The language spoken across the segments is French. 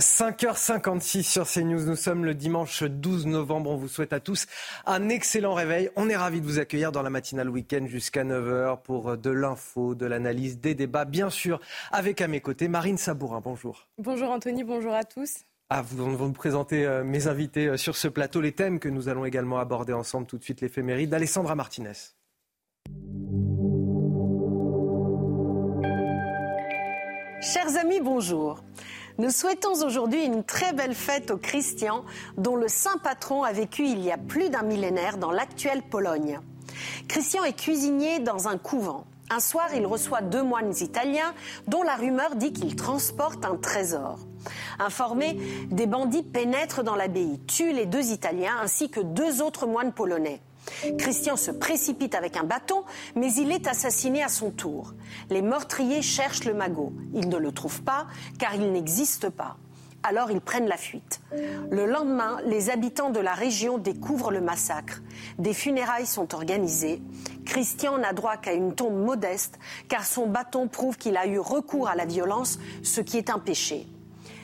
5h56 sur CNews. Nous sommes le dimanche 12 novembre. On vous souhaite à tous un excellent réveil. On est ravis de vous accueillir dans la matinale week-end jusqu'à 9h pour de l'info, de l'analyse, des débats. Bien sûr, avec à mes côtés Marine Sabourin. Bonjour. Bonjour Anthony, bonjour à tous. Ah, vous, on va vous présenter euh, mes invités euh, sur ce plateau, les thèmes que nous allons également aborder ensemble tout de suite, l'éphéméride d'Alessandra Martinez. Chers amis, bonjour. Nous souhaitons aujourd'hui une très belle fête aux chrétiens dont le saint patron a vécu il y a plus d'un millénaire dans l'actuelle Pologne. Christian est cuisinier dans un couvent. Un soir, il reçoit deux moines italiens dont la rumeur dit qu'ils transportent un trésor. Informés, des bandits pénètrent dans l'abbaye, tuent les deux Italiens ainsi que deux autres moines polonais. Christian se précipite avec un bâton, mais il est assassiné à son tour. Les meurtriers cherchent le magot. Ils ne le trouvent pas, car il n'existe pas. Alors ils prennent la fuite. Le lendemain, les habitants de la région découvrent le massacre. Des funérailles sont organisées. Christian n'a droit qu'à une tombe modeste, car son bâton prouve qu'il a eu recours à la violence, ce qui est un péché.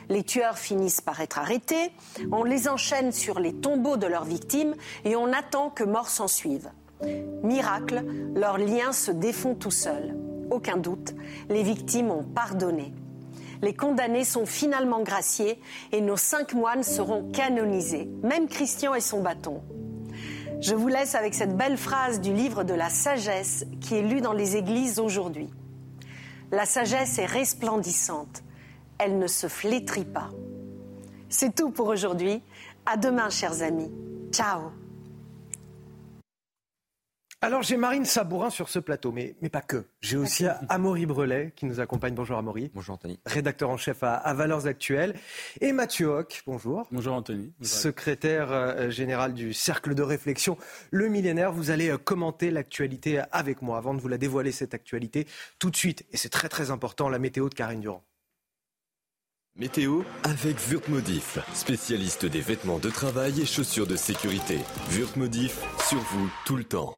Les tueurs finissent par être arrêtés, on les enchaîne sur les tombeaux de leurs victimes et on attend que mort s'en suive. Miracle, leurs liens se défont tout seuls. Aucun doute, les victimes ont pardonné. Les condamnés sont finalement graciés et nos cinq moines seront canonisés, même Christian et son bâton. Je vous laisse avec cette belle phrase du livre de la sagesse qui est lu dans les églises aujourd'hui. La sagesse est resplendissante elle ne se flétrit pas. C'est tout pour aujourd'hui. À demain, chers amis. Ciao. Alors j'ai Marine Sabourin sur ce plateau, mais, mais pas que. J'ai aussi Amaury Brelet qui nous accompagne. Bonjour Amaury. Bonjour Anthony. Rédacteur en chef à, Valeurs Actuelles. Et Mathieu Hoc, bonjour. Bonjour Anthony. Secrétaire euh, général du Cercle de réflexion Le Millénaire. Vous allez euh, commenter l'actualité avec moi. Avant de vous la dévoiler, cette actualité, tout de suite, et c'est très très important, la météo de Karine Durand. Météo avec Wurtmodif, spécialiste des vêtements de travail et chaussures de sécurité. Wurtmodif, sur vous tout le temps.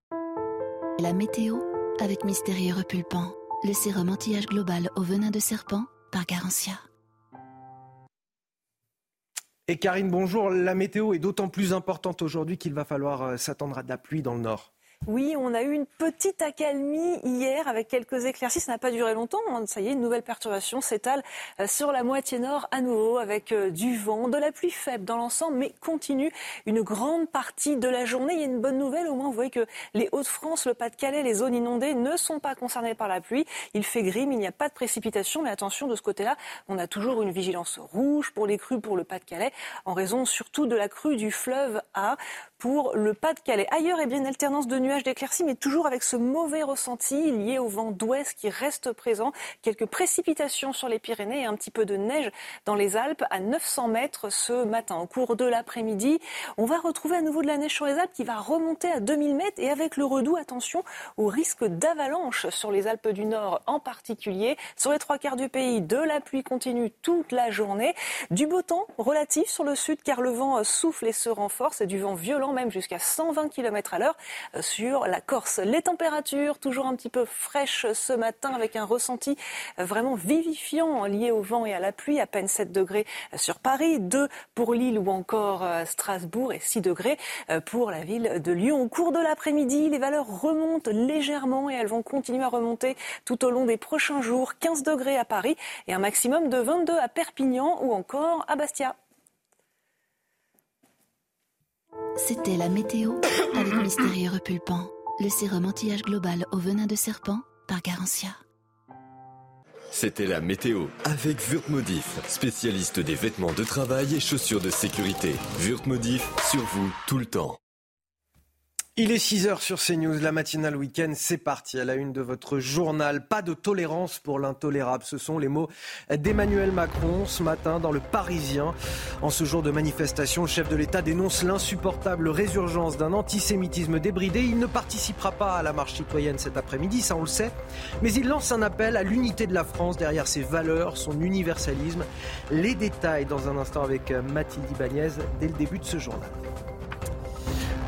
La météo avec Mystérieux Repulpant, le sérum anti-âge global au venin de serpent par Garantia. Et Karine, bonjour. La météo est d'autant plus importante aujourd'hui qu'il va falloir euh, s'attendre à de la pluie dans le nord. Oui, on a eu une petite accalmie hier avec quelques éclaircies. Ça n'a pas duré longtemps. Hein. Ça y est, une nouvelle perturbation s'étale euh, sur la moitié nord à nouveau avec euh, du vent, de la pluie faible dans l'ensemble, mais continue une grande partie de la journée. Il y a une bonne nouvelle, au moins vous voyez que les Hauts-de-France, le Pas-de-Calais, les zones inondées ne sont pas concernées par la pluie. Il fait gris, il n'y a pas de précipitation. Mais attention, de ce côté-là, on a toujours une vigilance rouge pour les crues pour le Pas-de-Calais, en raison surtout de la crue du fleuve A pour le Pas-de-Calais. Ailleurs, eh bien, une alternance de nuages d'éclaircies, mais toujours avec ce mauvais ressenti lié au vent d'ouest qui reste présent. Quelques précipitations sur les Pyrénées et un petit peu de neige dans les Alpes à 900 mètres ce matin. Au cours de l'après-midi, on va retrouver à nouveau de la neige sur les Alpes qui va remonter à 2000 mètres et avec le redout, attention au risque d'avalanche sur les Alpes du Nord en particulier. Sur les trois quarts du pays, de la pluie continue toute la journée. Du beau temps relatif sur le sud car le vent souffle et se renforce et du vent violent même jusqu'à 120 km à l'heure euh, sur la Corse. Les températures toujours un petit peu fraîches ce matin avec un ressenti euh, vraiment vivifiant lié au vent et à la pluie. À peine 7 degrés euh, sur Paris, 2 pour Lille ou encore Strasbourg et 6 degrés pour la ville de Lyon. Au cours de l'après-midi, les valeurs remontent légèrement et elles vont continuer à remonter tout au long des prochains jours. 15 degrés à Paris et un maximum de 22 à Perpignan ou encore à Bastia. C'était la météo avec Mystérieux Repulpant, le sérum anti-âge global au venin de serpent par Garantia. C'était la météo avec Wurtmodif, spécialiste des vêtements de travail et chaussures de sécurité. Wurtmodif, sur vous tout le temps. Il est 6h sur CNews, la matinale week-end, c'est parti à la une de votre journal. Pas de tolérance pour l'intolérable, ce sont les mots d'Emmanuel Macron ce matin dans le Parisien. En ce jour de manifestation, le chef de l'État dénonce l'insupportable résurgence d'un antisémitisme débridé. Il ne participera pas à la marche citoyenne cet après-midi, ça on le sait, mais il lance un appel à l'unité de la France derrière ses valeurs, son universalisme. Les détails dans un instant avec Mathilde Ibanez dès le début de ce journal.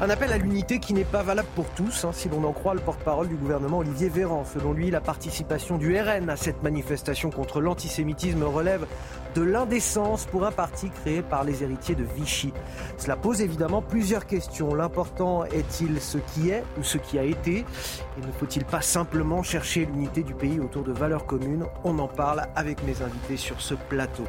Un appel à l'unité qui n'est pas valable pour tous, hein, si l'on en croit le porte-parole du gouvernement Olivier Véran. Selon lui, la participation du RN à cette manifestation contre l'antisémitisme relève de l'indécence pour un parti créé par les héritiers de Vichy. Cela pose évidemment plusieurs questions. L'important est-il ce qui est ou ce qui a été? Et ne faut-il pas simplement chercher l'unité du pays autour de valeurs communes? On en parle avec mes invités sur ce plateau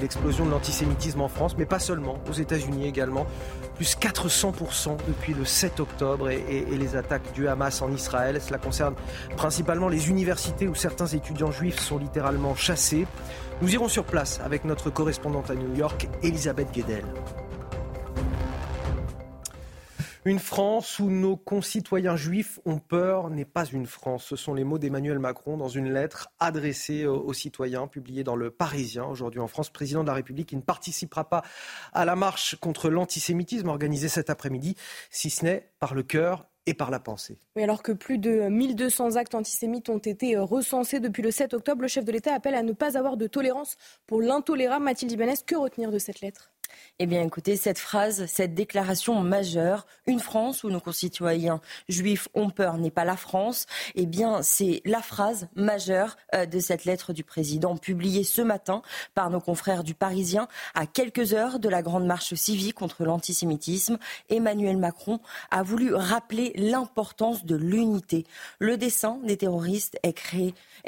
l'explosion de l'antisémitisme en France, mais pas seulement, aux États-Unis également. Plus 400% depuis le 7 octobre et, les attaques du Hamas en Israël. Cela concerne principalement les universités où certains étudiants juifs sont littéralement chassés. Nous irons sur place avec notre correspondante à New York, Elisabeth Guedel. Une France où nos concitoyens juifs ont peur n'est pas une France. Ce sont les mots d'Emmanuel Macron dans une lettre adressée aux citoyens, publiée dans le Parisien aujourd'hui en France. Président de la République qui ne participera pas à la marche contre l'antisémitisme organisée cet après-midi, si ce n'est par le cœur et par la pensée. Oui, alors que plus de 1200 actes antisémites ont été recensés depuis le 7 octobre, le chef de l'État appelle à ne pas avoir de tolérance pour l'intolérable. Mathilde Ibanez, que retenir de cette lettre? Eh bien, écoutez, cette phrase, cette déclaration majeure, une France où nos concitoyens juifs ont peur n'est pas la France, eh bien, c'est la phrase majeure euh, de cette lettre du président publiée ce matin par nos confrères du Parisien à quelques heures de la grande marche civique contre l'antisémitisme. Emmanuel Macron a voulu rappeler l'importance de l'unité. Le dessein des terroristes est,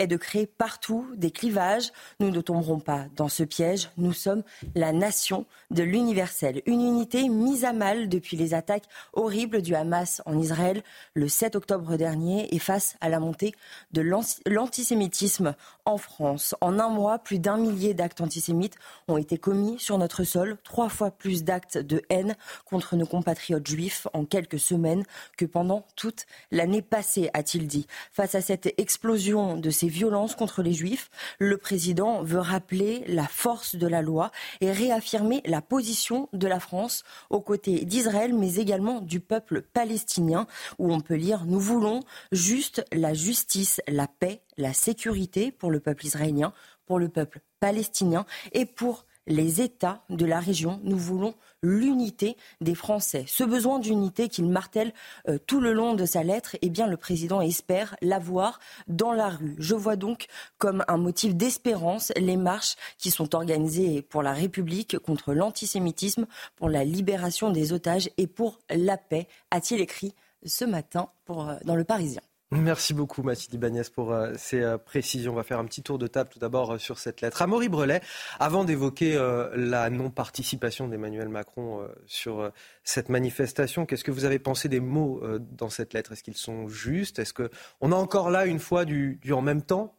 de créer partout des clivages. Nous ne tomberons pas dans ce piège. Nous sommes la nation de l'universel. Une unité mise à mal depuis les attaques horribles du Hamas en Israël le 7 octobre dernier et face à la montée de l'antisémitisme en France. En un mois, plus d'un millier d'actes antisémites ont été commis sur notre sol, trois fois plus d'actes de haine contre nos compatriotes juifs en quelques semaines que pendant toute l'année passée, a-t-il dit. Face à cette explosion de ces violences contre les juifs, le président veut rappeler la force de la loi et réaffirmer la position de la France aux côtés d'Israël, mais également du peuple palestinien, où on peut lire Nous voulons juste la justice, la paix, la sécurité pour le peuple israélien, pour le peuple palestinien et pour les États de la région. Nous voulons l'unité des Français. Ce besoin d'unité qu'il martèle euh, tout le long de sa lettre, eh bien, le président espère l'avoir dans la rue. Je vois donc comme un motif d'espérance les marches qui sont organisées pour la République, contre l'antisémitisme, pour la libération des otages et pour la paix, a-t-il écrit ce matin euh, dans le Parisien. Merci beaucoup Mathilde Ibanez pour euh, ces euh, précisions. On va faire un petit tour de table tout d'abord euh, sur cette lettre. Amaury Brelet, avant d'évoquer la non-participation d'Emmanuel Macron sur cette manifestation, qu'est-ce que vous avez pensé des mots dans cette lettre? Est-ce qu'ils sont justes? Est-ce qu'on a encore là une fois du, en même temps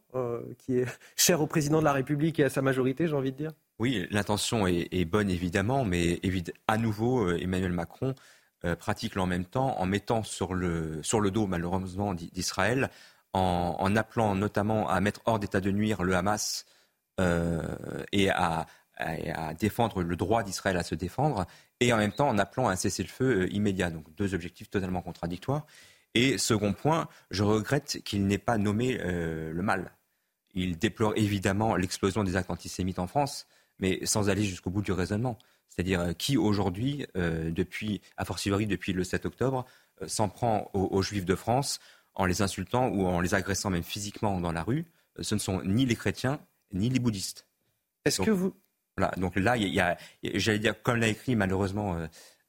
qui est cher au président de la République et à sa majorité, j'ai envie de dire? Oui, l'intention est, est, bonne évidemment, mais à nouveau, Emmanuel Macron euh, pratique en même temps en mettant sur le, sur le dos, malheureusement, d'Israël, en, appelant notamment à mettre hors d'état de nuire le Hamas euh, et à, défendre le droit d'Israël à se défendre, et en même temps en appelant à un cessez-le-feu euh, immédiat. Donc deux objectifs totalement contradictoires. Et second point, je regrette qu'il n'ait pas nommé le mal. Il déplore évidemment l'explosion des actes antisémites en France, mais sans aller jusqu'au bout du raisonnement. C'est-à-dire euh, qui aujourd'hui, euh, depuis, a fortiori depuis le 7 octobre, euh, s'en prend aux, Juifs de France en les insultant ou en les agressant même physiquement dans la rue. Ce ne sont ni les chrétiens ni les bouddhistes. Est-ce que vous... Voilà, donc là, il y a, j'allais dire, comme l'a écrit malheureusement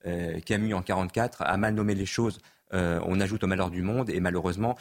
Camus en 1944, à mal nommer les choses, on ajoute au malheur du monde et malheureusement,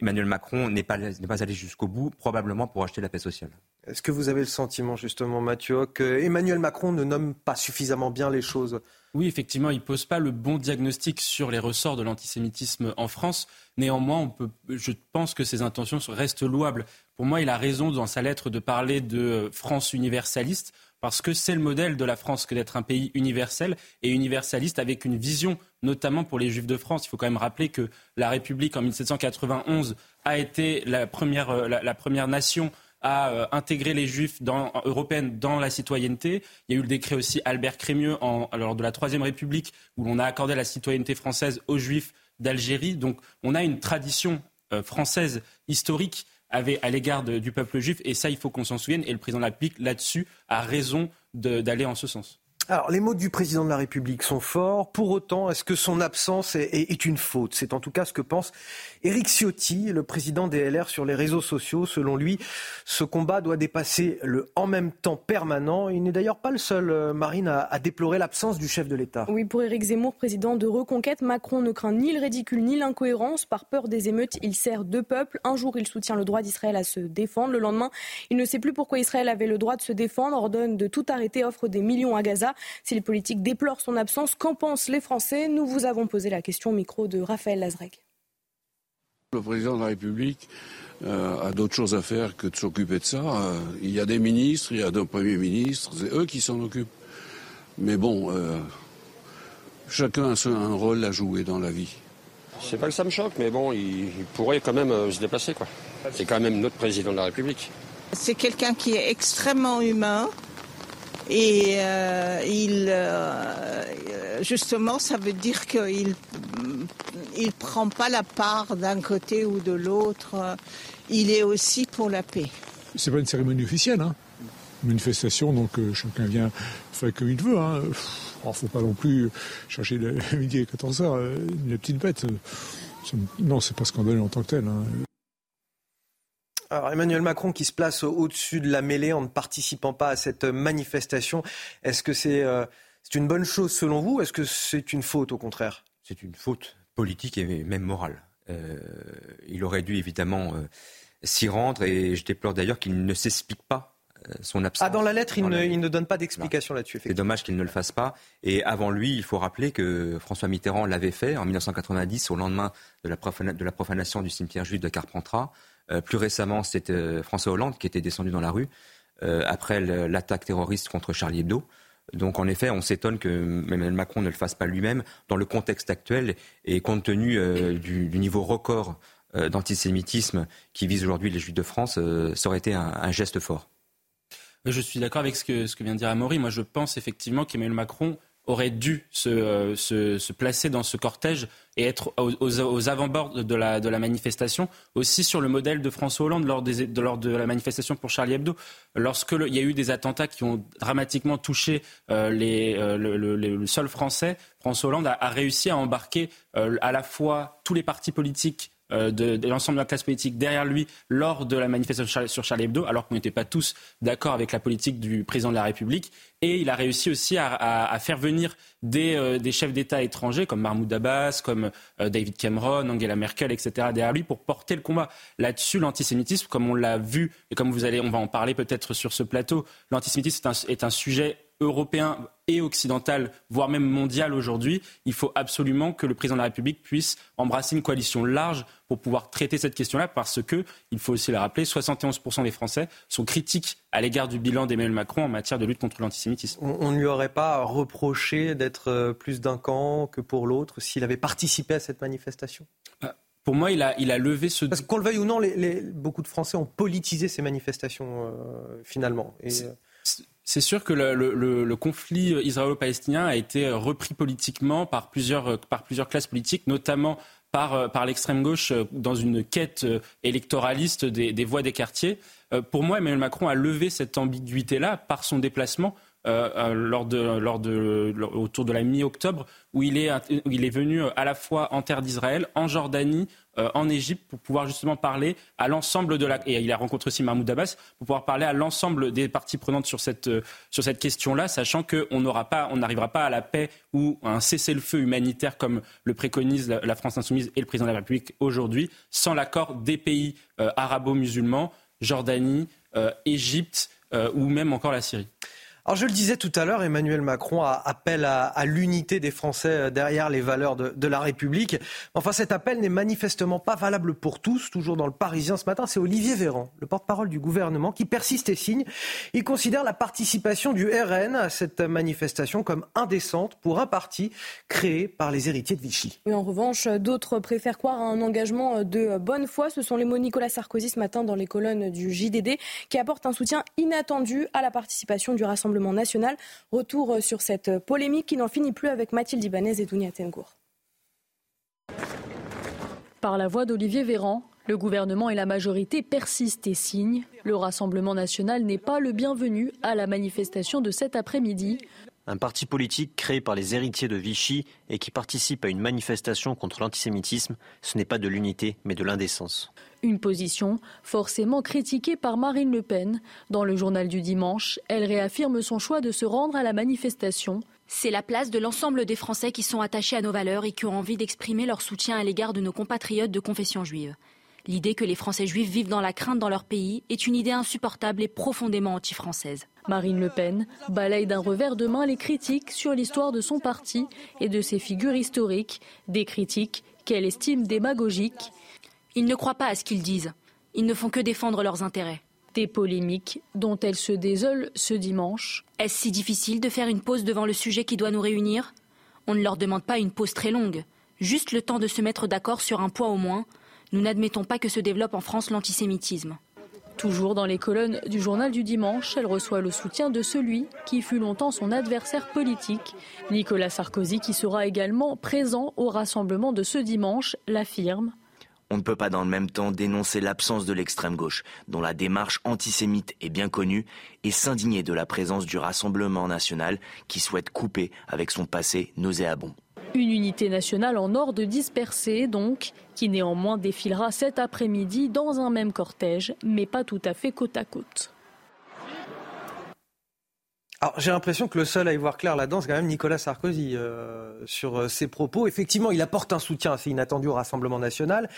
Emmanuel Macron n'est pas, pas allé jusqu'au bout, probablement pour acheter la paix sociale. Est-ce que vous avez le sentiment, justement, Mathieu, que Emmanuel Macron ne nomme pas suffisamment bien les choses? Oui, effectivement, il ne pose pas le bon diagnostic sur les ressorts de l'antisémitisme en France. Néanmoins, on peut, je pense que ses intentions restent louables. Pour moi, il a raison dans sa lettre de parler de France universaliste parce que c'est le modèle de la France que d'être un pays universel et universaliste avec une vision notamment pour les Juifs de France. Il faut quand même rappeler que la République en 1791 a été la première, euh, la, première nation à euh, intégrer les juifs dans, européennes dans la citoyenneté. Il y a eu le décret aussi Albert Crémieux lors de la Troisième République où l'on a accordé la citoyenneté française aux juifs d'Algérie. Donc on a une tradition euh, française historique à l'égard du peuple juif, et ça, il faut qu'on s'en souvienne, et le président de la République, là-dessus, a raison d'aller en ce sens. Alors, les mots du président de la République sont forts. Pour autant, est-ce que son absence est, une faute? C'est en tout cas ce que pense Éric Ciotti, le président des LR, sur les réseaux sociaux. Selon lui, ce combat doit dépasser le en même temps permanent. Il n'est d'ailleurs pas le seul, euh, Marine, à, déplorer l'absence du chef de l'État. Oui, pour Éric Zemmour, président de Reconquête, Macron ne craint ni le ridicule ni l'incohérence. Par peur des émeutes, il sert deux peuples. Un jour, il soutient le droit d'Israël à se défendre. Le lendemain, il ne sait plus pourquoi Israël avait le droit de se défendre, ordonne de tout arrêter, offre des millions à Gaza. Si les politiques déplorent son absence, qu'en pensent les Français? Nous vous avons posé la question au micro de Raphaël Lazrec. Le président de la République euh, a d'autres choses à faire que de s'occuper de ça. Euh, il y a des ministres, il y a des premiers ministres, c'est eux qui s'en occupent. Mais bon, euh, chacun a un rôle à jouer dans la vie. C'est pas que ça me choque, mais bon, il, pourrait quand même se déplacer, quoi. C'est quand même notre président de la République. C'est quelqu'un qui est extrêmement humain, et euh, il, euh, justement, ça veut dire qu'il il prend pas la part d'un côté ou de l'autre. Il est aussi pour la paix. C'est pas une cérémonie officielle, hein. Manifestation, donc euh, chacun vient faire comme il veut. Hein. ne faut pas non plus chercher le midi à 14 h une petite bête. Non, c'est pas scandaleux en tant que tel. Hein. Alors Emmanuel Macron qui se place au-dessus de la mêlée en ne participant pas à cette manifestation, est-ce que c'est euh, une bonne chose selon vous Est-ce que c'est une faute au contraire? C'est une faute politique et même morale. Euh, il aurait dû évidemment euh, s'y rendre et je déplore d'ailleurs qu'il ne s'explique pas son absence. Ah, dans la lettre, il, ne, donne pas d'explication là-dessus. C'est dommage qu'il ne le fasse pas. Et avant lui, il faut rappeler que François Mitterrand l'avait fait en 1990, au lendemain de la, de la profanation du cimetière juif de Carpentras. Euh, plus récemment, c'était euh, François Hollande qui était descendu dans la rue euh, après l'attaque terroriste contre Charlie Hebdo. Donc en effet, on s'étonne que Emmanuel Macron ne le fasse pas lui-même dans le contexte actuel et compte tenu du, niveau record d'antisémitisme qui vise aujourd'hui les Juifs de France, ça aurait été un, geste fort. Je suis d'accord avec ce que, ce que vient de dire Amaury. Moi, je pense effectivement qu'Emmanuel Macron aurait dû se, se, placer dans ce cortège et être aux, avant-bords de la, manifestation, aussi sur le modèle de François Hollande lors, de, la manifestation pour Charlie Hebdo. Lorsqu'il y a eu des attentats qui ont dramatiquement touché euh, euh, le, sol français, François Hollande a, réussi à embarquer euh, à la fois tous les partis politiques euh, de, l'ensemble de la classe politique derrière lui lors de la manifestation sur Charlie Hebdo, alors qu'on n'était pas tous d'accord avec la politique du président de la République. Et il a réussi aussi à, faire venir euh, des, chefs d'État étrangers comme Mahmoud Abbas, comme euh, David Cameron, Angela Merkel, etc. derrière lui pour porter le combat. Là-dessus, l'antisémitisme, comme on l'a vu et comme vous allez, on va en parler peut-être sur ce plateau, l'antisémitisme est un sujet européen et occidental, voire même mondial aujourd'hui, il faut absolument que le président de la République puisse embrasser une coalition large pour pouvoir traiter cette question-là, parce que, il faut aussi le rappeler, 71% des Français sont critiques à l'égard du bilan d'Emmanuel Macron en matière de lutte contre l'antisémitisme. On ne lui aurait pas reproché d'être euh, plus d'un camp que pour l'autre s'il avait participé à cette manifestation? Bah, pour moi, il a, il a levé ce. Parce qu'on le veuille ou non, les, beaucoup de Français ont politisé ces manifestations euh, finalement. Et... C'est sûr que le, conflit israélo-palestinien a été repris politiquement par plusieurs, par plusieurs classes politiques, notamment par, euh, par l'extrême gauche euh, dans une quête euh, électoraliste des, des voix des quartiers. Pour moi, Emmanuel Macron a levé cette ambiguïté-là par son déplacement lors de, lors de, autour de la mi-octobre, où il est, venu à la fois en terre d'Israël, en Jordanie, euh, en Égypte pour pouvoir justement parler à l'ensemble de la et il a rencontré aussi Mahmoud Abbas pour pouvoir parler à l'ensemble des parties prenantes sur cette euh, question-là, sachant qu'on n'arrivera pas à la paix ou à un cessez-le-feu humanitaire comme le préconise la, France insoumise et le président de la République aujourd'hui, sans l'accord des pays euh, arabo-musulmans, Jordanie, Égypte ou même encore la Syrie. Alors je le disais tout à l'heure, Emmanuel Macron appelle à, l'unité des Français euh, derrière les valeurs de, la République. Enfin, cet appel n'est manifestement pas valable pour tous. Toujours dans le Parisien ce matin, c'est Olivier Véran, le porte-parole du gouvernement, qui persiste et signe. Il considère la participation du RN à cette manifestation comme indécente pour un parti créé par les héritiers de Vichy. en revanche, d'autres préfèrent croire à un engagement de bonne foi. Ce sont les mots Nicolas Sarkozy ce matin dans les colonnes du JDD qui apportent un soutien inattendu à la participation du Rassemblement national. Retour euh, sur cette polémique qui n'en finit plus avec Mathilde Ibanez et Dounia Tengour. Par la voix d'Olivier Véran, le gouvernement et la majorité persistent et signent. Le Rassemblement national n'est pas le bienvenu à la manifestation de cet après-midi. Un parti politique créé par les héritiers de Vichy et qui participe à une manifestation contre l'antisémitisme, ce n'est pas de l'unité mais de l'indécence. Une position forcément critiquée par Marine Le Pen. Dans le journal du dimanche, elle réaffirme son choix de se rendre à la manifestation. C'est la place de l'ensemble des Français qui sont attachés à nos valeurs et qui ont envie d'exprimer leur soutien à l'égard de nos compatriotes de confession juive. L'idée que les Français juifs vivent dans la crainte dans leur pays est une idée insupportable et profondément anti-française. Marine Le Pen balaye d'un revers de main les critiques sur l'histoire de son parti et de ses figures historiques, des critiques qu'elle estime démagogiques ils ne croient pas à ce qu'ils disent. Ils ne font que défendre leurs intérêts. Des polémiques dont elle se désole ce dimanche. Est-ce si difficile de faire une pause devant le sujet qui doit nous réunir? On ne leur demande pas une pause très longue, juste le temps de se mettre d'accord sur un point au moins. Nous n'admettons pas que se développe en France l'antisémitisme. Toujours dans les colonnes du journal du dimanche, elle reçoit le soutien de celui qui fut longtemps son adversaire politique. Nicolas Sarkozy, qui sera également présent au rassemblement de ce dimanche, l'affirme. On ne peut pas dans le même temps dénoncer l'absence de l'extrême gauche, dont la démarche antisémite est bien connue, et s'indigner de la présence du Rassemblement national qui souhaite couper avec son passé nauséabond. Une unité nationale en ordre dispersée, donc, qui néanmoins défilera cet après-midi dans un même cortège, mais pas tout à fait côte à côte. Alors, j'ai l'impression que le seul à y voir clair là-dedans, c'est quand même Nicolas Sarkozy euh, sur euh, ses propos. Effectivement, il apporte un soutien assez inattendu au Rassemblement national,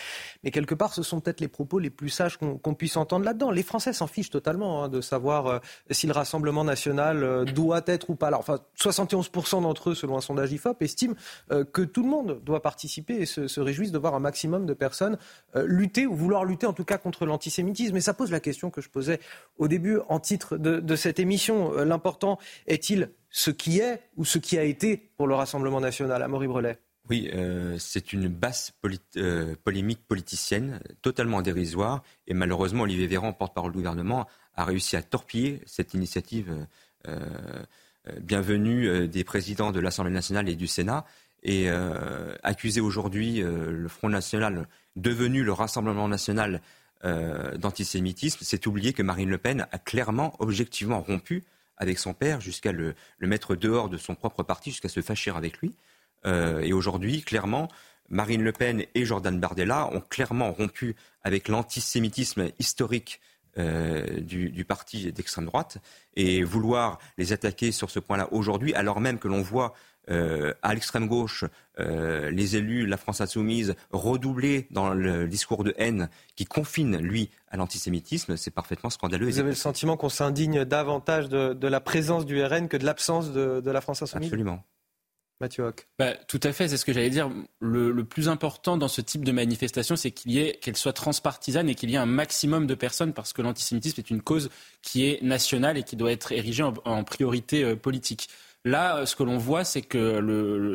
mais quelque part, ce sont peut-être les propos les plus sages qu'on puisse entendre là-dedans. Les Français s'en fichent totalement hein, de savoir euh, si le Rassemblement national doit être ou pas Alors, Enfin, 71% d'entre eux, selon un sondage IFOP, estiment que tout le monde doit participer et se, se, réjouissent de voir un maximum de personnes lutter ou vouloir lutter en tout cas contre l'antisémitisme. Et ça pose la question que je posais au début en titre de, de cette émission. L'important est-il ce qui est ou ce qui a été pour le Rassemblement national Amaury Brelet? Oui, euh, c'est une basse euh, polémique politicienne, totalement dérisoire. Et malheureusement, Olivier Véran, porte-parole du gouvernement, a réussi à torpiller cette initiative euh, bienvenue des présidents de l'Assemblée nationale et du Sénat. Et accuser aujourd'hui le Front national, devenu le Rassemblement national d'antisémitisme, c'est oublier que Marine Le Pen a clairement, objectivement rompu avec son père jusqu'à le, mettre dehors de son propre parti, jusqu'à se fâcher avec lui. Euh, et aujourd'hui, clairement, Marine Le Pen et Jordan Bardella ont clairement rompu avec l'antisémitisme historique euh, du, parti d'extrême droite et vouloir les attaquer sur ce point-là aujourd'hui, alors même que l'on voit euh, à l'extrême gauche euh, les élus, la France insoumise, redoubler dans le discours de haine qui confine, lui, à l'antisémitisme, c'est parfaitement scandaleux. Vous avez le sentiment qu'on s'indigne davantage de, la présence du RN que de l'absence de, la France insoumise? Absolument. Mathieu Hoc. Bah, tout à fait, c'est ce que j'allais dire. Le, plus important dans ce type de manifestation, c'est qu'il y ait, qu'elle soit transpartisane et qu'il y ait un maximum de personnes, parce que l'antisémitisme est une cause qui est nationale et qui doit être érigée en, priorité euh, politique. Là, ce que l'on voit, c'est que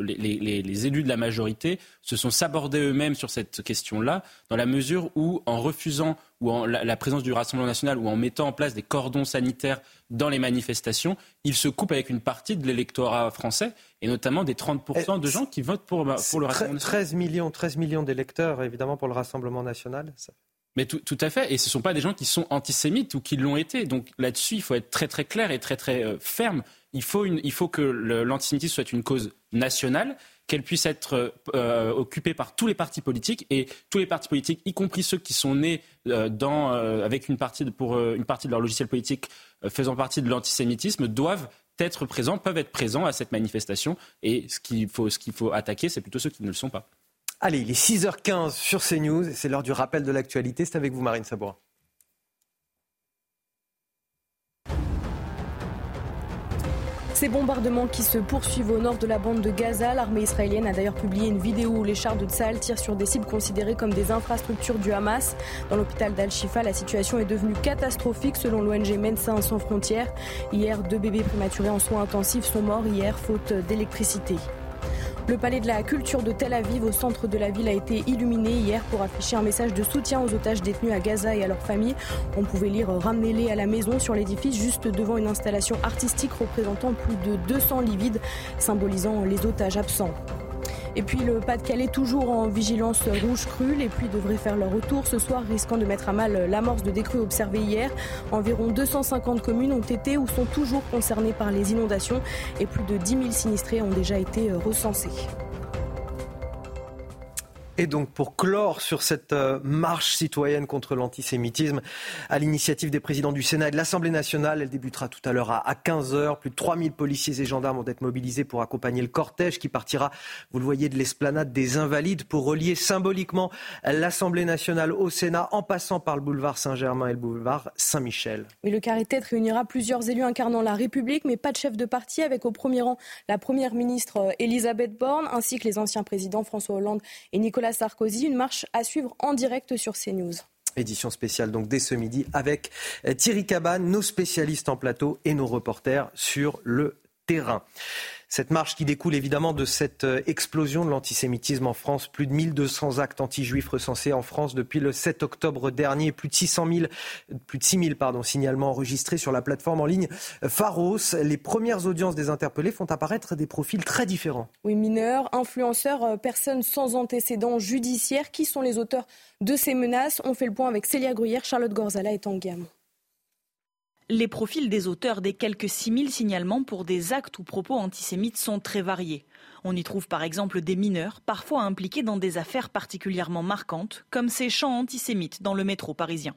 les, élus de la majorité se sont sabordés eux-mêmes sur cette question-là, dans la mesure où, en refusant ou en la, présence du Rassemblement national ou en mettant en place des cordons sanitaires dans les manifestations, ils se coupent avec une partie de l'électorat français, et notamment des 30% de gens qui votent pour, le Rassemblement national. 13 millions, 13 millions d'électeurs, évidemment, pour le Rassemblement national. Mais tout, à fait, et ce ne sont pas des gens qui sont antisémites ou qui l'ont été. Donc là-dessus, il faut être très très clair et très très euh, ferme il faut, que l'antisémitisme soit une cause nationale, qu'elle puisse être euh, occupée par tous les partis politiques et tous les partis politiques, y compris ceux qui sont nés euh, euh, avec une partie, de, pour, une partie de leur logiciel politique faisant partie de l'antisémitisme, doivent être présents, peuvent être présents à cette manifestation. Et ce qu'il faut, ce qu'il faut attaquer, c'est plutôt ceux qui ne le sont pas. Allez, il est 6h15 sur CNews et c'est l'heure du rappel de l'actualité. C'est avec vous, Marine Sabourin. Ces bombardements qui se poursuivent au nord de la bande de Gaza, l'armée israélienne a d'ailleurs publié une vidéo où les chars de Tsahal tirent sur des cibles considérées comme des infrastructures du Hamas. Dans l'hôpital d'Al-Shifa, la situation est devenue catastrophique selon l'ONG Médecins sans frontières. Hier, deux bébés prématurés en soins intensifs sont morts hier faute d'électricité. Le palais de la culture de Tel Aviv, au centre de la ville, a été illuminé hier pour afficher un message de soutien aux otages détenus à Gaza et à leurs familles. On pouvait lire Ramenez-les à la maison sur l'édifice, juste devant une installation artistique représentant plus de 200 livides, symbolisant les otages absents. Et puis le Pas-de-Calais toujours en vigilance rouge crue. Les pluies devraient faire leur retour ce soir, risquant de mettre à mal l'amorce de décrue observée hier. Environ 250 communes ont été ou sont toujours concernées par les inondations et plus de 10 000 sinistrés ont déjà été recensés. Et donc pour clore sur cette euh, marche citoyenne contre l'antisémitisme, à l'initiative des présidents du Sénat et de l'Assemblée nationale, elle débutera tout à l'heure à 15h. Plus de 3000 policiers et gendarmes vont être mobilisés pour accompagner le cortège qui partira, vous le voyez, de l'esplanade des Invalides pour relier symboliquement l'Assemblée nationale au Sénat en passant par le boulevard Saint-Germain et le boulevard Saint-Michel. Mais le carré tête réunira plusieurs élus incarnant la République, mais pas de chef de parti, avec au premier rang la première ministre euh, Elisabeth Borne, ainsi que les anciens présidents François Hollande et Nicolas Sarkozy. Une marche à suivre en direct sur CNews. Édition spéciale donc dès ce midi avec euh, Thierry Cabane, nos spécialistes en plateau et nos reporters sur le terrain. Cette marche qui découle évidemment de cette euh, explosion de l'antisémitisme en France. Plus de 1200 actes anti-juifs recensés en France depuis le 7 octobre dernier. Plus de 600 000, plus de 6 000 pardon, signalements enregistrés sur la plateforme en ligne Pharos. Les premières audiences des interpellés font apparaître des profils très différents. Oui, mineurs, influenceurs, euh, personnes sans antécédents judiciaires. Qui sont les auteurs de ces menaces? On fait le point avec Célia Gruyère, Charlotte Gorzala et Tanguy les profils des auteurs des quelques 6000 signalements pour des actes ou propos antisémites sont très variés. On y trouve par exemple des mineurs, parfois impliqués dans des affaires particulièrement marquantes, comme ces chants antisémites dans le métro parisien.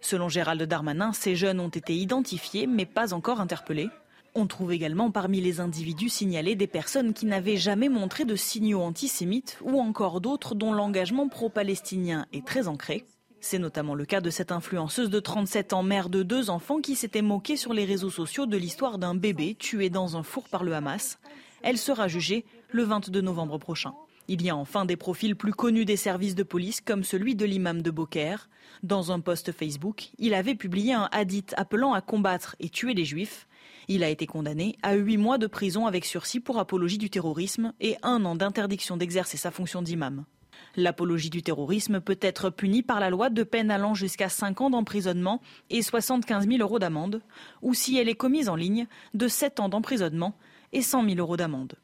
Selon Gérald Darmanin, ces jeunes ont été identifiés mais pas encore interpellés. On trouve également parmi les individus signalés des personnes qui n'avaient jamais montré de signaux antisémites ou encore d'autres dont l'engagement pro-palestinien est très ancré. C'est notamment le cas de cette influenceuse de 37 ans, mère de deux enfants, qui s'était moquée sur les réseaux sociaux de l'histoire d'un bébé tué dans un four par le Hamas. Elle sera jugée le 22 novembre prochain. Il y a enfin des profils plus connus des services de police, comme celui de l'imam de Beaucaire. Dans un post Facebook, il avait publié un hadith appelant à combattre et tuer les juifs. Il a été condamné à huit mois de prison avec sursis pour apologie du terrorisme et un an d'interdiction d'exercer sa fonction d'imam. L'apologie du terrorisme peut être punie par la loi de peine allant jusqu'à 5 ans d'emprisonnement et 75 000 euros d'amende, ou si elle est commise en ligne, de 7 ans d'emprisonnement et 100 000 euros d'amende.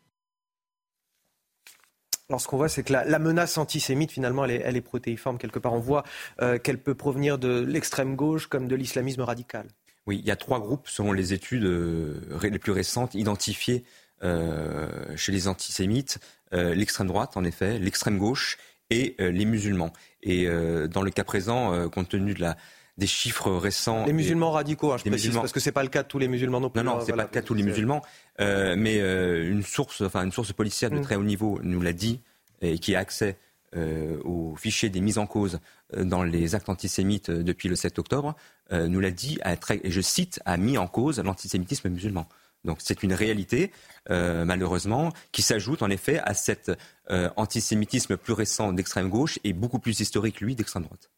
Alors ce qu'on voit, c'est que la, menace antisémite, finalement, elle est, protéiforme quelque part. On voit euh, qu'elle peut provenir de l'extrême gauche comme de l'islamisme radical. Oui, il y a trois groupes, selon les études euh, les plus récentes, identifiés euh, chez les antisémites. Euh, l'extrême droite, en effet, l'extrême gauche et les musulmans. Et dans le cas présent, compte tenu de la, des chiffres récents. Les musulmans radicaux, hein, je précise, parce que c'est pas le cas de tous les musulmans non plus. Non, non, hein, c'est pas le cas de tous les musulmans. mais une source, enfin une source policière de mm. très haut niveau nous l'a dit et qui a accès euh, au fichier des mises en cause euh, dans les actes antisémites euh, depuis le 7 octobre, nous l'a dit, et je cite, a mis en cause l'antisémitisme musulman. Donc c'est une réalité, malheureusement, qui s'ajoute en effet à cet antisémitisme plus récent d'extrême gauche et beaucoup plus historique, lui, d'extrême droite.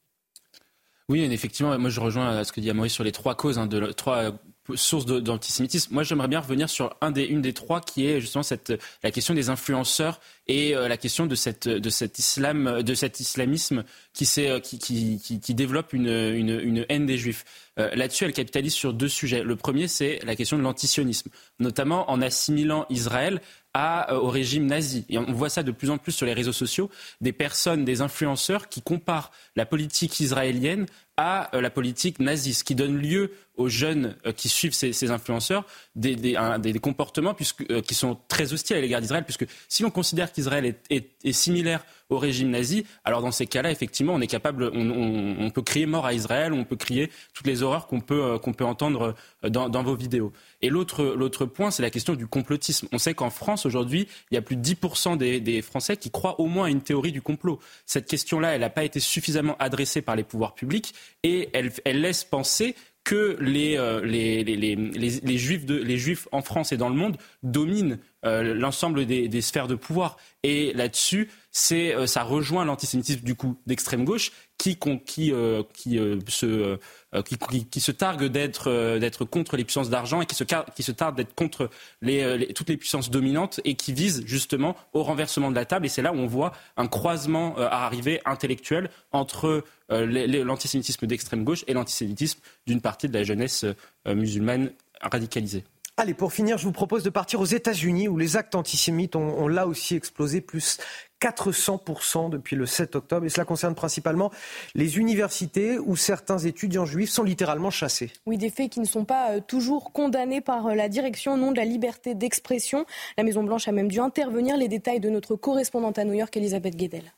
Oui, effectivement, moi je rejoins ce que dit Amaury sur les trois causes, hein, de, trois source d'antisémitisme. Moi, j'aimerais bien revenir sur un des, une des trois, qui est justement cette, la question des influenceurs et euh, la question de, cette, de, cet islam, de cet islamisme qui, euh, qui, qui, qui, développe une, une, haine des juifs. Euh, là-dessus, elle capitalise sur deux sujets. Le premier, c'est la question de l'antisionisme, notamment en assimilant Israël à, au régime nazi. Et on voit ça de plus en plus sur les réseaux sociaux, des personnes, des influenceurs qui comparent la politique israélienne à la politique nazie, ce qui donne lieu aux jeunes euh, qui suivent ces, influenceurs des, des, des, comportements puisque, euh, qui sont très hostiles à l'égard d'Israël, puisque si l'on considère qu'Israël est, similaire au régime nazi, alors dans ces cas-là, effectivement, on est capable, on, peut crier mort à Israël, on peut crier toutes les horreurs qu'on peut, euh, peut entendre dans, dans, vos vidéos. Et l'autre, l'autre point, c'est la question du complotisme. On sait qu'en France, aujourd'hui, il y a plus de 10% des, des Français qui croient au moins à une théorie du complot. Cette question-là, elle n'a pas été suffisamment adressée par les pouvoirs publics. Et elle, elle laisse penser que les, euh, les, les, les, juifs de, les juifs en France et dans le monde dominent euh, l'ensemble des, des, sphères de pouvoir. Et là-dessus, c'est, euh, ça rejoint l'antisémitisme du coup d'extrême gauche qui, qui, qui se euh, qui, se targue d'être euh, d'être contre les puissances d'argent et qui se, qui targue d'être contre euh, toutes les puissances dominantes et qui vise justement au renversement de la table. Et c'est là où on voit un croisement à arriver intellectuel entre l'antisémitisme d'extrême gauche et l'antisémitisme d'une partie de la jeunesse musulmane radicalisée. Allez, pour finir, je vous propose de partir aux États-Unis où les actes antisémites ont là aussi explosé, plus 400% depuis le 7 octobre. Et cela concerne principalement les universités où certains étudiants juifs sont littéralement chassés. Oui, des faits qui ne sont pas euh, toujours condamnés par euh, la direction au nom de la liberté d'expression. La Maison-Blanche a même dû intervenir. Les détails de notre correspondante à New York, Elisabeth Guedel.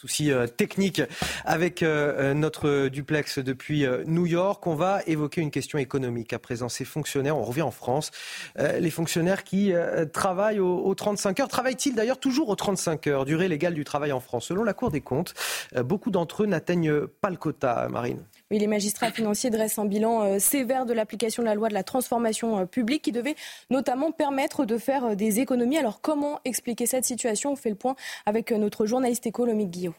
Souci euh, technique avec euh, euh, notre duplex depuis New York. On va évoquer une question économique à présent. Ces fonctionnaires, on revient en France, les fonctionnaires qui travaillent aux, 35 heures, travaillent-ils d'ailleurs toujours aux 35 heures, durée légale du travail en France? Selon la Cour des comptes, beaucoup d'entre eux n'atteignent pas le quota, Marine. Oui, les magistrats financiers dressent un bilan sévère de l'application de la loi de la transformation publique qui devait notamment permettre de faire des économies. Alors comment expliquer cette situation? On fait le point avec notre journaliste économique Guillaume.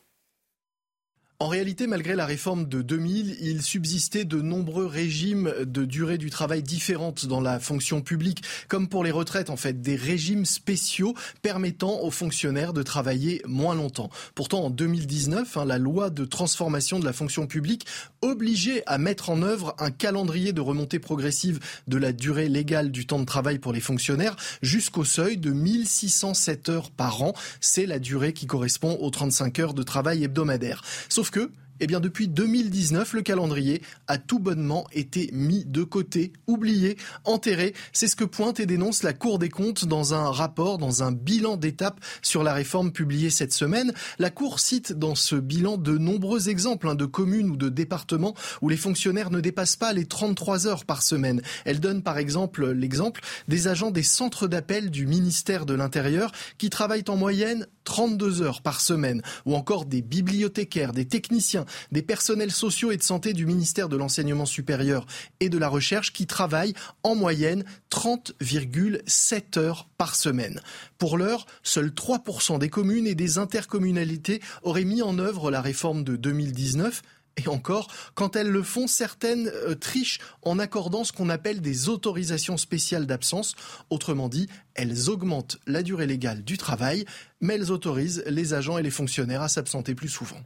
En réalité, malgré la réforme de 2000, il subsistait de nombreux régimes de durée du travail différentes dans la fonction publique, comme pour les retraites, en fait, des régimes spéciaux permettant aux fonctionnaires de travailler moins longtemps. Pourtant, en 2019, hein, la loi de transformation de la fonction publique obligeait à mettre en œuvre un calendrier de remontée progressive de la durée légale du temps de travail pour les fonctionnaires jusqu'au seuil de 1607 heures par an. C'est la durée qui correspond aux 35 heures de travail hebdomadaire. Sauf que eh bien, depuis 2019, le calendrier a tout bonnement été mis de côté, oublié, enterré. C'est ce que pointe et dénonce la Cour des comptes dans un rapport, dans un bilan d'étape sur la réforme publiée cette semaine. La Cour cite dans ce bilan de nombreux exemples hein, de communes ou de départements où les fonctionnaires ne dépassent pas les 33 heures par semaine. Elle donne par exemple l'exemple des agents des centres d'appel du ministère de l'Intérieur qui travaillent en moyenne 32 heures par semaine, ou encore des bibliothécaires, des techniciens, des personnels sociaux et de santé du ministère de l'Enseignement supérieur et de la Recherche qui travaillent en moyenne 30,7 heures par semaine. Pour l'heure, seuls 3% des communes et des intercommunalités auraient mis en œuvre la réforme de 2019 et encore, quand elles le font, certaines euh, trichent en accordant ce qu'on appelle des autorisations spéciales d'absence. Autrement dit, elles augmentent la durée légale du travail, mais elles autorisent les agents et les fonctionnaires à s'absenter plus souvent.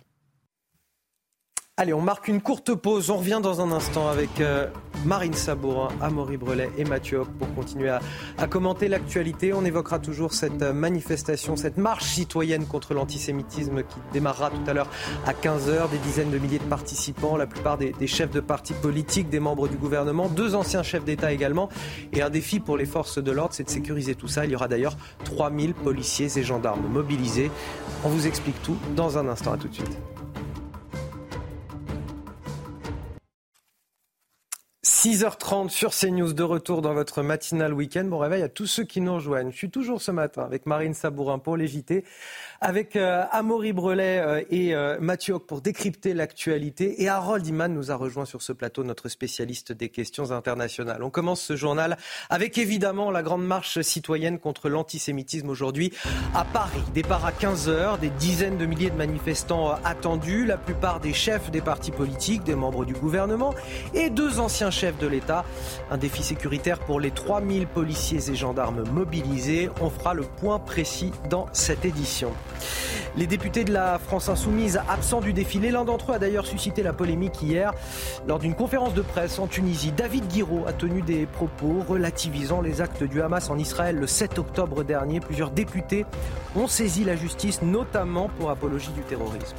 Allez, on marque une courte pause. On revient dans un instant avec euh, Marine Sabourin, Amaury Brelet et Mathieu pour continuer à, commenter l'actualité. On évoquera toujours cette euh, manifestation, cette marche citoyenne contre l'antisémitisme qui démarrera tout à l'heure à 15h. Des dizaines de milliers de participants, la plupart des, des chefs de partis politiques, des membres du gouvernement, deux anciens chefs d'État également. Et un défi pour les forces de l'ordre, c'est de sécuriser tout ça. Il y aura d'ailleurs 3000 policiers et gendarmes mobilisés. On vous explique tout dans un instant. À tout de suite. 6h30 sur CNews, de retour dans votre matinal week-end. Bon réveil à tous ceux qui nous rejoignent. Je suis toujours ce matin avec Marine Sabourin pour les avec euh, Amaury Brelet euh, et euh, Mathieu pour décrypter l'actualité. Et Harold Iman nous a rejoint sur ce plateau, notre spécialiste des questions internationales. On commence ce journal avec évidemment la grande marche citoyenne contre l'antisémitisme aujourd'hui à Paris. Départ à 15h, des dizaines de milliers de manifestants attendus, la plupart des chefs des partis politiques, des membres du gouvernement et deux anciens chefs de l'État. Un défi sécuritaire pour les 3000 policiers et gendarmes mobilisés. On fera le point précis dans cette édition. Les députés de la France insoumise absents du défilé, l'un d'entre eux a d'ailleurs suscité la polémique hier lors d'une conférence de presse en Tunisie. David Guiraud a tenu des propos relativisant les actes du Hamas en Israël le 7 octobre dernier. Plusieurs députés ont saisi la justice, notamment pour apologie du terrorisme.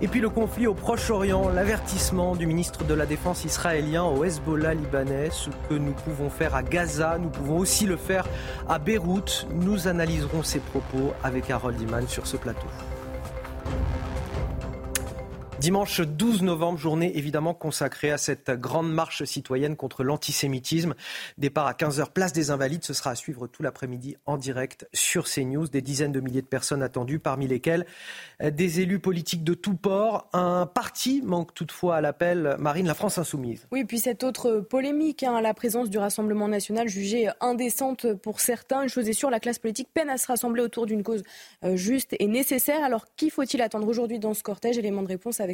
Et puis le conflit au Proche-Orient, l'avertissement du ministre de la Défense israélien au Hezbollah libanais, ce que nous pouvons faire à Gaza, nous pouvons aussi le faire à Beyrouth. Nous analyserons ces propos avec Harold Iman sur ce plateau. Dimanche 12 novembre, journée évidemment consacrée à cette grande marche citoyenne contre l'antisémitisme. Départ à 15h, place des Invalides. Ce sera à suivre tout l'après-midi en direct sur CNews. Des dizaines de milliers de personnes attendues, parmi lesquelles des élus politiques de tous ports. Un parti manque toutefois à l'appel, Marine, la France Insoumise. Oui, puis cette autre polémique, hein, la présence du Rassemblement national jugée indécente pour certains. Une chose est sûre, la classe politique peine à se rassembler autour d'une cause euh, juste et nécessaire. Alors, qui faut-il attendre aujourd'hui dans ce cortège? Élément de réponse avec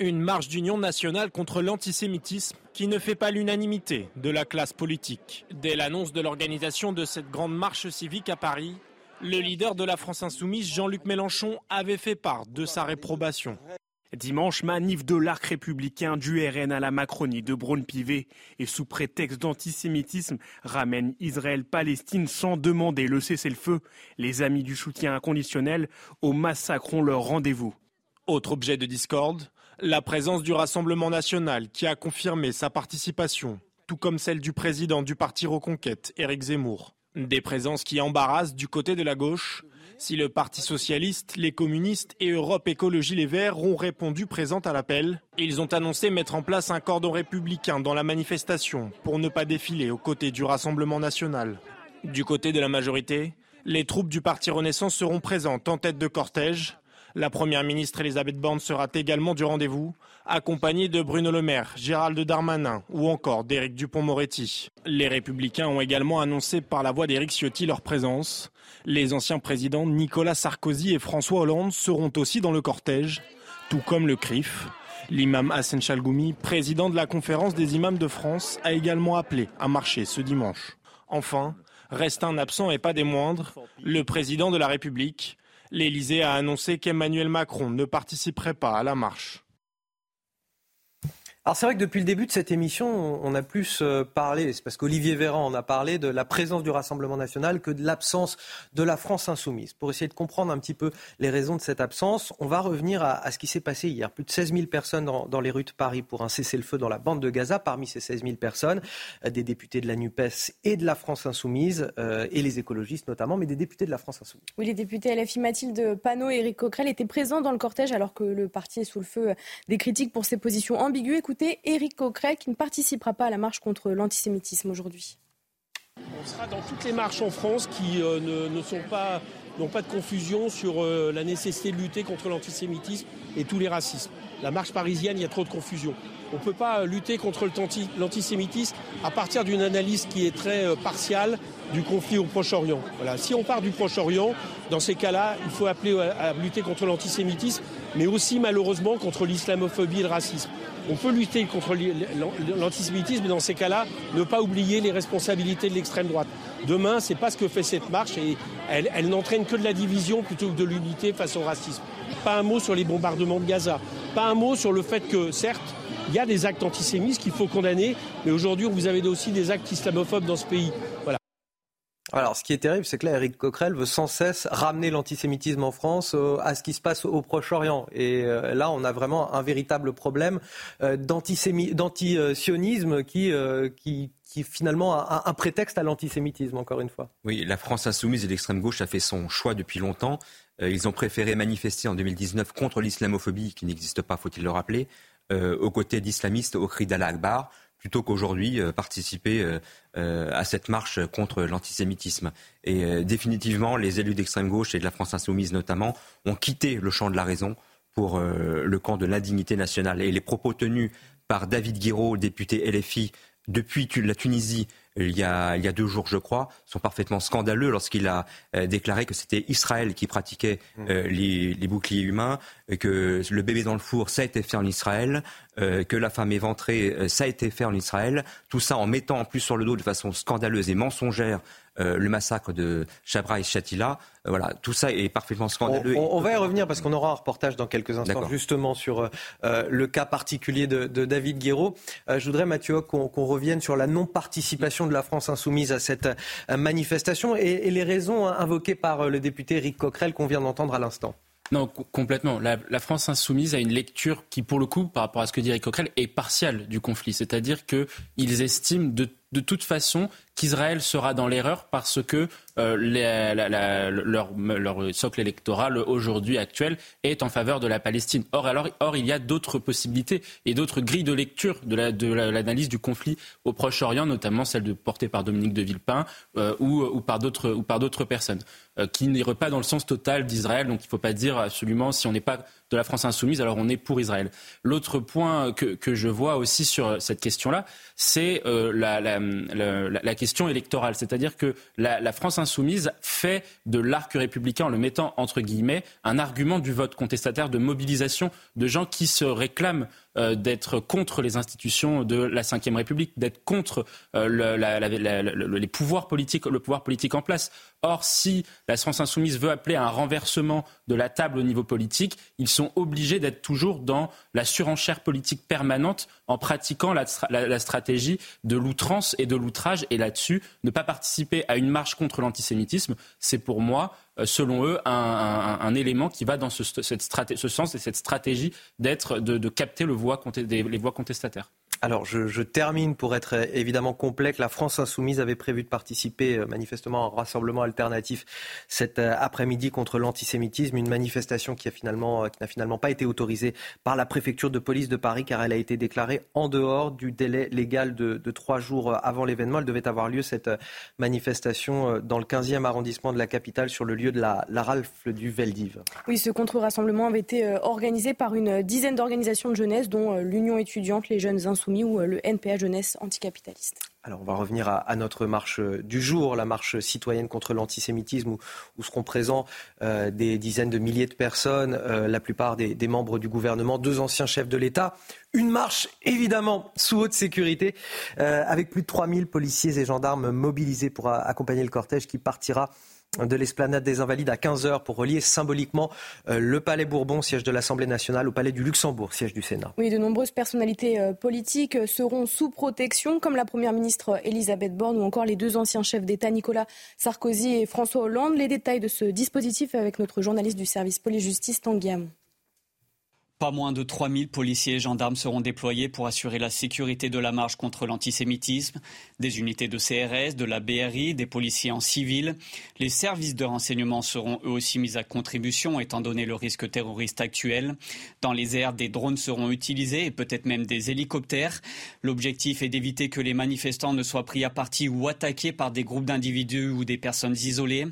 Une marche d'union nationale contre l'antisémitisme qui ne fait pas l'unanimité de la classe politique. Dès l'annonce de l'organisation de cette grande marche civique à Paris, le leader de la France insoumise, Jean-Luc Mélenchon, avait fait part de sa réprobation. Dimanche, manif de l'arc républicain du RN à la Macronie de Braun-Pivet et sous prétexte d'antisémitisme ramène Israël-Palestine sans demander le cessez-le-feu. Les amis du soutien inconditionnel au massacre ont leur rendez-vous. Autre objet de discorde, la présence du Rassemblement national qui a confirmé sa participation, tout comme celle du président du parti Reconquête, Éric Zemmour. Des présences qui embarrassent du côté de la gauche. Si le Parti socialiste, les communistes et Europe Écologie Les Verts ont répondu présents à l'appel, ils ont annoncé mettre en place un cordon républicain dans la manifestation pour ne pas défiler aux côtés du Rassemblement national. Du côté de la majorité, les troupes du Parti Renaissance seront présentes en tête de cortège. La Première ministre Elisabeth Borne sera également du rendez-vous, accompagnée de Bruno Le Maire, Gérald Darmanin ou encore d'Éric Dupont-Moretti. Les Républicains ont également annoncé par la voix d'Éric Ciotti leur présence. Les anciens présidents Nicolas Sarkozy et François Hollande seront aussi dans le cortège, tout comme le CRIF. L'imam Hassan Chalgoumi, président de la conférence des imams de France, a également appelé à marcher ce dimanche. Enfin, reste un absent et pas des moindres, le président de la République. L'Élysée a annoncé qu'Emmanuel Macron ne participerait pas à la marche. Alors c'est vrai que depuis le début de cette émission, on a plus euh, parlé, c'est parce qu'Olivier Véran en a parlé, de la présence du Rassemblement national que de l'absence de la France insoumise. Pour essayer de comprendre un petit peu les raisons de cette absence, on va revenir à, ce qui s'est passé hier. Plus de 16 000 personnes dans, les rues de Paris pour un cessez-le-feu dans la bande de Gaza. Parmi ces 16 000 personnes, euh, des députés de la NUPES et de la France insoumise, euh, et les écologistes notamment, mais des députés de la France insoumise. Oui, les députés LFI Mathilde Panot et Éric Coquerel étaient présents dans le cortège alors que le parti est sous le feu des critiques pour ses positions ambiguës. Éric Coquerel qui ne participera pas à la marche contre l'antisémitisme aujourd'hui. On sera dans toutes les marches en France qui euh, ne, sont pas, n'ont pas de confusion sur euh, la nécessité de lutter contre l'antisémitisme et tous les racismes. La marche parisienne, il y a trop de confusion. On ne peut pas lutter contre l'antisémitisme à partir d'une analyse qui est très euh, partiale du conflit au Proche-Orient. Voilà. Si on part du Proche-Orient, dans ces cas-là, il faut appeler à lutter contre l'antisémitisme, mais aussi malheureusement contre l'islamophobie et le racisme. On peut lutter contre l'antisémitisme, mais dans ces cas-là, ne pas oublier les responsabilités de l'extrême droite. Demain, c'est pas ce que fait cette marche et elle, n'entraîne que de la division plutôt que de l'unité face au racisme. Pas un mot sur les bombardements de Gaza. Pas un mot sur le fait que, certes, il y a des actes antisémites qu'il faut condamner, mais aujourd'hui, vous avez aussi des actes islamophobes dans ce pays. Voilà. Alors, ce qui est terrible, c'est que là, Eric Coquerel veut sans cesse ramener l'antisémitisme en France euh, à ce qui se passe au Proche-Orient. Et euh, là, on a vraiment un véritable problème euh, d'antisionisme qui, qui, qui finalement a un prétexte à l'antisémitisme, encore une fois. Oui, la France insoumise et l'extrême gauche a fait son choix depuis longtemps. Ils ont préféré manifester en 2019 contre l'islamophobie, qui n'existe pas, faut-il le rappeler, aux côtés d'islamistes au cri d'Allah Akbar plutôt qu'aujourd'hui euh, participer euh, euh, à cette marche contre l'antisémitisme. Et définitivement, les élus d'extrême gauche et de la France insoumise notamment ont quitté le champ de la raison pour le camp de l'indignité nationale. Et les propos tenus par David Guiraud, député LFI, depuis la Tunisie il y, a, il y a deux jours, je crois, sont parfaitement scandaleux lorsqu'il a déclaré que c'était Israël qui pratiquait mmh. les, les, boucliers humains, que le bébé dans le four, ça a été fait en Israël, euh, que la femme éventrée, euh, ça a été fait en Israël. Tout ça en mettant en plus sur le dos de façon scandaleuse et mensongère euh, le massacre de Chabra et Shatila. voilà, tout ça est parfaitement scandaleux. On, va y revenir parce qu'on aura un reportage dans quelques instants justement sur le cas particulier de, David Guéraud. je voudrais, Mathieu, qu'on revienne sur la non-participation de la France insoumise à cette manifestation et, et les raisons invoquées par le député Eric Coquerel qu'on vient d'entendre à l'instant. Non, complètement. La, France insoumise a une lecture qui, pour le coup, par rapport à ce que dit Eric Coquerel, est partiale du conflit. C'est-à-dire qu'ils estiment de, toute façon qu'Israël sera dans l'erreur parce que euh, leur, socle électoral aujourd'hui actuel est en faveur de la Palestine. Or, alors, or il y a d'autres possibilités et d'autres grilles de lecture de l'analyse du conflit au Proche-Orient, notamment celle de, portée par Dominique de Villepin euh, ou, ou, par d'autres personnes, euh, qui n'iraient pas dans le sens total d'Israël. Donc il ne faut pas dire absolument si on n'est pas de la France insoumise, alors on est pour Israël. L'autre point que, je vois aussi sur cette question-là, c'est la, la, électorale. C'est-à-dire que la, France insoumise fait de l'arc républicain, en le mettant entre guillemets, un argument du vote contestataire de mobilisation de gens qui se réclament euh, d'être contre les institutions de la Ve République, d'être contre euh, le, les pouvoirs politiques, le pouvoir politique en place. Or, si la France insoumise veut appeler à un renversement de la table au niveau politique, ils sont obligés d'être toujours dans la surenchère politique permanente en pratiquant la, stratégie de l'outrance et de l'outrage. Et là-dessus, ne pas participer à une marche contre l'antisémitisme, c'est pour moi selon eux, un, élément qui va dans ce, ce sens et cette stratégie d'être, de, capter les voix contestataires. Alors, je, termine pour être euh, évidemment complet. La France insoumise avait prévu de participer euh, manifestement à un rassemblement alternatif cet après-midi contre l'antisémitisme, une manifestation qui, a finalement, n'a finalement pas été autorisée par la préfecture de police de Paris car elle a été déclarée en dehors du délai légal de, trois jours avant l'événement. Elle devait avoir lieu, cette manifestation, dans le 15e arrondissement de la capitale, sur le lieu de la, la rafle du Veldiv. Oui, ce contre-rassemblement avait été euh, organisé par une dizaine d'organisations de jeunesse, dont euh, l'Union étudiante, les Jeunes Insoumis ou euh, le NPA Jeunesse Anticapitaliste. Alors on va revenir à, notre marche du jour, la marche citoyenne contre l'antisémitisme, où, seront présents des dizaines de milliers de personnes, la plupart des, des, membres du gouvernement, deux anciens chefs de l'État. Une marche évidemment sous haute sécurité, avec plus de 3000 policiers et gendarmes mobilisés pour accompagner le cortège qui partira de l'esplanade des Invalides à 15h pour relier symboliquement euh, le Palais Bourbon, siège de l'Assemblée nationale, au Palais du Luxembourg, siège du Sénat. Oui, de nombreuses personnalités euh, politiques euh, seront sous protection, comme la Première ministre Elisabeth Borne ou encore les deux anciens chefs d'État Nicolas Sarkozy et François Hollande. Les détails de ce dispositif avec notre journaliste du service police-justice Tanguy pas moins de 3000 policiers et gendarmes seront déployés pour assurer la sécurité de la marche contre l'antisémitisme. Des unités de CRS, de la BRI, des policiers en civil. Les services de renseignement seront eux aussi mis à contribution étant donné le risque terroriste actuel. Dans les airs, des drones seront utilisés et peut-être même des hélicoptères. L'objectif est d'éviter que les manifestants ne soient pris à partie ou attaqués par des groupes d'individus ou des personnes isolées.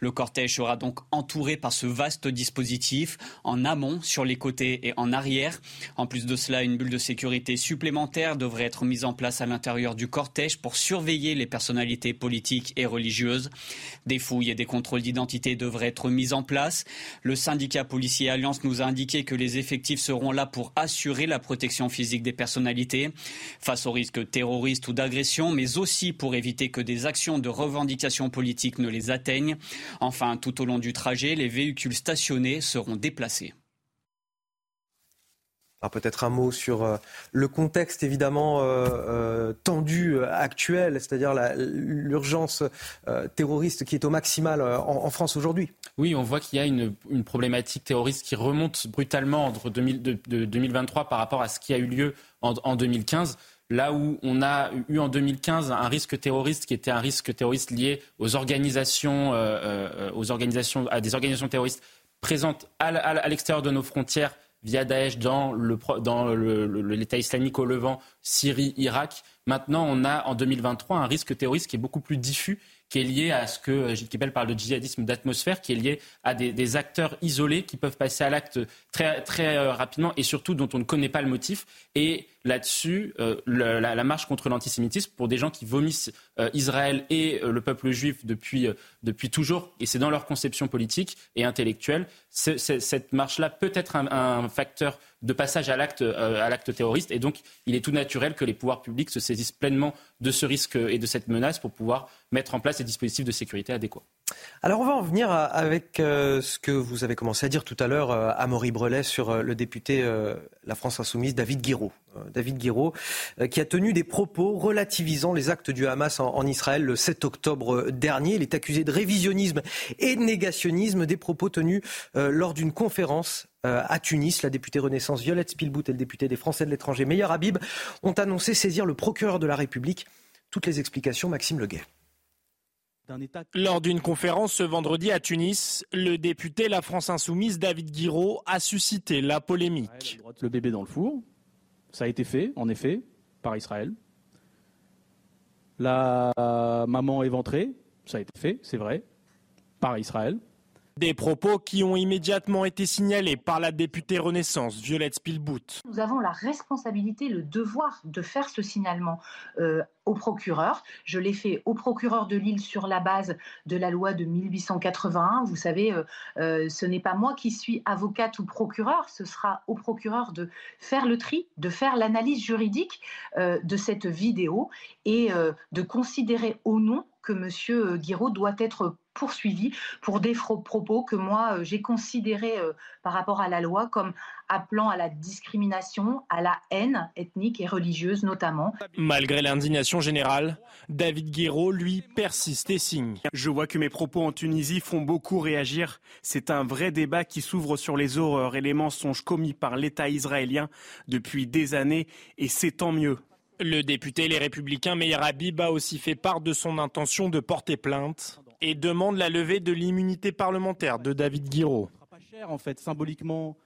Le cortège sera donc entouré par ce vaste dispositif en amont, sur les côtés et en arrière. En plus de cela, une bulle de sécurité supplémentaire devrait être mise en place à l'intérieur du cortège pour surveiller les personnalités politiques et religieuses. Des fouilles et des contrôles d'identité devraient être mis en place. Le syndicat policier Alliance nous a indiqué que les effectifs seront là pour assurer la protection physique des personnalités face aux risques terroristes ou d'agression, mais aussi pour éviter que des actions de revendication politique ne les atteignent. Enfin, tout au long du trajet, les véhicules stationnés seront déplacés. Alors peut-être un mot sur euh, le contexte évidemment euh, euh, tendu actuel, c'est-à-dire l'urgence terroriste qui est au maximal en, France aujourd'hui. Oui, on voit qu'il y a une, problématique terroriste qui remonte brutalement entre 2023 par rapport à ce qui a eu lieu en, en 2015 là où on a eu en 2015 un risque terroriste qui était un risque terroriste lié aux organisations, euh, euh, à des organisations terroristes présentes à l'extérieur de nos frontières via Daesh dans l'État islamique au Levant, Syrie, Irak. Maintenant, on a en 2023 un risque terroriste qui est beaucoup plus diffus qui est lié à ce que Gilles Kebel parle de djihadisme d'atmosphère, qui est lié à des, acteurs isolés qui peuvent passer à l'acte très, très euh, rapidement et surtout dont on ne connaît pas le motif. Et là-dessus, euh, la, marche contre l'antisémitisme, pour des gens qui vomissent euh, Israël et euh, le peuple juif depuis, toujours, et c'est dans leur conception politique et intellectuelle, cette marche-là peut être un, facteur de passage à l'acte terroriste, et donc il est tout naturel que les pouvoirs publics se saisissent pleinement de ce risque et de cette menace pour pouvoir mettre en place des dispositifs de sécurité adéquats. Alors on va en venir avec ce que vous avez commencé à dire tout à l'heure à Maurice Brelet sur le député La France Insoumise, David Guiraud. David Guiraud, euh, qui a tenu des propos relativisant les actes du Hamas en, Israël le 7 octobre dernier. Il est accusé de révisionnisme et de négationnisme, des propos tenus euh, lors d'une conférence euh, à Tunis. La députée Renaissance Violette Spilbout et le député des Français de l'étranger Meilleur Habib ont annoncé saisir le procureur de la République Toutes les explications, Maxime Leguet. Lors d'une conférence ce vendredi à Tunis, le député La France Insoumise David Guiraud a suscité la polémique. Le bébé dans le four, ça a été fait, en effet, par Israël. La maman éventrée, ça a été fait, c'est vrai, par Israël. Des propos qui ont immédiatement été signalés par la députée Renaissance, Violette Spielbout. Nous avons la responsabilité, le devoir de faire ce signalement euh, au procureur. Je l'ai fait au procureur de Lille sur la base de la loi de 1881. Vous savez, euh, euh, ce n'est pas moi qui suis avocate ou procureur, ce sera au procureur de faire le tri, de faire l'analyse juridique de cette vidéo et de considérer au non que M. Guiraud doit être poursuivi pour des propos que moi euh, j'ai considérés euh, par rapport à la loi comme appelant à la discrimination, à la haine ethnique et religieuse notamment. Malgré l'indignation générale, David Guéraud, lui, persiste et signe. Je vois que mes propos en Tunisie font beaucoup réagir. C'est un vrai débat qui s'ouvre sur les horreurs et les mensonges commis par l'État israélien depuis des années et c'est tant mieux. Le député Les Républicains Meir Habib a aussi fait part de son intention de porter plainte et demande la levée de l'immunité parlementaire de David Guiraud. en fait, symboliquement.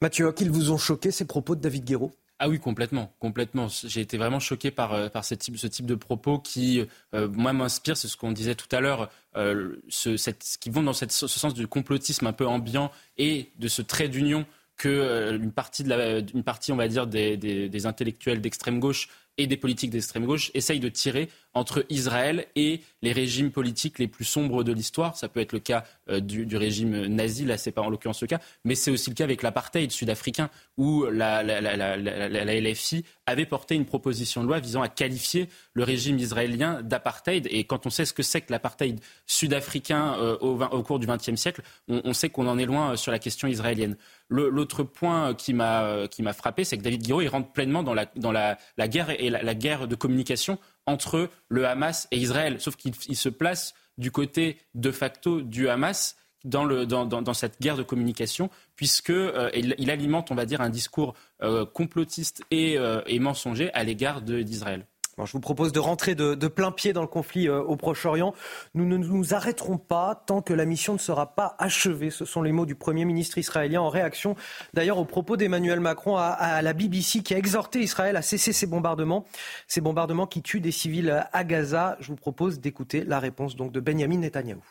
Mathieu, qu'ils vous ont choqué ces propos de David Guiraud? Ah oui, complètement, complètement. J'ai été vraiment choqué par, euh, par ce, type, ce type de propos qui, euh, moi, m'inspire, c'est ce qu'on disait tout à l'heure, euh, ce, qui vont dans ce sens du complotisme un peu ambiant et de ce trait d'union que une partie, de la, une partie, on va dire, des, des intellectuels d'extrême gauche et des politiques d'extrême gauche essayent de tirer entre Israël et les régimes politiques les plus sombres de l'histoire. Ça peut être le cas euh, du, régime nazi, là c'est pas en l'occurrence le cas, mais c'est aussi le cas avec l'apartheid sud-africain où la, LFI avait porté une proposition de loi visant à qualifier le régime israélien d'apartheid. Et quand on sait ce que c'est que l'apartheid sud-africain euh, au, cours du XXe siècle, on, sait qu'on en est loin euh, sur la question israélienne. L'autre point qui m'a frappé, c'est que David Guiraud il rentre pleinement dans la, dans la, guerre et la guerre de communication entre le Hamas et Israël. Sauf qu'il se place du côté de facto du Hamas dans, cette guerre de communication, puisqu'il euh, alimente, on va dire, un discours euh, complotiste euh, et, mensonger à l'égard d'Israël je vous propose de rentrer de, plein pied dans le conflit euh, au Proche-Orient. Nous ne nous arrêterons pas tant que la mission ne sera pas achevée. Ce sont les mots du Premier ministre israélien en réaction d'ailleurs aux propos d'Emmanuel Macron à, la BBC qui a exhorté Israël à cesser ces bombardements, ces bombardements qui tuent des civils à Gaza. Je vous propose d'écouter la réponse donc de Benjamin Netanyahou.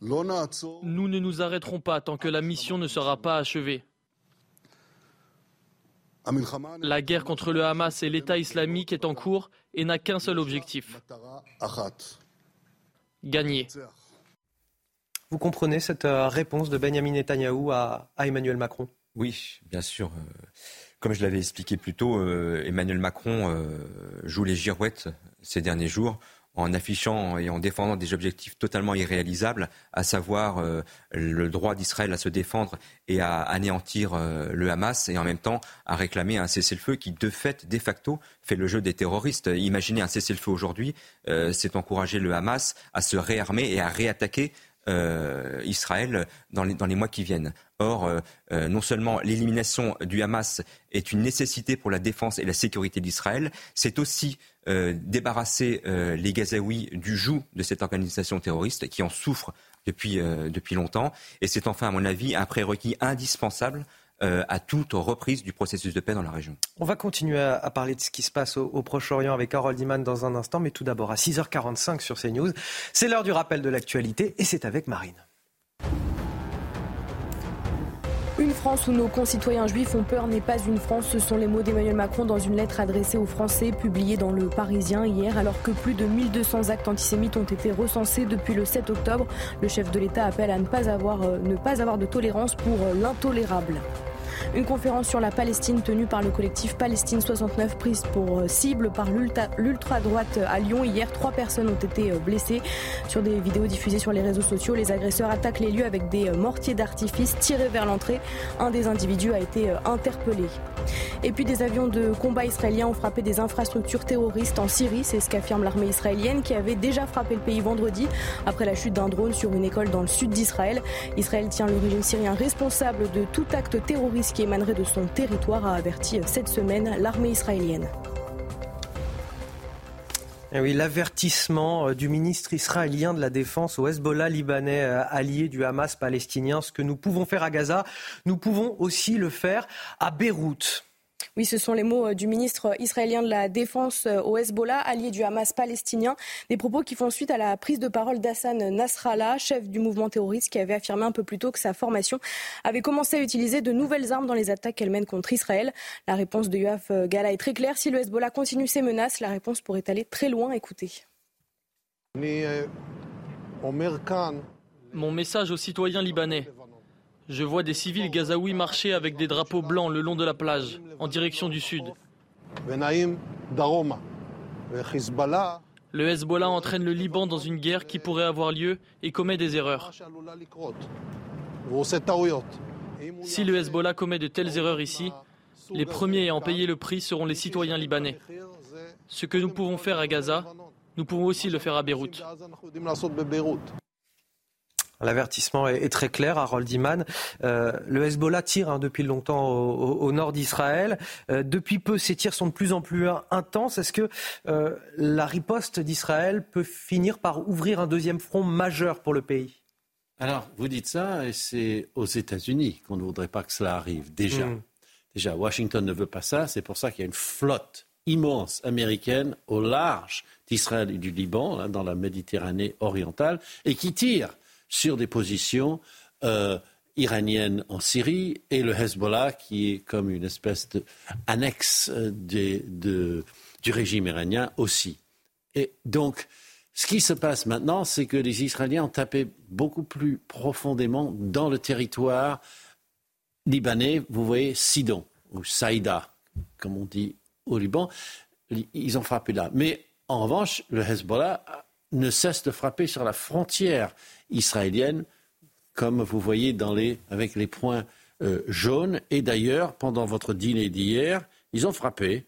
Nous ne nous arrêterons pas tant que la mission ne sera pas achevée. La guerre contre le Hamas et l'État islamique est en cours et n'a qu'un seul objectif. Gagner. Vous comprenez cette euh, réponse de Benjamin Netanyahou à, Emmanuel Macron? Oui, bien sûr. Euh, comme je l'avais expliqué plus tôt, euh, Emmanuel Macron joue les girouettes ces derniers jours en affichant et en défendant des objectifs totalement irréalisables, à savoir euh, le droit d'Israël à se défendre et à anéantir euh, le Hamas, et en même temps à réclamer un cessez-le-feu qui, de fait, de facto, fait le jeu des terroristes. Imaginez un cessez-le-feu aujourd'hui, euh, c'est encourager le Hamas à se réarmer et à réattaquer Israël dans les, mois qui viennent. Or, non seulement l'élimination du Hamas est une nécessité pour la défense et la sécurité d'Israël, c'est aussi euh, débarrasser euh, les Gazaouis du joug de cette organisation terroriste qui en souffre depuis, euh, depuis longtemps. Et c'est enfin, à mon avis, un prérequis indispensable à toute reprise du processus de paix dans la région. On va continuer à, parler de ce qui se passe au, au Proche-Orient avec Harold Iman dans un instant, mais tout d'abord à 6h45 sur CNews. C'est l'heure du rappel de l'actualité et c'est avec Marine. France où nos concitoyens juifs ont peur n'est pas une France. Ce sont les mots d'Emmanuel Macron dans une lettre adressée aux Français publiée dans le Parisien hier. Alors que plus de 1200 actes antisémites ont été recensés depuis le 7 octobre, le chef de l'État appelle à ne pas avoir, euh, de tolérance pour euh, l'intolérable. Une conférence sur la Palestine tenue par le collectif Palestine 69 prise pour euh, cible par l'ultra-droite à Lyon. Hier, trois personnes ont été euh, blessées. Sur des vidéos diffusées sur les réseaux sociaux, les agresseurs attaquent les lieux avec des euh, mortiers d'artifice tirés vers l'entrée. Un des individus a été interpellé. Et puis des avions de combat israéliens ont frappé des infrastructures terroristes en Syrie, c'est ce qu'affirme l'armée israélienne qui avait déjà frappé le pays vendredi après la chute d'un drone sur une école dans le sud d'Israël. Israël tient le régime syrien responsable de tout acte terroriste qui émanerait de son territoire, a averti cette semaine l'armée israélienne. Eh l'avertissement euh, du ministre israélien de la Défense au Hezbollah libanais euh, allié du Hamas palestinien. Ce que nous pouvons faire à Gaza, nous pouvons aussi le faire à Beyrouth. Oui, ce sont les mots euh, du ministre israélien de la Défense euh, au Hezbollah, allié du Hamas palestinien. Des propos qui font suite à la prise de parole d'Hassan Nasrallah, chef du mouvement terroriste, qui avait affirmé un peu plus tôt que sa formation avait commencé à utiliser de nouvelles armes dans les attaques qu'elle mène contre Israël. La réponse de Yoav Gala est très claire. Si le Hezbollah continue ses menaces, la réponse pourrait aller très loin. Écoutez. Mon message aux citoyens libanais. Je vois des civils gazaouis marcher avec des drapeaux blancs le long de la plage, en direction du sud. Le Hezbollah entraîne le Liban dans une guerre qui pourrait avoir lieu et commet des erreurs. Si le Hezbollah commet de telles erreurs ici, les premiers à en payer le prix seront les citoyens libanais. Ce que nous pouvons faire à Gaza, nous pouvons aussi le faire à Beyrouth. L'avertissement est, très clair, Harold Iman. Euh, le Hezbollah tire hein, depuis longtemps au, nord d'Israël. Euh, depuis peu, ces tirs sont de plus en plus intenses. Est-ce que euh, la riposte d'Israël peut finir par ouvrir un deuxième front majeur pour le pays? Alors, vous dites ça, et c'est aux États-Unis qu'on ne voudrait pas que cela arrive, déjà. Hmm. Déjà, Washington ne veut pas ça. C'est pour ça qu'il y a une flotte immense américaine au large d'Israël et du Liban, dans la Méditerranée orientale, et qui tire sur des positions euh, iraniennes en Syrie et le Hezbollah qui est comme une espèce d'annexe euh, du régime iranien aussi. Et donc, ce qui se passe maintenant, c'est que les Israéliens ont tapé beaucoup plus profondément dans le territoire libanais, vous voyez, Sidon, ou Saïda, comme on dit au Liban, ils ont frappé là. Mais en revanche, le Hezbollah ne cesse de frapper sur la frontière israélienne, comme vous voyez avec les points euh, jaunes. Et d'ailleurs, pendant votre dîner d'hier, ils ont frappé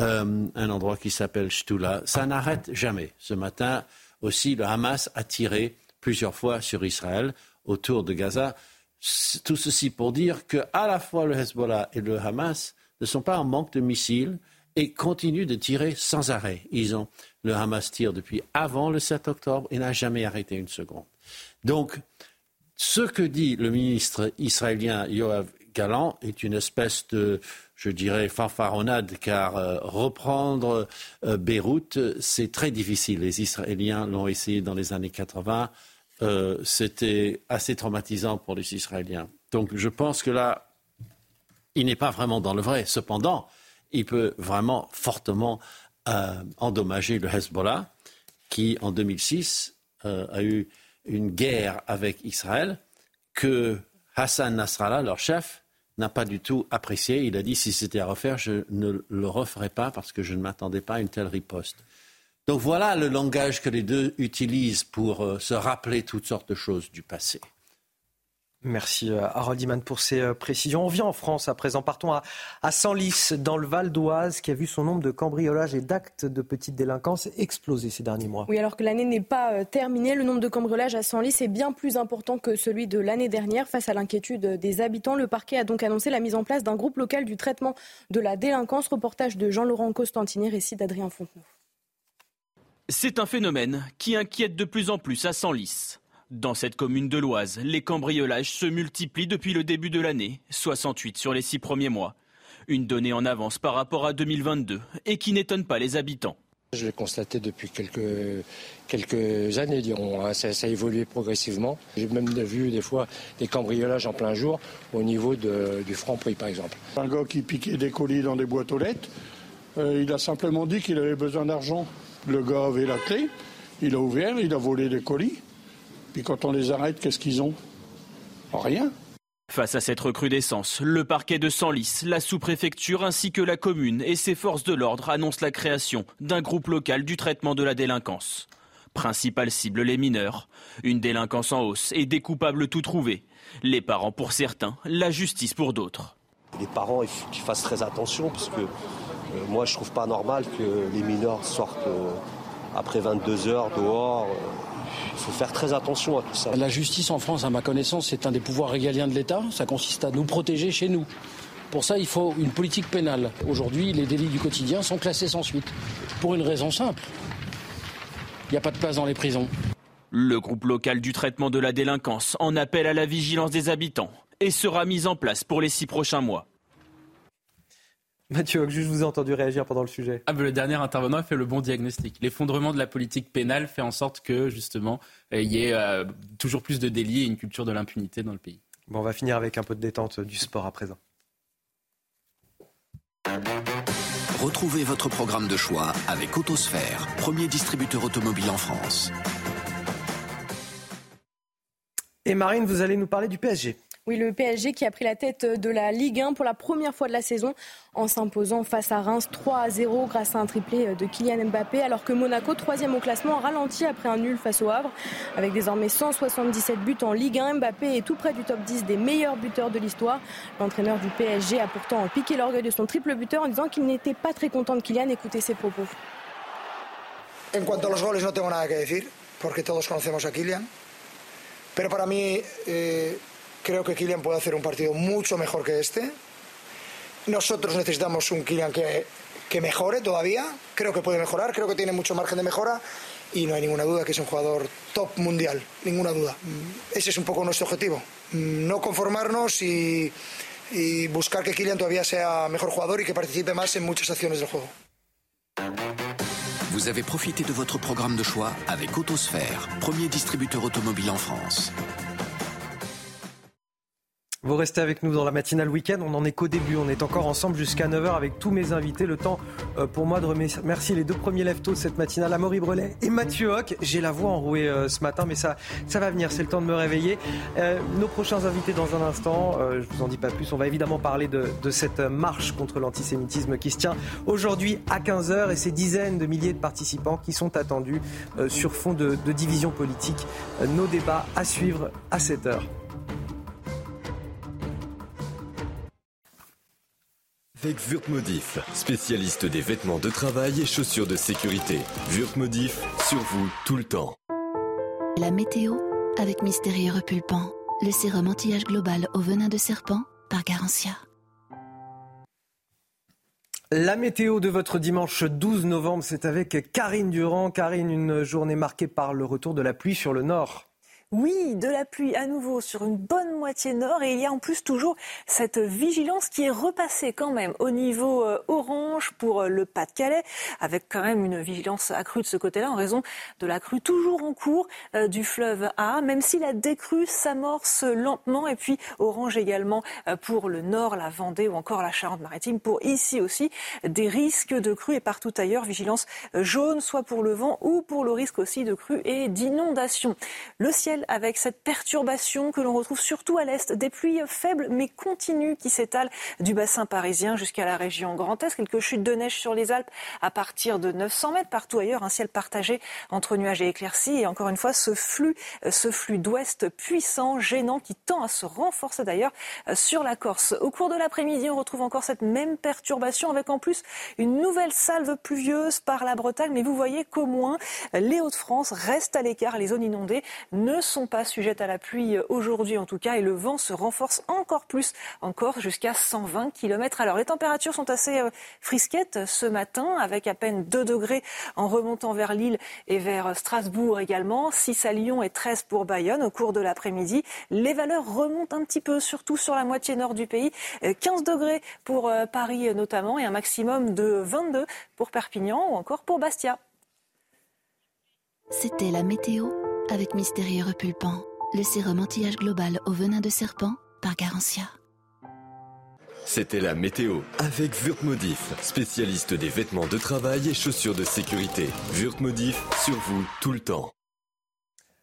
euh, un endroit qui s'appelle Shtula. Ça n'arrête jamais. Ce matin aussi, le Hamas a tiré plusieurs fois sur Israël autour de Gaza. Tout ceci pour dire que à la fois le Hezbollah et le Hamas ne sont pas en manque de missiles et continuent de tirer sans arrêt. Ils ont, le Hamas tire depuis avant le 7 octobre et n'a jamais arrêté une seconde. Donc, ce que dit le ministre israélien Yoav Galant est une espèce de, je dirais, fanfaronnade, car euh, reprendre euh, Beyrouth, c'est très difficile. Les Israéliens l'ont essayé dans les années 80. Euh, c'était assez traumatisant pour les Israéliens. Donc, je pense que là, il n'est pas vraiment dans le vrai. Cependant, il peut vraiment fortement endommager le Hezbollah, qui, en 2006, a eu une guerre avec Israël que Hassan Nasrallah, leur chef, n'a pas du tout apprécié. Il a dit si c'était à refaire, je ne le referai pas parce que je ne m'attendais pas à une telle riposte. Donc voilà le langage que les deux utilisent pour euh, se rappeler toutes sortes de choses du passé. Merci euh, Harold Iman pour ces euh, précisions. On vient en France à présent. Partons à, à Senlis, dans le Val d'Oise, qui a vu son nombre de cambriolages et d'actes de petite délinquance exploser ces derniers mois. Oui, alors que l'année n'est pas euh, terminée, le nombre de cambriolages à Senlis est bien plus important que celui de l'année dernière. Face à l'inquiétude des habitants, le parquet a donc annoncé la mise en place d'un groupe local du traitement de la délinquance. Reportage de Jean-Laurent Costantini, récit d'Adrien Fontenot. C'est un phénomène qui inquiète de plus en plus à Senlis. Dans cette commune de l'Oise, les cambriolages se multiplient depuis le début de l'année, 68 sur les six premiers mois. Une donnée en avance par rapport à 2022 et qui n'étonne pas les habitants. Je l'ai constaté depuis quelques, quelques années, dirons. Hein. Ça, a évolué progressivement. J'ai même vu des fois des cambriolages en plein jour au niveau du franc prix, par exemple. Un gars qui piquait des colis dans des boîtes aux lettres, euh, il a simplement dit qu'il avait besoin d'argent. Le gars avait la clé, il a ouvert, il a volé des colis. Puis quand on les arrête, qu'est-ce qu'ils ont? Rien. Face à cette recrudescence, le parquet de Senlis, la sous-préfecture ainsi que la commune et ses forces de l'ordre annoncent la création d'un groupe local du traitement de la délinquance. Principale cible les mineurs, une délinquance en hausse et des coupables tout trouvés. Les parents pour certains, la justice pour d'autres. Les parents, il faut qu'ils fassent très attention parce que euh, moi je trouve pas normal que les mineurs sortent euh, après 22 heures dehors. Euh, il faut faire très attention à tout ça. La justice en France, à ma connaissance, c'est un des pouvoirs régaliens de l'État. Ça consiste à nous protéger chez nous. Pour ça, il faut une politique pénale. Aujourd'hui, les délits du quotidien sont classés sans suite. Pour une raison simple. n'y a pas de place dans les prisons. Le groupe local du traitement de la délinquance en appelle à la vigilance des habitants et sera mis en place pour les six prochains mois. Mathieu, je vous ai entendu réagir pendant le sujet. Ah, le dernier intervenant a fait le bon diagnostic. L'effondrement de la politique pénale fait en sorte que, justement, euh, il y ait euh, toujours plus de délits et une culture de l'impunité dans le pays. Bon, on va finir avec un peu de détente du sport à présent. Retrouvez votre programme de choix avec Autosphère, premier distributeur automobile en France. Et Marine, vous allez nous parler du PSG. Oui, le PSG qui a pris la tête de la Ligue 1 pour la première fois de la saison en s'imposant face à Reims 3 à 0 grâce à un triplé de Kylian Mbappé, alors que Monaco, troisième au classement, ralentit après un nul face au Havre. Avec désormais 177 buts en Ligue 1, Mbappé est tout près du top 10 des meilleurs buteurs de l'histoire. L'entraîneur du PSG a pourtant piqué l'orgueil de son triple buteur en disant qu'il n'était pas très content de Kylian. Écoutez ses propos. En cuanto a los goles no tengo nada que decir, porque todos conocemos a Kylian. Pero para mí eh, creo que Kylian puede hacer un partido mucho mejor que este. Nosotros necesitamos un Kylian que, que mejore todavía. Creo que puede mejorar, creo que tiene mucho margen de mejora y no hay ninguna duda que es un jugador top mundial, ninguna duda. Ese es un poco nuestro objetivo, no conformarnos y, y buscar que Kylian todavía sea mejor jugador y que participe más en muchas acciones del juego. Vous avez profité de votre programme de choix avec Autosphère, premier distributeur automobile en France. Vous restez avec nous dans la matinale week-end. On n'en est qu'au début. On est encore ensemble jusqu'à 9h avec tous mes invités. Le temps euh, pour moi de remercier les deux premiers de cette matinale, Amaury Brelet et Mathieu Hoc. J'ai la voix enrouée euh, ce matin, mais ça, ça va venir. C'est le temps de me réveiller. Euh, nos prochains invités dans un instant. je vous en dis pas plus. On va évidemment parler de, de cette marche contre l'antisémitisme qui se tient aujourd'hui à 15h et ces dizaines de milliers de participants qui sont attendus sur fond de, de division politique. nos débats à suivre à 7h. Avec Wurtmodif, spécialiste des vêtements de travail et chaussures de sécurité. Wurtmodif, sur vous tout le temps. La météo avec Mystérieux Repulpant, le sérum anti-âge global au venin de serpent par Garantia. La météo de votre dimanche 12 novembre, c'est avec Karine Durand. Karine, une journée marquée par le retour de la pluie sur le nord. Oui, de la pluie à nouveau sur une bonne moitié nord et il y a en plus toujours cette vigilance qui est repassée quand même au niveau euh, orange pour euh, le Pas-de-Calais avec quand même une vigilance accrue de ce côté-là en raison de la crue toujours en cours euh, du fleuve A, même si la décrue s'amorce lentement et puis orange également pour le nord, la Vendée ou encore la Charente-Maritime pour ici aussi des risques de crue et partout ailleurs vigilance jaune soit pour le vent ou pour le risque aussi de crue et d'inondation. Le ciel avec cette perturbation que l'on retrouve surtout à l'est, des pluies faibles mais continues qui s'étalent du bassin parisien jusqu'à la région Grand Est. Quelques chutes de neige sur les Alpes à partir de 900 mètres. Partout ailleurs, un ciel partagé entre nuages et éclaircies. Et encore une fois, ce flux, ce flux d'ouest puissant, gênant, qui tend à se renforcer d'ailleurs sur la Corse. Au cours de l'après-midi, on retrouve encore cette même perturbation avec en plus une nouvelle salve pluvieuse par la Bretagne. Mais vous voyez qu'au moins, les Hauts-de-France restent à l'écart. Les zones inondées ne sont sont pas sujettes à la pluie aujourd'hui en tout cas et le vent se renforce encore plus, encore jusqu'à 120 km l'heure. Les températures sont assez euh, frisquettes ce matin avec à peine 2 degrés en remontant vers Lille et vers Strasbourg également, 6 à Lyon et 13 pour Bayonne au cours de l'après-midi. Les valeurs remontent un petit peu, surtout sur la moitié nord du pays, 15 euh, degrés pour euh, Paris notamment et un maximum de 22 pour Perpignan ou encore pour Bastia. C'était la météo avec Mystérieux Repulpant, le sérum anti-âge global au venin de serpent par Garantia. C'était la météo avec Wurtmodif, spécialiste des vêtements de travail et chaussures de sécurité. Wurtmodif, sur vous tout le temps.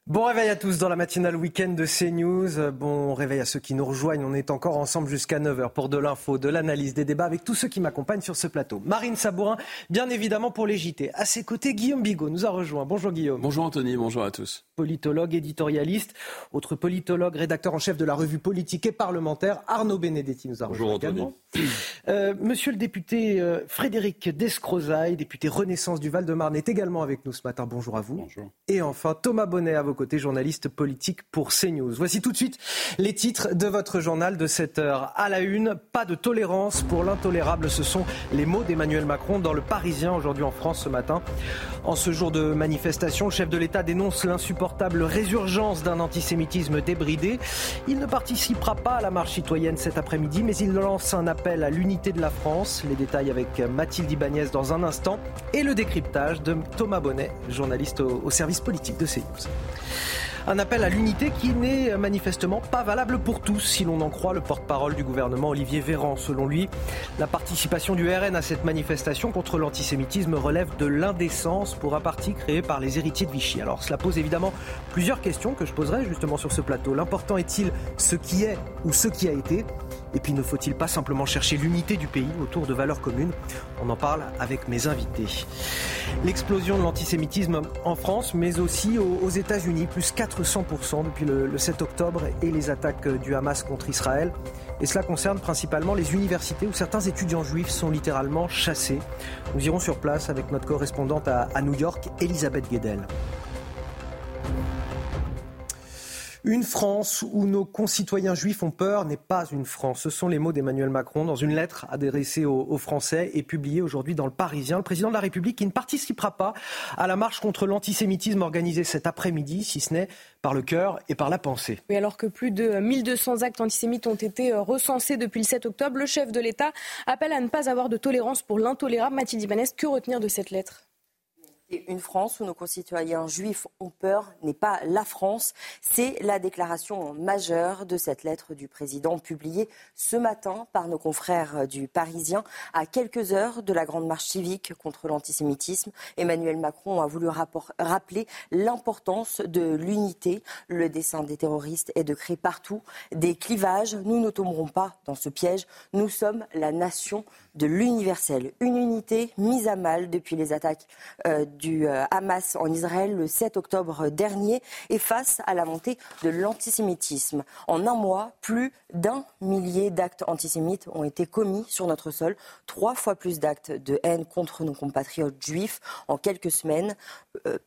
Bon réveil à tous dans la matinale week-end de CNews. Bon réveil à ceux qui nous rejoignent. On est encore ensemble jusqu'à 9h pour de l'info, de l'analyse, des débats avec tous ceux qui m'accompagnent sur ce plateau. Marine Sabourin, bien évidemment pour les JT. À ses côtés, Guillaume Bigot nous a rejoint. Bonjour Guillaume. Bonjour Anthony, bonjour à tous. Politologue, éditorialiste, autre politologue, rédacteur en chef de la revue politique et parlementaire, Arnaud Benedetti nous a rejoint également. Euh, monsieur le député euh, Frédéric Descrozaille, député Renaissance du Val-de-Marne, est également avec nous ce matin. Bonjour à vous. Bonjour. Et enfin, Thomas Bonnet, avocat vos journaliste politique pour CNews. Voici tout de suite les titres de votre journal de 7 heure. À la une, pas de tolérance pour l'intolérable. Ce sont les mots d'Emmanuel Macron dans le Parisien aujourd'hui en France ce matin. En ce jour de manifestation, le chef de l'État dénonce l'insupportable résurgence d'un antisémitisme débridé. Il ne participera pas à la marche citoyenne cet après-midi, mais il lance un appel à l'unité de la France. Les détails avec Mathilde Ibanez dans un instant et le décryptage de Thomas Bonnet, journaliste au, service politique de CNews. Un appel à l'unité qui n'est manifestement pas valable pour tous, si l'on en croit le porte-parole du gouvernement Olivier Véran. Selon lui, la participation du RN à cette manifestation contre l'antisémitisme relève de l'indécence pour un parti créé par les héritiers de Vichy. Alors cela pose évidemment plusieurs questions que je poserai justement sur ce plateau. L'important est-il ce qui est ou ce qui a été? Et puis ne faut-il pas simplement chercher l'unité du pays autour de valeurs communes On en parle avec mes invités. L'explosion de l'antisémitisme en France, mais aussi aux États-Unis, plus 400% depuis le 7 octobre et les attaques du Hamas contre Israël. Et cela concerne principalement les universités où certains étudiants juifs sont littéralement chassés. Nous irons sur place avec notre correspondante à, New York, Elisabeth Guedel. Une France où nos concitoyens juifs ont peur n'est pas une France. Ce sont les mots d'Emmanuel Macron dans une lettre adressée aux, Français et publiée aujourd'hui dans le Parisien. Le président de la République qui ne participera pas à la marche contre l'antisémitisme organisée cet après-midi, si ce n'est par le cœur et par la pensée. Oui, alors que plus de 1200 actes antisémites ont été euh, recensés depuis le 7 octobre, le chef de l'État appelle à ne pas avoir de tolérance pour l'intolérable. Mathilde Ibanez, que retenir de cette lettre? Une France où nos concitoyens juifs ont peur n'est pas la France. C'est la déclaration majeure de cette lettre du président publiée ce matin par nos confrères du Parisien à quelques heures de la grande marche civique contre l'antisémitisme. Emmanuel Macron a voulu rappeler l'importance de l'unité. Le dessein des terroristes est de créer partout des clivages. Nous ne tomberons pas dans ce piège. Nous sommes la nation de l'universel. Une unité mise à mal depuis les attaques euh, du euh, Hamas en Israël le 7 octobre dernier et face à la montée de l'antisémitisme. En un mois, plus d'un millier d'actes antisémites ont été commis sur notre sol, trois fois plus d'actes de haine contre nos compatriotes juifs en quelques semaines. Euh,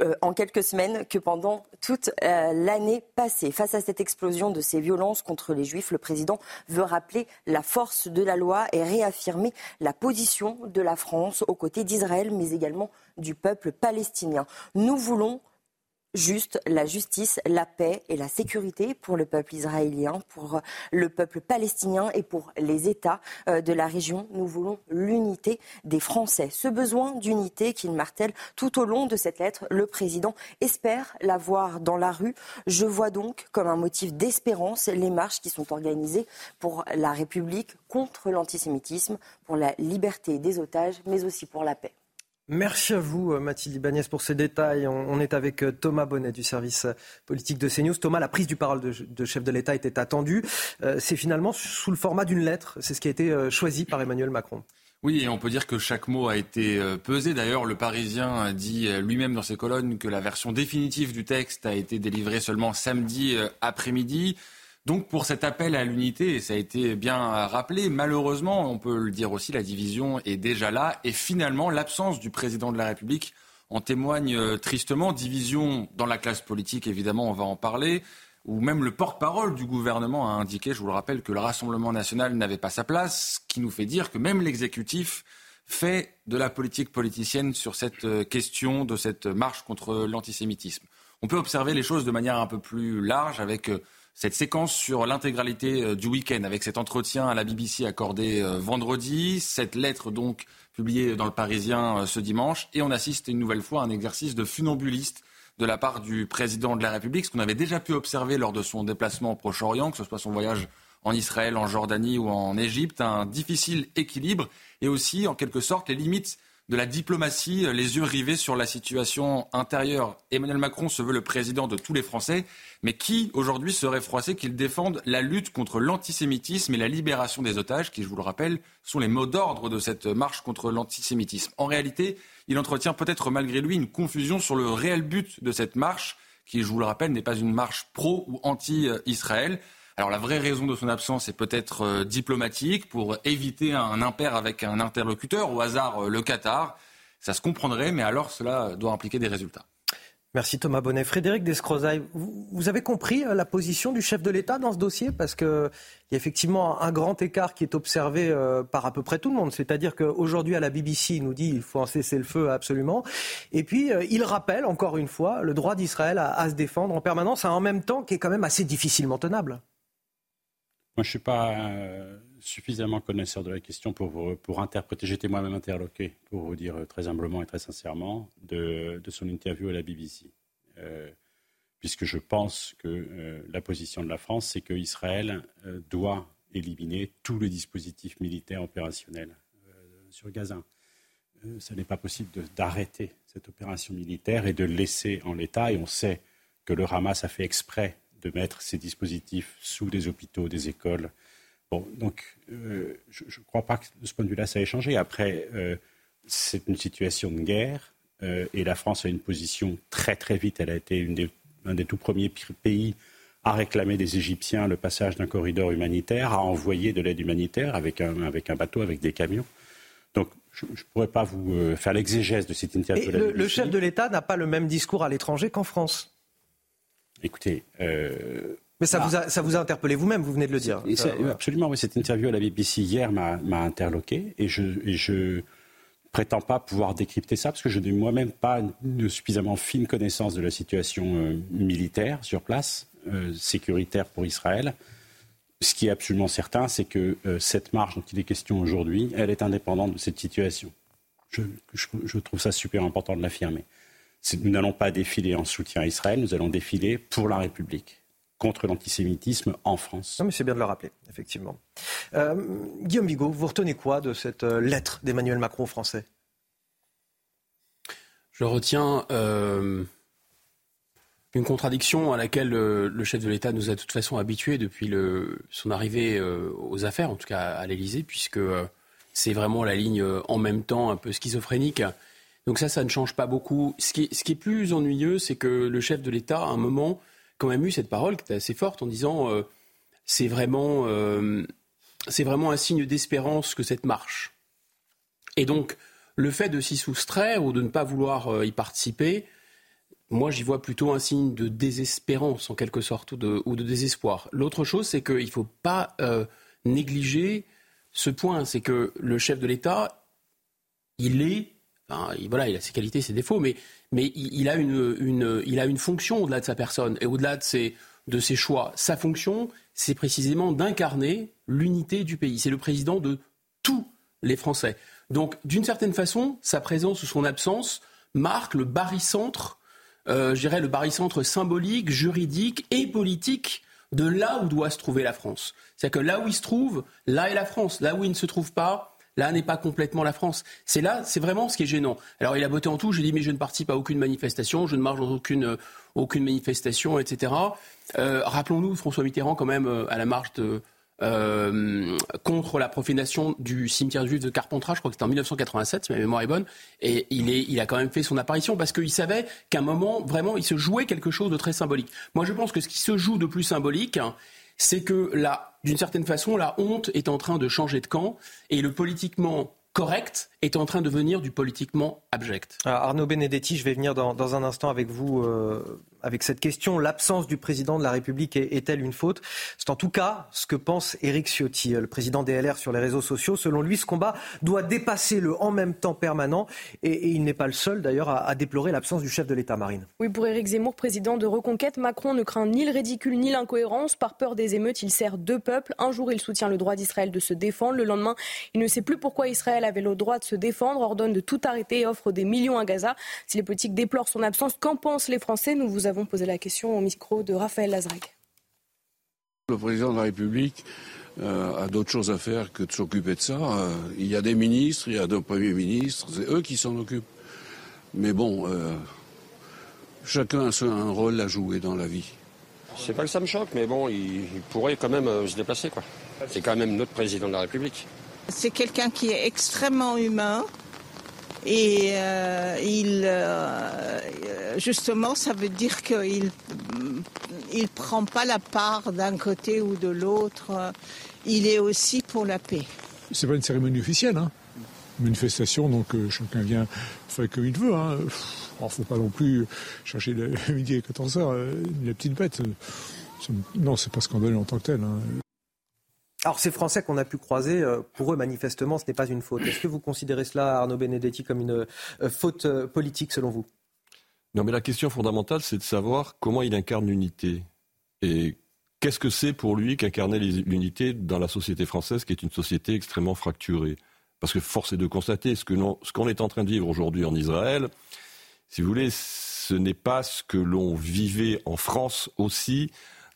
euh, en quelques semaines que pendant toute euh, l'année passée. Face à cette explosion de ces violences contre les Juifs, le président veut rappeler la force de la loi et réaffirmer la position de la France aux côtés d'Israël, mais également du peuple palestinien. Nous voulons juste la justice, la paix et la sécurité pour le peuple israélien, pour le peuple palestinien et pour les États euh, de la région. Nous voulons l'unité des Français. Ce besoin d'unité qu'il martèle tout au long de cette lettre, le président espère la voir dans la rue. Je vois donc comme un motif d'espérance les marches qui sont organisées pour la République contre l'antisémitisme, pour la liberté des otages, mais aussi pour la paix. Merci à vous, euh, Mathilde Ibanez, pour ces détails. On, est avec euh, Thomas Bonnet du service euh, politique de CNews. Thomas, la prise du parole de, chef de l'État était attendue. c'est finalement sous le format d'une lettre. C'est ce qui a été choisi par Emmanuel Macron. Oui, et on peut dire que chaque mot a été pesé. D'ailleurs, le Parisien dit lui-même dans ses colonnes que la version définitive du texte a été délivrée seulement samedi après-midi. Donc pour cet appel à l'unité, et ça a été bien rappelé, malheureusement, on peut le dire aussi, la division est déjà là. Et finalement, l'absence du président de la République en témoigne euh, tristement. Division dans la classe politique, évidemment, on va en parler. Ou même le porte-parole du gouvernement a indiqué, je vous le rappelle, que le Rassemblement national n'avait pas sa place, ce qui nous fait dire que même l'exécutif fait de la politique politicienne sur cette euh, question de cette marche contre l'antisémitisme. On peut observer les choses de manière un peu plus large avec euh, cette séquence sur l'intégralité euh, du week-end, avec cet entretien à la BBC accordé euh, vendredi, cette lettre donc publiée dans le Parisien euh, ce dimanche, et on assiste une nouvelle fois à un exercice de funambuliste de la part du président de la République, ce qu'on avait déjà pu observer lors de son déplacement au Proche-Orient, que ce soit son voyage en Israël, en Jordanie ou en Égypte, un difficile équilibre et aussi, en quelque sorte, les limites de la diplomatie, euh, les yeux rivés sur la situation intérieure. Emmanuel Macron se veut le président de tous les Français, mais qui aujourd'hui serait froissé qu'il défende la lutte contre l'antisémitisme et la libération des otages, qui, je vous le rappelle, sont les mots d'ordre de cette marche contre l'antisémitisme. En réalité, il entretient peut-être malgré lui une confusion sur le réel but de cette marche, qui, je vous le rappelle, n'est pas une marche pro ou anti-Israël. Alors la vraie raison de son absence est peut-être euh, diplomatique, pour éviter un impair avec un interlocuteur, au hasard euh, le Qatar. Ça se comprendrait, mais alors cela doit impliquer des résultats. Merci Thomas Bonnet. Frédéric Descrozaille, vous avez compris euh, la position du chef de l'État dans ce dossier? Parce qu'il y a effectivement un grand écart qui est observé par à peu près tout le monde. C'est-à-dire qu'aujourd'hui, à la BBC, il nous dit qu'il faut en cesser le feu absolument. Et puis, il rappelle encore une fois le droit d'Israël à, se défendre en permanence, en même temps qui est quand même assez difficilement tenable. Moi, je ne suis pas suffisamment connaisseur de la question pour, pour interpréter. J'étais moi-même interloqué, pour vous dire très humblement et très sincèrement, de, de son interview à la BBC. Euh, puisque je pense que euh, la position de la France, c'est qu'Israël euh, doit éliminer tous les dispositifs militaires opérationnels sur Gaza. ce n'est pas possible d'arrêter cette opération militaire et de laisser en l'état. Et on sait que le Hamas a fait exprès de mettre ces dispositifs sous des hôpitaux, des écoles, donc euh, je ne crois pas que de ce point de vue-là, ça ait changé. Après, euh, c'est une situation de guerre euh, et la France a une position très très vite. Elle a été une des, un des tout premiers pays à réclamer des Égyptiens le passage d'un corridor humanitaire, à envoyer de l'aide humanitaire avec un, avec un bateau, avec des camions. Donc, je ne pourrais pas vous faire l'exégèse de cette. Le, le, chef de l'État n'a pas le même discours à l'étranger qu'en France. Écoutez, mais ça, vous a, ça vous a interpellé vous-même, vous venez de le dire. absolument, oui. Cette interview à la BBC hier m'a interloqué et je, et je prétends pas pouvoir décrypter ça parce que je n'ai moi-même pas une suffisamment fine connaissance de la situation euh, militaire sur place, euh, sécuritaire pour Israël. Ce qui est absolument certain, c'est que euh, cette marche dont il est question aujourd'hui, elle est indépendante de cette situation. Je, je, je trouve ça super important de l'affirmer. Nous n'allons pas défiler en soutien à Israël, nous allons défiler pour la République contre l'antisémitisme en France. Non, mais c'est bien de le rappeler, effectivement. Euh, Guillaume Bigot, vous retenez quoi de cette euh, lettre d'Emmanuel Macron français? Je retiens euh, une contradiction à laquelle le chef de l'État nous a de toute façon habitués depuis le, son arrivée aux affaires, en tout cas à l'Élysée, puisque c'est vraiment la ligne en même temps un peu schizophrénique. Donc ça, ça ne change pas beaucoup. Ce qui, est plus ennuyeux, c'est que le chef de l'État, à un moment, quand même eu cette parole qui était assez forte en disant euh, c'est vraiment, euh, vraiment un signe d'espérance que cette marche. Et donc, le fait de s'y soustraire ou de ne pas vouloir euh, y participer, moi, j'y vois plutôt un signe de désespérance, en quelque sorte, ou de désespoir. L'autre chose, c'est qu'il ne faut pas négliger ce point, c'est que le chef de l'État, il est il, voilà, il a ses qualités, ses défauts, mais, il, a une, fonction au-delà de sa personne et au-delà de ses, de ses choix. Sa fonction, c'est précisément d'incarner l'unité du pays. C'est le président de tous les Français. Donc, d'une certaine façon, sa présence ou son absence marque le barycentre, euh, je dirais le barycentre symbolique, juridique et politique de là où doit se trouver la France. C'est-à-dire que là où il se trouve, là est la France. Là où il ne se trouve pas, Là n'est pas complètement la France. C'est là, c'est vraiment ce qui est gênant. Alors il a voté en tout. J'ai dit mais je ne participe à aucune manifestation, je ne marche dans aucune euh, aucune manifestation, etc. Euh, rappelons-nous François Mitterrand quand même euh, à la marche contre la profanation du cimetière juif de Carpentras, je crois que c'était en 1987, si ma mémoire est bonne, et il, est, il a quand même fait son apparition parce qu'il savait qu'à un moment, vraiment, il se jouait quelque chose de très symbolique. Moi, je pense que ce qui se joue de plus symbolique, c'est que d'une certaine façon, la honte est en train de changer de camp et le politiquement correct est en train de venir du politiquement abject. Arnaud Benedetti, je vais venir dans, un instant avec vous euh, avec cette question. L'absence du président de la République est-elle une faute? C'est en tout cas ce que pense Éric Ciotti, le président des LR sur les réseaux sociaux. Selon lui, ce combat doit dépasser le en même temps permanent. Et, il n'est pas le seul d'ailleurs à, déplorer l'absence du chef de l'État, Marine. Oui, pour Éric Zemmour, président de Reconquête, Macron ne craint ni le ridicule ni l'incohérence. Par peur des émeutes, il sert deux peuples. Un jour, il soutient le droit d'Israël de se défendre. Le lendemain, il ne sait plus pourquoi Israël avait le droit de se défendre, ordonne de tout arrêter et offre des millions à Gaza. Si les politiques déplorent son absence, qu'en pensent les Français Nous vous avons posé la question au micro de Raphaël Lazrec. Le président de la République euh, a d'autres choses à faire que de s'occuper de ça. Euh, il y a des ministres, il y a des premiers ministres, c'est eux qui s'en occupent. Mais bon, euh, chacun a un rôle à jouer dans la vie. C'est pas que ça me choque, mais bon, il, pourrait quand même se déplacer, quoi. C'est quand même notre président de la République. C'est quelqu'un qui est extrêmement humain, et euh, il, euh, justement, ça veut dire qu'il il prend pas la part d'un côté ou de l'autre. Il est aussi pour la paix. C'est pas une cérémonie officielle, hein. Manifestation, donc euh, chacun vient faire comme il veut. Hein. Alors, faut pas non plus chercher le midi et 14 heures, les petites bêtes. Non, c'est pas scandaleux en tant que tel. Hein. Alors ces Français qu'on a pu croiser, euh, pour eux manifestement, ce n'est pas une faute. Est-ce que vous considérez cela, Arnaud Benedetti, comme une euh, faute euh, politique selon vous? Non, mais la question fondamentale, c'est de savoir comment il incarne l'unité. Et qu'est-ce que c'est pour lui qu'incarner l'unité dans la société française, qui est une société extrêmement fracturée? Parce que force est de constater, ce qu'on est en train de vivre aujourd'hui en Israël, si vous voulez, ce n'est pas ce que l'on vivait en France aussi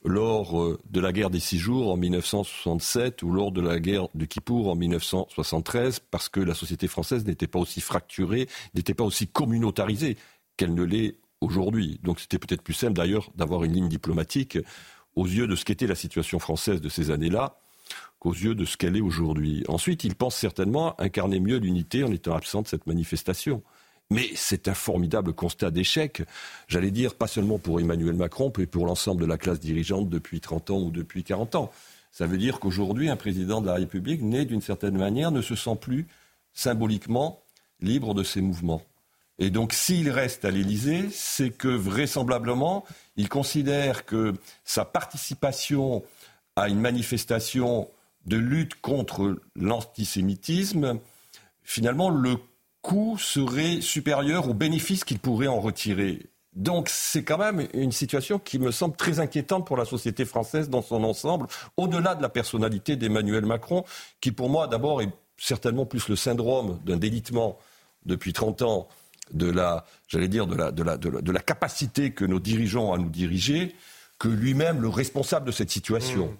lors euh, de la guerre des six jours en 1967 ou lors de la guerre du Kippour en 1973, parce que la société française n'était pas aussi fracturée, n'était pas aussi communautarisée qu'elle ne l'est aujourd'hui. Donc c'était peut-être plus simple d'ailleurs d'avoir une ligne diplomatique aux yeux de ce qu'était la situation française de ces années-là qu'aux yeux de ce qu'elle est aujourd'hui. Ensuite, il pense certainement incarner mieux l'unité en étant absent de cette manifestation. Mais c'est un formidable constat d'échec, j'allais dire, pas seulement pour Emmanuel Macron, mais pour l'ensemble de la classe dirigeante depuis 30 ans ou depuis 40 ans. Ça veut dire qu'aujourd'hui, un président de la République, né d'une certaine manière, ne se sent plus symboliquement libre de ses mouvements. Et donc, s'il reste à l'Élysée, c'est que vraisemblablement, il considère que sa participation à une manifestation de lutte contre l'antisémitisme, finalement, le coût serait supérieur aux bénéfices qu'il pourrait en retirer. Donc c'est quand même une situation qui me semble très inquiétante pour la société française dans son ensemble, au-delà de la personnalité d'Emmanuel Macron, qui pour moi d'abord est certainement plus le syndrome d'un délitement depuis 30 ans de la, j'allais dire, de la, de, la, de, la, capacité que nos dirigeants à nous diriger, que lui-même le responsable de cette situation. Mmh.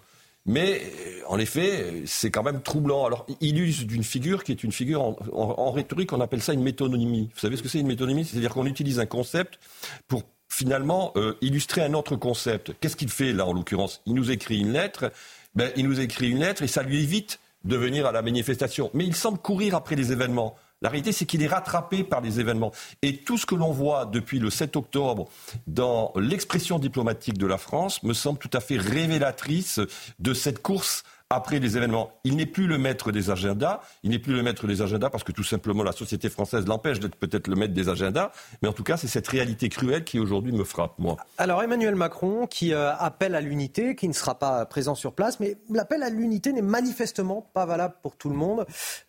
Mais euh, en effet, c'est quand même troublant. Alors, il use d'une figure qui est une figure en, rhétorique, on appelle ça une métonymie. Vous savez ce que c'est une métonymie? C'est-à-dire qu'on utilise un concept pour finalement euh, illustrer un autre concept. Qu'est-ce qu'il fait là en l'occurrence? Il nous écrit une lettre. Ben, il nous écrit une lettre et ça lui évite de venir à la manifestation. Mais il semble courir après les événements. La réalité, c'est qu'il est rattrapé par les événements. Et tout ce que l'on voit depuis le 7 octobre dans l'expression diplomatique de la France me semble tout à fait révélatrice de cette course après les événements. Il n'est plus le maître des agendas. Il n'est plus le maître des agendas parce que tout simplement la société française l'empêche d'être peut-être le maître des agendas. Mais en tout cas, c'est cette réalité cruelle qui aujourd'hui me frappe, moi. Alors Emmanuel Macron qui euh, appelle à l'unité, qui ne sera pas présent sur place, mais l'appel à l'unité n'est manifestement pas valable pour tout le monde.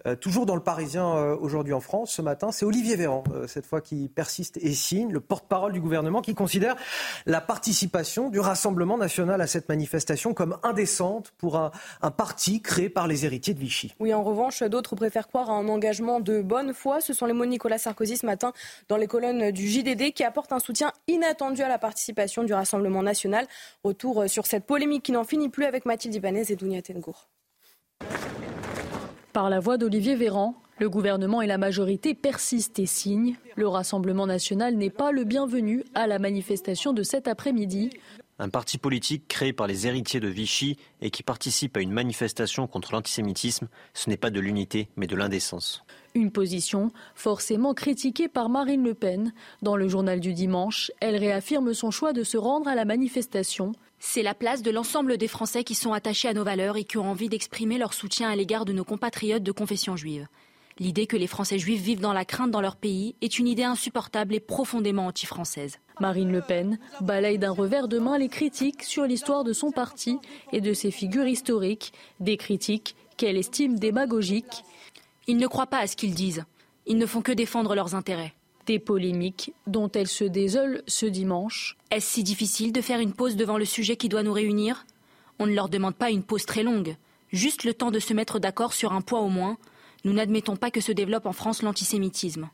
Euh, toujours dans le Parisien euh, aujourd'hui en France, ce matin, c'est Olivier Véran, cette fois qui persiste et signe, le porte-parole du gouvernement, qui considère la participation du Rassemblement national à cette manifestation comme indécente pour un un parti créé par les héritiers de Vichy. Oui, en revanche, d'autres préfèrent croire à un engagement de bonne foi. Ce sont les mots de Nicolas Sarkozy ce matin dans les colonnes du JDD qui apportent un soutien inattendu à la participation du Rassemblement national. Retour sur cette polémique qui n'en finit plus avec Mathilde Ibanez et Dounia Tengour. Par la voix d'Olivier Véran, le gouvernement et la majorité persistent et signent. Le Rassemblement national n'est pas le bienvenu à la manifestation de cet après-midi un parti politique créé par les héritiers de Vichy et qui participe à une manifestation contre l'antisémitisme, ce n'est pas de l'unité mais de l'indécence. Une position forcément critiquée par Marine Le Pen. Dans le journal du dimanche, elle réaffirme son choix de se rendre à la manifestation. C'est la place de l'ensemble des Français qui sont attachés à nos valeurs et qui ont envie d'exprimer leur soutien à l'égard de nos compatriotes de confession juive. L'idée que les Français juifs vivent dans la crainte dans leur pays est une idée insupportable et profondément anti-française. Marine Le Pen balaye d'un revers de main les critiques sur l'histoire de son parti et de ses figures historiques, des critiques qu'elle estime démagogiques. Ils ne croient pas à ce qu'ils disent. Ils ne font que défendre leurs intérêts. Des polémiques dont elle se désole ce dimanche. Est-ce si difficile de faire une pause devant le sujet qui doit nous réunir? On ne leur demande pas une pause très longue, juste le temps de se mettre d'accord sur un point au moins, nous n'admettons pas que se développe en France l'antisémitisme.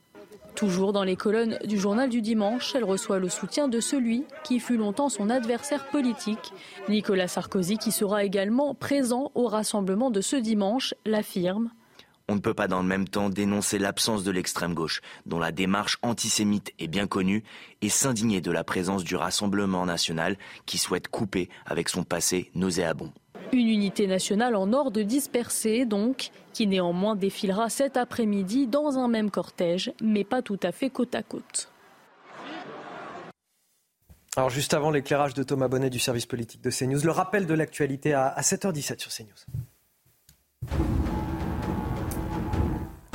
Toujours dans les colonnes du journal du dimanche, elle reçoit le soutien de celui qui fut longtemps son adversaire politique. Nicolas Sarkozy, qui sera également présent au rassemblement de ce dimanche, l'affirme. On ne peut pas dans le même temps dénoncer l'absence de l'extrême gauche, dont la démarche antisémite est bien connue, et s'indigner de la présence du Rassemblement national qui souhaite couper avec son passé nauséabond. Une unité nationale en ordre dispersé, donc, qui néanmoins défilera cet après-midi dans un même cortège, mais pas tout à fait côte à côte. Alors juste avant l'éclairage de Thomas Bonnet du service politique de CNews, le rappel de l'actualité à 7h17 sur CNews.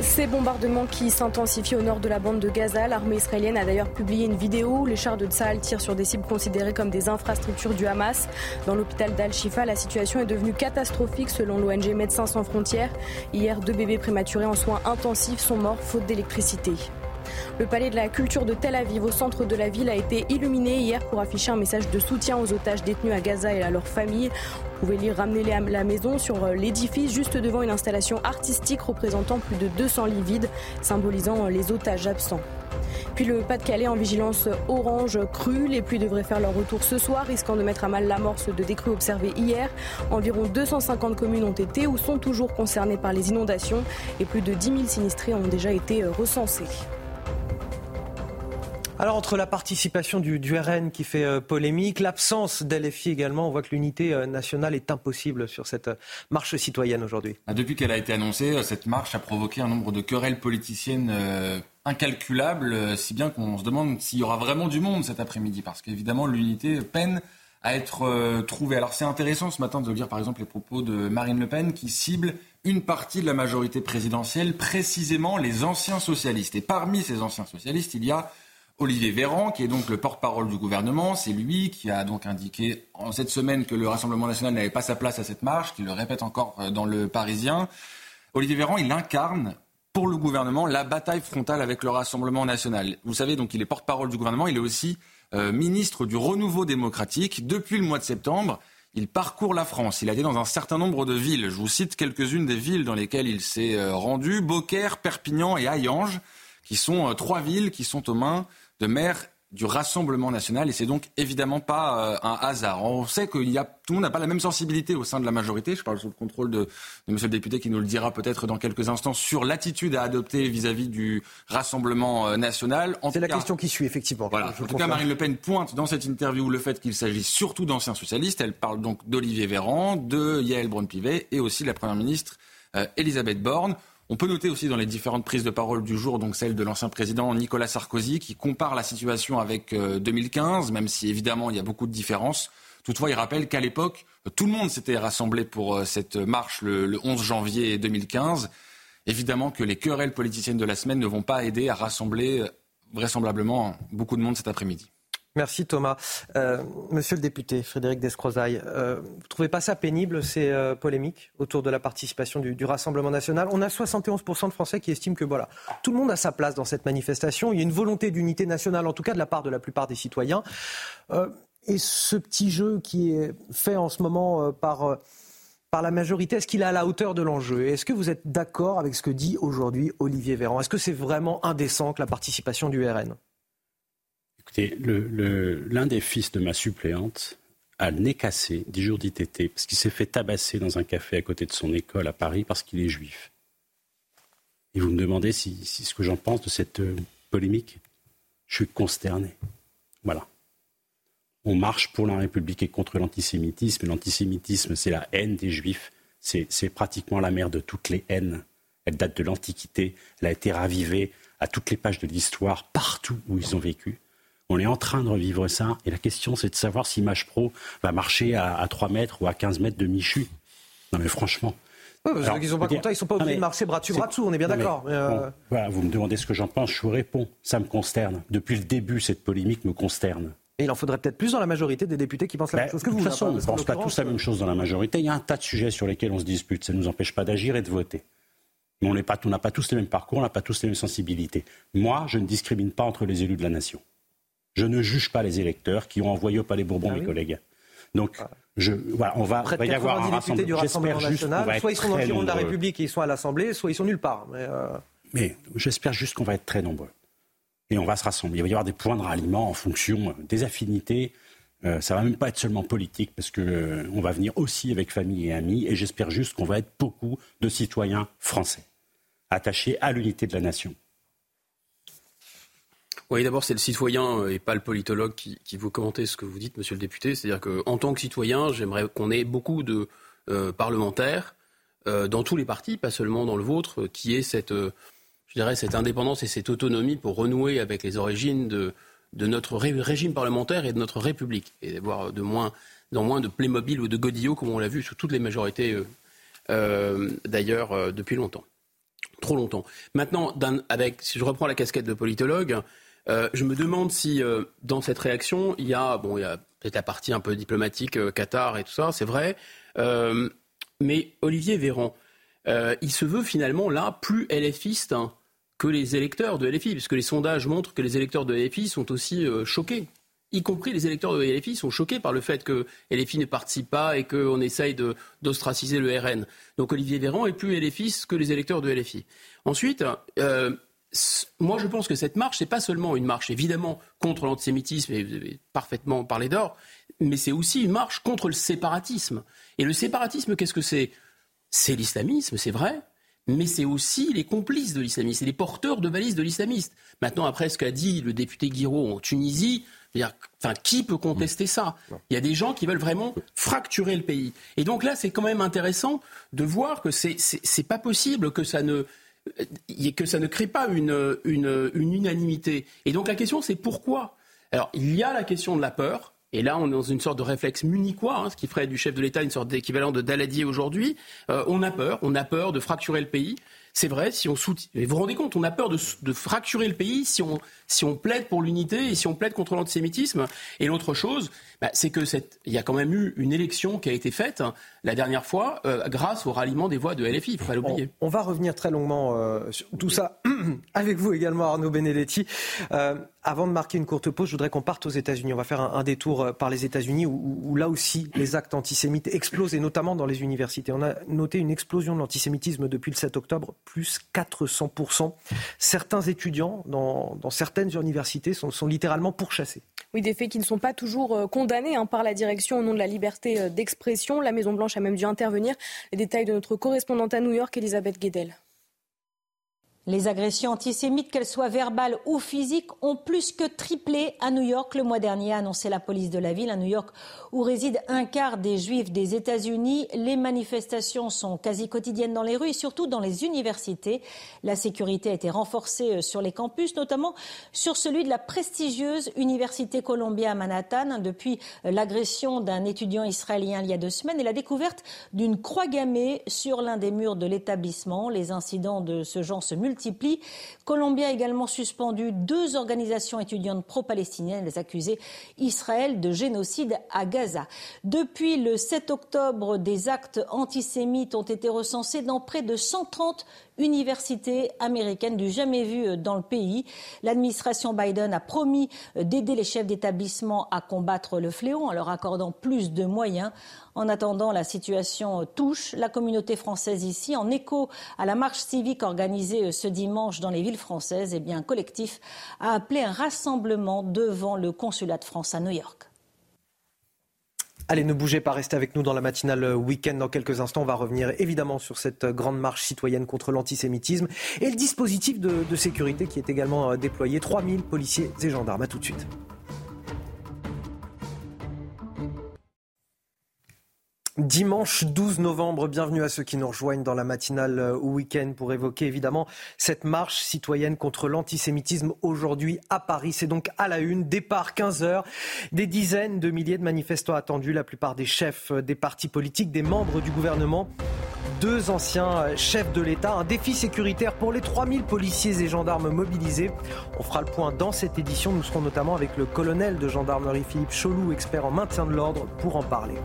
Ces bombardements qui s'intensifient au nord de la bande de Gaza, l'armée israélienne a d'ailleurs publié une vidéo où les chars de Tsahal tirent sur des cibles considérées comme des infrastructures du Hamas. Dans l'hôpital d'Al-Shifa, la situation est devenue catastrophique selon l'ONG Médecins sans frontières. Hier, deux bébés prématurés en soins intensifs sont morts faute d'électricité. Le palais de la culture de Tel Aviv, au centre de la ville, a été illuminé hier pour afficher un message de soutien aux otages détenus à Gaza et à leurs familles. Vous pouvez lire Ramenez-les à la maison sur euh, l'édifice, juste devant une installation artistique représentant plus de 200 lits vides, symbolisant euh, les otages absents. Puis le Pas-de-Calais en vigilance orange crue. Les pluies devraient faire leur retour ce soir, risquant de mettre à mal l'amorce de décrues observées hier. Environ 250 communes ont été ou sont toujours concernées par les inondations et plus de 10 000 sinistrés ont déjà été euh, recensés. Alors entre la participation du, RN qui fait euh, polémique, l'absence d'LFI également, on voit que l'unité euh, nationale est impossible sur cette euh, marche citoyenne aujourd'hui. Ah, depuis qu'elle a été annoncée, cette marche a provoqué un nombre de querelles politiciennes incalculables, si bien qu'on se demande s'il y aura vraiment du monde cet après-midi, parce qu'évidemment l'unité peine à être trouvée. Alors c'est intéressant ce matin de lire par exemple les propos de Marine Le Pen qui cible une partie de la majorité présidentielle, précisément les anciens socialistes. Et parmi ces anciens socialistes, il y a Olivier Véran, qui est donc le porte-parole du gouvernement, c'est lui qui a donc indiqué en cette semaine que le Rassemblement national n'avait pas sa place à cette marche, qui le répète encore euh, dans le Parisien. Olivier Véran, il incarne pour le gouvernement la bataille frontale avec le Rassemblement national. Vous savez, donc il est porte-parole du gouvernement, il est aussi euh, ministre du renouveau démocratique. Depuis le mois de septembre, il parcourt la France. Il a été dans un certain nombre de villes. Je vous cite quelques-unes des villes dans lesquelles il s'est euh, rendu. Beaucaire, Perpignan et Hayange, qui sont trois villes qui sont aux mains de maire du Rassemblement national et c'est donc évidemment pas euh, un hasard. On sait que y a, tout le monde n'a pas la même sensibilité au sein de la majorité. Je parle sous le contrôle de, de Monsieur le député qui nous le dira peut-être dans quelques instants sur l'attitude à adopter vis-à-vis du Rassemblement euh, national. C'est la question qui suit effectivement. Voilà. En tout cas, Marine Le Pen pointe dans cette interview le fait qu'il s'agit surtout d'anciens socialistes. Elle parle donc d'Olivier Véran, de Yael Braun-Pivet et aussi de la première ministre euh, Elisabeth Borne. On peut noter aussi dans les différentes prises de parole du jour, donc celle de l'ancien président Nicolas Sarkozy, qui compare la situation avec 2015, euh, même si évidemment il y a beaucoup de différences. Toutefois, il rappelle qu'à l'époque, tout le monde s'était rassemblé pour euh, cette marche le, 11 janvier 2015. Évidemment que les querelles politiciennes de la semaine ne vont pas aider à rassembler euh, vraisemblablement beaucoup de monde cet après-midi. Merci Thomas. Euh, monsieur le député Frédéric Descrozaille, euh, vous ne trouvez pas ça pénible, ces euh, polémiques autour de la participation du, Rassemblement national? On a 71% de Français qui estiment que voilà, tout le monde a sa place dans cette manifestation. Il y a une volonté d'unité nationale, en tout cas de la part de la plupart des citoyens. et ce petit jeu qui est fait en ce moment par par la majorité, est-ce qu'il est à la hauteur de l'enjeu? Est-ce que vous êtes d'accord avec ce que dit aujourd'hui Olivier Véran? Est-ce que c'est vraiment indécent que la participation du RN Écoutez, l'un des fils de ma suppléante a le nez cassé, 10 jours d'ITT, parce qu'il s'est fait tabasser dans un café à côté de son école à Paris parce qu'il est juif. Et vous me demandez si, ce que j'en pense de cette euh, polémique Je suis consterné. Voilà. On marche pour la République et contre l'antisémitisme. L'antisémitisme, c'est la haine des juifs. C'est pratiquement la mère de toutes les haines. Elle date de l'Antiquité. Elle a été ravivée à toutes les pages de l'histoire, partout où ils ont vécu. On est en train de revivre ça. Et la question, c'est de savoir si Mach Pro va marcher à, 3 mètres ou à 15 mètres de Michu. Non, mais franchement. Ouais, parce qu'ils sont pas contents, ils sont pas obligés de marcher bras dessus, bras dessous, on est bien d'accord. Euh, voilà, vous me demandez ce que j'en pense, je vous réponds. Ça me consterne. Depuis le début, cette polémique me consterne. Et il en faudrait peut-être plus dans la majorité des députés qui pensent la ben, même chose que vous. De toute façon, on ne pense pas tous la même chose dans la majorité. Il y a un tas de sujets sur lesquels on se dispute. Ça ne nous empêche pas d'agir et de voter. Mais on n'a pas, pas tous les mêmes parcours, on n'a pas tous les mêmes sensibilités. Moi, je ne discrimine pas entre les élus de la nation. Je ne juge pas les électeurs qui ont envoyé au Palais Bourbon ah mes collègues. Donc, ah. je, voilà, on va, va y avoir un rassemblement. du Rassemblement national, soit ils sont dans le giron de la République et ils sont à l'Assemblée, soit ils sont nulle part. Mais, euh, Mais j'espère juste qu'on va être très nombreux. Et on va se rassembler. Il va y avoir des points de ralliement en fonction des affinités. Euh, ça va même pas être seulement politique parce que euh, on va venir aussi avec famille et amis. Et j'espère juste qu'on va être beaucoup de citoyens français attachés à l'unité de la nation. Oui, d'abord, c'est le citoyen et pas le politologue qui, vous commentez ce que vous dites, monsieur le député. C'est-à-dire qu'en tant que citoyen, j'aimerais qu'on ait beaucoup de euh, parlementaires euh, dans tous les partis, pas seulement dans le vôtre, qui aient cette, euh, je dirais, cette indépendance et cette autonomie pour renouer avec les origines de, notre régime parlementaire et de notre République, et d'avoir de moins, moins de Playmobil ou de Godillot, comme on l'a vu sous toutes les majorités, d'ailleurs, depuis longtemps. trop longtemps. Maintenant, avec, si je reprends la casquette de politologue, euh, je me demande si euh, dans cette réaction, il y a, bon, il y a peut-être la partie un peu diplomatique, euh, Qatar et tout ça, c'est vrai. mais Olivier Véran, il se veut finalement là plus LFiste hein, que les électeurs de LFI, puisque les sondages montrent que les électeurs de LFI sont aussi choqués y compris les électeurs de LFI, sont choqués par le fait que LFI ne participe pas et qu'on essaye d'ostraciser le RN. Donc Olivier Véran est plus LFI que les électeurs de LFI. Ensuite, moi, je pense que cette marche, n'est pas seulement une marche, évidemment, contre l'antisémitisme, et vous avez parfaitement parlé d'or, mais c'est aussi une marche contre le séparatisme. Et le séparatisme, qu'est-ce que c'est? C'est l'islamisme, c'est vrai, mais c'est aussi les complices de l'islamisme, c'est les porteurs de valises de l'islamisme. Maintenant, après ce qu'a dit le député Guiraud en Tunisie, Enfin, qui peut contester ça? Il y a des gens qui veulent vraiment fracturer le pays. Et donc là, c'est quand même intéressant de voir que c'est c'est pas possible que ça ne que ça ne crée pas une, unanimité. Et donc la question, c'est pourquoi? Alors, il y a la question de la peur. Et là, on est dans une sorte de réflexe munichois, hein, ce qui ferait du chef de l'État une sorte d'équivalent de Daladier aujourd'hui. Euh, on a peur, on a peur de fracturer le pays. C'est vrai, si on soutient. Vous vous rendez compte, on a peur de, fracturer le pays si on, si on plaide pour l'unité et si on plaide contre l'antisémitisme. Et l'autre chose, bah, c'est que il y a quand même eu une élection qui a été faite hein, la dernière fois euh, grâce au ralliement des voix de LFI. Il ne faut pas l'oublier. On, va revenir très longuement euh, sur tout ça avec vous également, Arnaud Benedetti. Euh, avant de marquer une courte pause, je voudrais qu'on parte aux États-Unis. On va faire un, détour par les États-Unis où, là aussi les actes antisémites explosent et notamment dans les universités. On a noté une explosion de l'antisémitisme depuis le 7 octobre, plus 400%. Certains étudiants dans, certaines universités sont, littéralement pourchassés. Oui, des faits qui ne sont pas toujours euh, condamnés hein, par la direction au nom de la liberté euh, d'expression. La Maison-Blanche a même dû intervenir. Les détails de notre correspondante à New York, Elisabeth Guedel. Les agressions antisémites, qu'elles soient verbales ou physiques, ont plus que triplé à New York le mois dernier, a annoncé la police de la ville. À New York, où réside un quart des juifs des États-Unis, les manifestations sont quasi quotidiennes dans les rues et surtout dans les universités. La sécurité a été renforcée euh, sur les campus, notamment sur celui de la prestigieuse Université Columbia à Manhattan, depuis euh, l'agression d'un étudiant israélien il y a deux semaines et la découverte d'une croix gammée sur l'un des murs de l'établissement. Les incidents de ce genre se multiplient Colombia a également suspendu deux organisations étudiantes pro-palestiniennes. Les accusées Israël de génocide à Gaza. Depuis le 7 octobre, des actes antisémites ont été recensés dans près de 130 université américaine du jamais vu euh, dans le pays. L'administration Biden a promis euh, d'aider les chefs d'établissement à combattre le fléau en leur accordant plus de moyens. En attendant, la situation euh, touche la communauté française ici. En écho à la marche civique organisée ce dimanche dans les villes françaises, eh bien, un collectif a appelé un rassemblement devant le consulat de France à New York. Allez, ne bougez pas, restez avec nous dans la matinale week-end. Dans quelques instants, on va revenir évidemment sur cette grande marche citoyenne contre l'antisémitisme et le dispositif de, de sécurité qui est également euh, déployé. 3000 policiers et gendarmes. À tout de suite. Dimanche 12 novembre, bienvenue à ceux qui nous rejoignent dans la matinale euh, week-end pour évoquer évidemment cette marche citoyenne contre l'antisémitisme aujourd'hui à Paris. C'est donc à la une, départ 15h, des dizaines de milliers de manifestants attendus, la plupart des chefs euh, des partis politiques, des membres du gouvernement, deux anciens euh, chefs de l'État, un défi sécuritaire pour les 3000 policiers et gendarmes mobilisés. On fera le point dans cette édition. Nous serons notamment avec le colonel de gendarmerie Philippe Cholou, expert en maintien de l'ordre, pour en parler.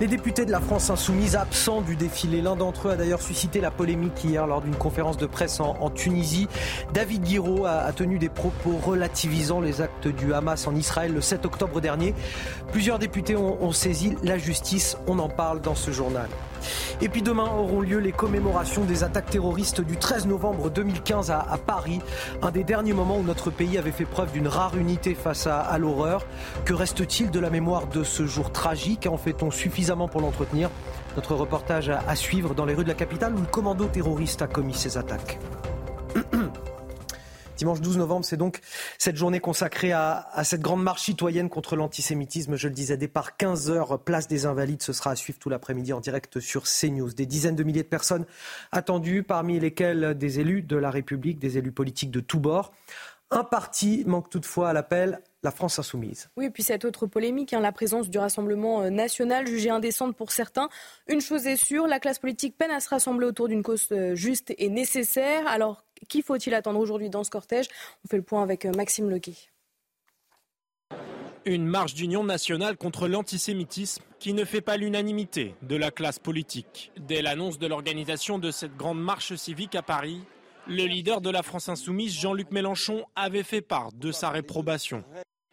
Les députés de la France insoumise absents du défilé, l'un d'entre eux a d'ailleurs suscité la polémique hier lors d'une conférence de presse en, Tunisie. David Guiraud a, tenu des propos relativisant les actes du Hamas en Israël le 7 octobre dernier. Plusieurs députés ont saisi la justice, on en parle dans ce journal. Et puis demain auront lieu les commémorations des attaques terroristes du 13 novembre 2015 à, Paris, un des derniers moments où notre pays avait fait preuve d'une rare unité face à, l'horreur. Que reste-t-il de la mémoire de ce jour tragique? En fait-on suffisamment pour l'entretenir? Notre reportage à suivre dans les rues de la capitale où le commando terroriste a commis ces attaques. Dimanche 12 novembre, c'est donc cette journée consacrée à, cette grande marche citoyenne contre l'antisémitisme. Je le disais, départ 15h, place des Invalides. Ce sera à suivre tout l'après-midi en direct sur CNews. Des dizaines de milliers de personnes attendues, parmi lesquelles des élus de la République, des élus politiques de tous bords. Un parti manque toutefois à l'appel, la France insoumise. Oui, et puis cette autre polémique, hein, la présence du Rassemblement euh, national jugée indécente pour certains. Une chose est sûre, la classe politique peine à se rassembler autour d'une cause euh, juste et nécessaire. Alors, qui faut-il attendre aujourd'hui dans ce cortège? On fait le point avec euh, Maxime Lequet. Une marche d'union nationale contre l'antisémitisme qui ne fait pas l'unanimité de la classe politique. Dès l'annonce de l'organisation de cette grande marche civique à Paris, le leader de la France insoumise, Jean-Luc Mélenchon, avait fait part de sa réprobation.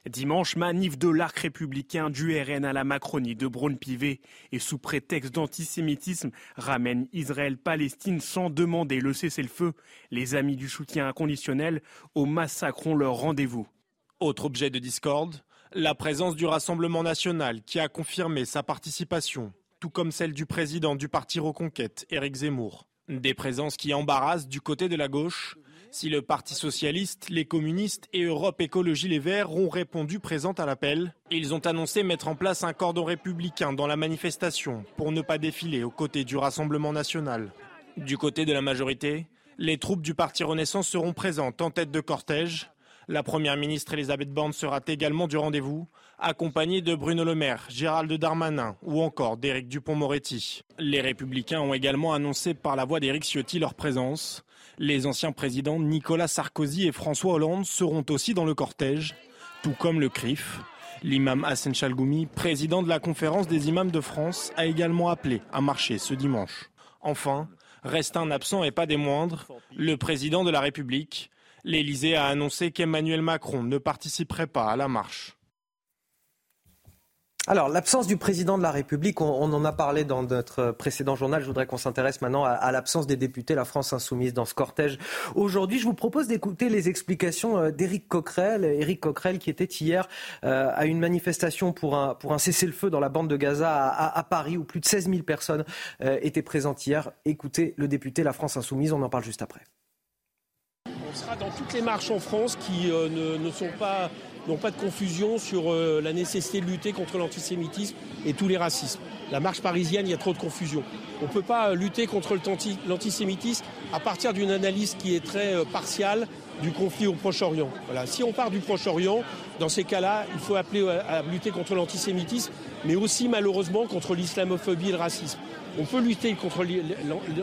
Dimanche, manif de l'arc républicain du RN à la Macronie de Braun-Pivet et sous prétexte d'antisémitisme ramène Israël-Palestine sans demander le cessez-le-feu. Les amis du soutien inconditionnel au massacront leur rendez-vous. Autre objet de discorde, la présence du Rassemblement national qui a confirmé sa participation, tout comme celle du président du parti Reconquête, Éric Zemmour. Des présences qui embarrassent du côté de la gauche, si le Parti socialiste, les communistes et Europe Écologie Les Verts ont répondu présents à l'appel, ils ont annoncé mettre en place un cordon républicain dans la manifestation pour ne pas défiler aux côtés du Rassemblement national. Du côté de la majorité, les troupes du Parti Renaissance seront présentes en tête de cortège. La Première ministre Elisabeth Borne sera également du rendez-vous, accompagnée de Bruno Le Maire, Gérald Darmanin ou encore d'Éric Dupont-Moretti. Les Républicains ont également annoncé par la voix d'Éric Ciotti leur présence. Les anciens présidents Nicolas Sarkozy et François Hollande seront aussi dans le cortège, tout comme le CRIF. L'imam Hassan Chalgoumi, président de la conférence des imams de France, a également appelé à marcher ce dimanche. Enfin, reste un absent et pas des moindres, le président de la République. L'Élysée a annoncé qu'Emmanuel Macron ne participerait pas à la marche. Alors, l'absence du président de la République, on, en a parlé dans notre précédent journal. Je voudrais qu'on s'intéresse maintenant à, l'absence des députés La France Insoumise dans ce cortège. Aujourd'hui, je vous propose d'écouter les explications euh, d'Éric Coquerel. Éric Coquerel qui était hier euh, à une manifestation pour un, cessez-le-feu dans la bande de Gaza à, Paris où plus de 16 000 personnes euh, étaient présentes hier. Écoutez le député La France Insoumise, on en parle juste après. On sera dans toutes les marches en France qui ne sont pas n'ont pas de confusion sur euh, la nécessité de lutter contre l'antisémitisme et tous les racismes. La marche parisienne, il y a trop de confusion. On ne peut pas euh, lutter contre l'antisémitisme à partir d'une analyse qui est très euh, partiale du conflit au Proche-Orient. Voilà. Si on part du Proche-Orient, dans ces cas-là, il faut appeler à lutter contre l'antisémitisme, mais aussi malheureusement contre l'islamophobie et le racisme. On peut lutter contre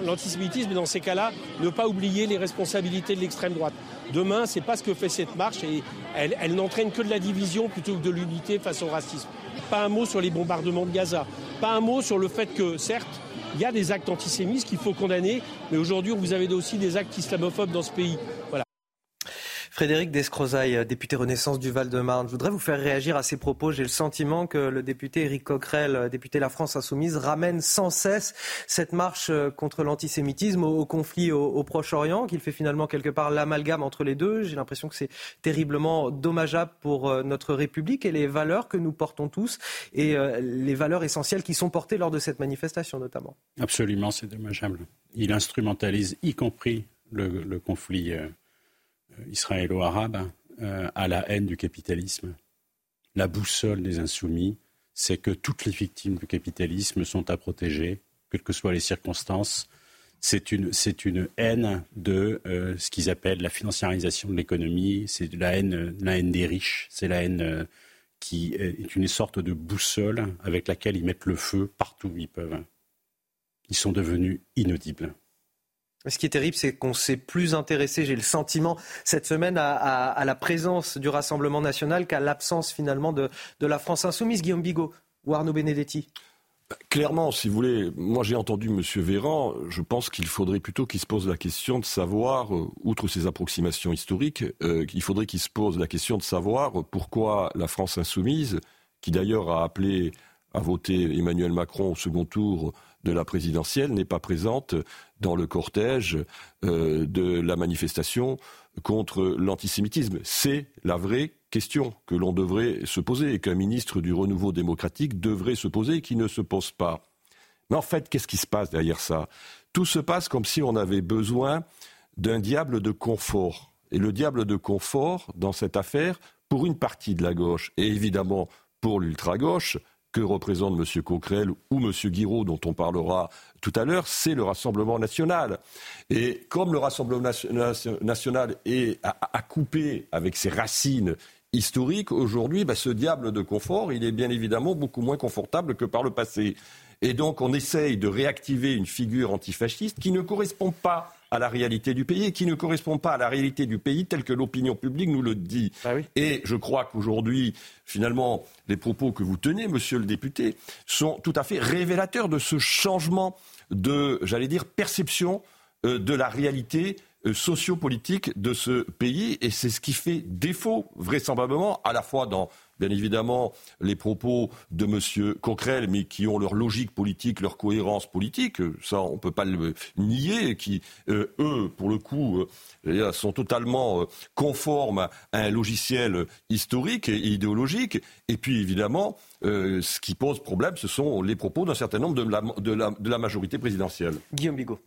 l'antisémitisme, mais dans ces cas-là, ne pas oublier les responsabilités de l'extrême droite. Demain, ce n'est pas ce que fait cette marche et elle, elle n'entraîne que de la division plutôt que de l'unité face au racisme. Pas un mot sur les bombardements de Gaza. Pas un mot sur le fait que, certes, il y a des actes antisémites qu'il faut condamner, mais aujourd'hui, vous avez aussi des actes islamophobes dans ce pays. Voilà. Frédéric Descrozaille, député Renaissance du Val-de-Marne. Je voudrais vous faire réagir à ces propos. J'ai le sentiment que le député Éric Coquerel, député La France Insoumise, ramène sans cesse cette marche euh, contre l'antisémitisme au, conflit au, Proche-Orient, qu'il fait finalement quelque part l'amalgame entre les deux. J'ai l'impression que c'est terriblement dommageable pour euh, notre République et les valeurs que nous portons tous et euh, les valeurs essentielles qui sont portées lors de cette manifestation notamment. Absolument, c'est dommageable. Il instrumentalise y compris le, conflit israélo-arabe euh, à la haine du capitalisme. La boussole des insoumis, c'est que toutes les victimes du capitalisme sont à protéger, quelles que soient les circonstances. C'est une, haine de euh, ce qu'ils appellent la financiarisation de l'économie, c'est la haine, des riches, c'est la haine euh, qui est une sorte de boussole avec laquelle ils mettent le feu partout où ils peuvent. Ils sont devenus inaudibles. Ce qui est terrible, c'est qu'on s'est plus intéressé, j'ai le sentiment, cette semaine à, la présence du Rassemblement national qu'à l'absence finalement de, la France insoumise. Guillaume Bigot ou Arnaud Benedetti? Clairement, si vous voulez, moi j'ai entendu M. Véran, je pense qu'il faudrait plutôt qu'il se pose la question de savoir, euh, outre ses approximations historiques, euh, il faudrait qu'il se pose la question de savoir pourquoi la France insoumise, qui d'ailleurs a appelé à voter Emmanuel Macron au second tour de la présidentielle n'est pas présente dans le cortège euh, de la manifestation contre l'antisémitisme. C'est la vraie question que l'on devrait se poser et qu'un ministre du renouveau démocratique devrait se poser et qui ne se pose pas. Mais en fait, qu'est-ce qui se passe derrière ça? Tout se passe comme si on avait besoin d'un diable de confort. Et le diable de confort, dans cette affaire, pour une partie de la gauche, et évidemment pour l'ultra-gauche, que représente M. Coquerel ou M. Guiraud, dont on parlera tout à l'heure, c'est le Rassemblement national. Et comme le Rassemblement national est à, couper avec ses racines historique, aujourd'hui, bah, ce diable de confort, il est bien évidemment beaucoup moins confortable que par le passé. Et donc, on essaye de réactiver une figure antifasciste qui ne correspond pas à la réalité du pays et qui ne correspond pas à la réalité du pays telle que l'opinion publique nous le dit. Ah et je crois qu'aujourd'hui, finalement, les propos que vous tenez, monsieur le député, sont tout à fait révélateurs de ce changement de, j'allais dire, perception euh, de la réalité sociopolitique de ce pays et c'est ce qui fait défaut vraisemblablement à la fois dans bien évidemment les propos de M. Coquerel, mais qui ont leur logique politique, leur cohérence politique, ça on ne peut pas le nier, qui euh, eux, pour le coup, euh, sont totalement conformes à un logiciel historique et idéologique. Et puis évidemment, ce qui pose problème, ce sont les propos d'un certain nombre de la, de la, de la majorité présidentielle. Guillaume Bigot.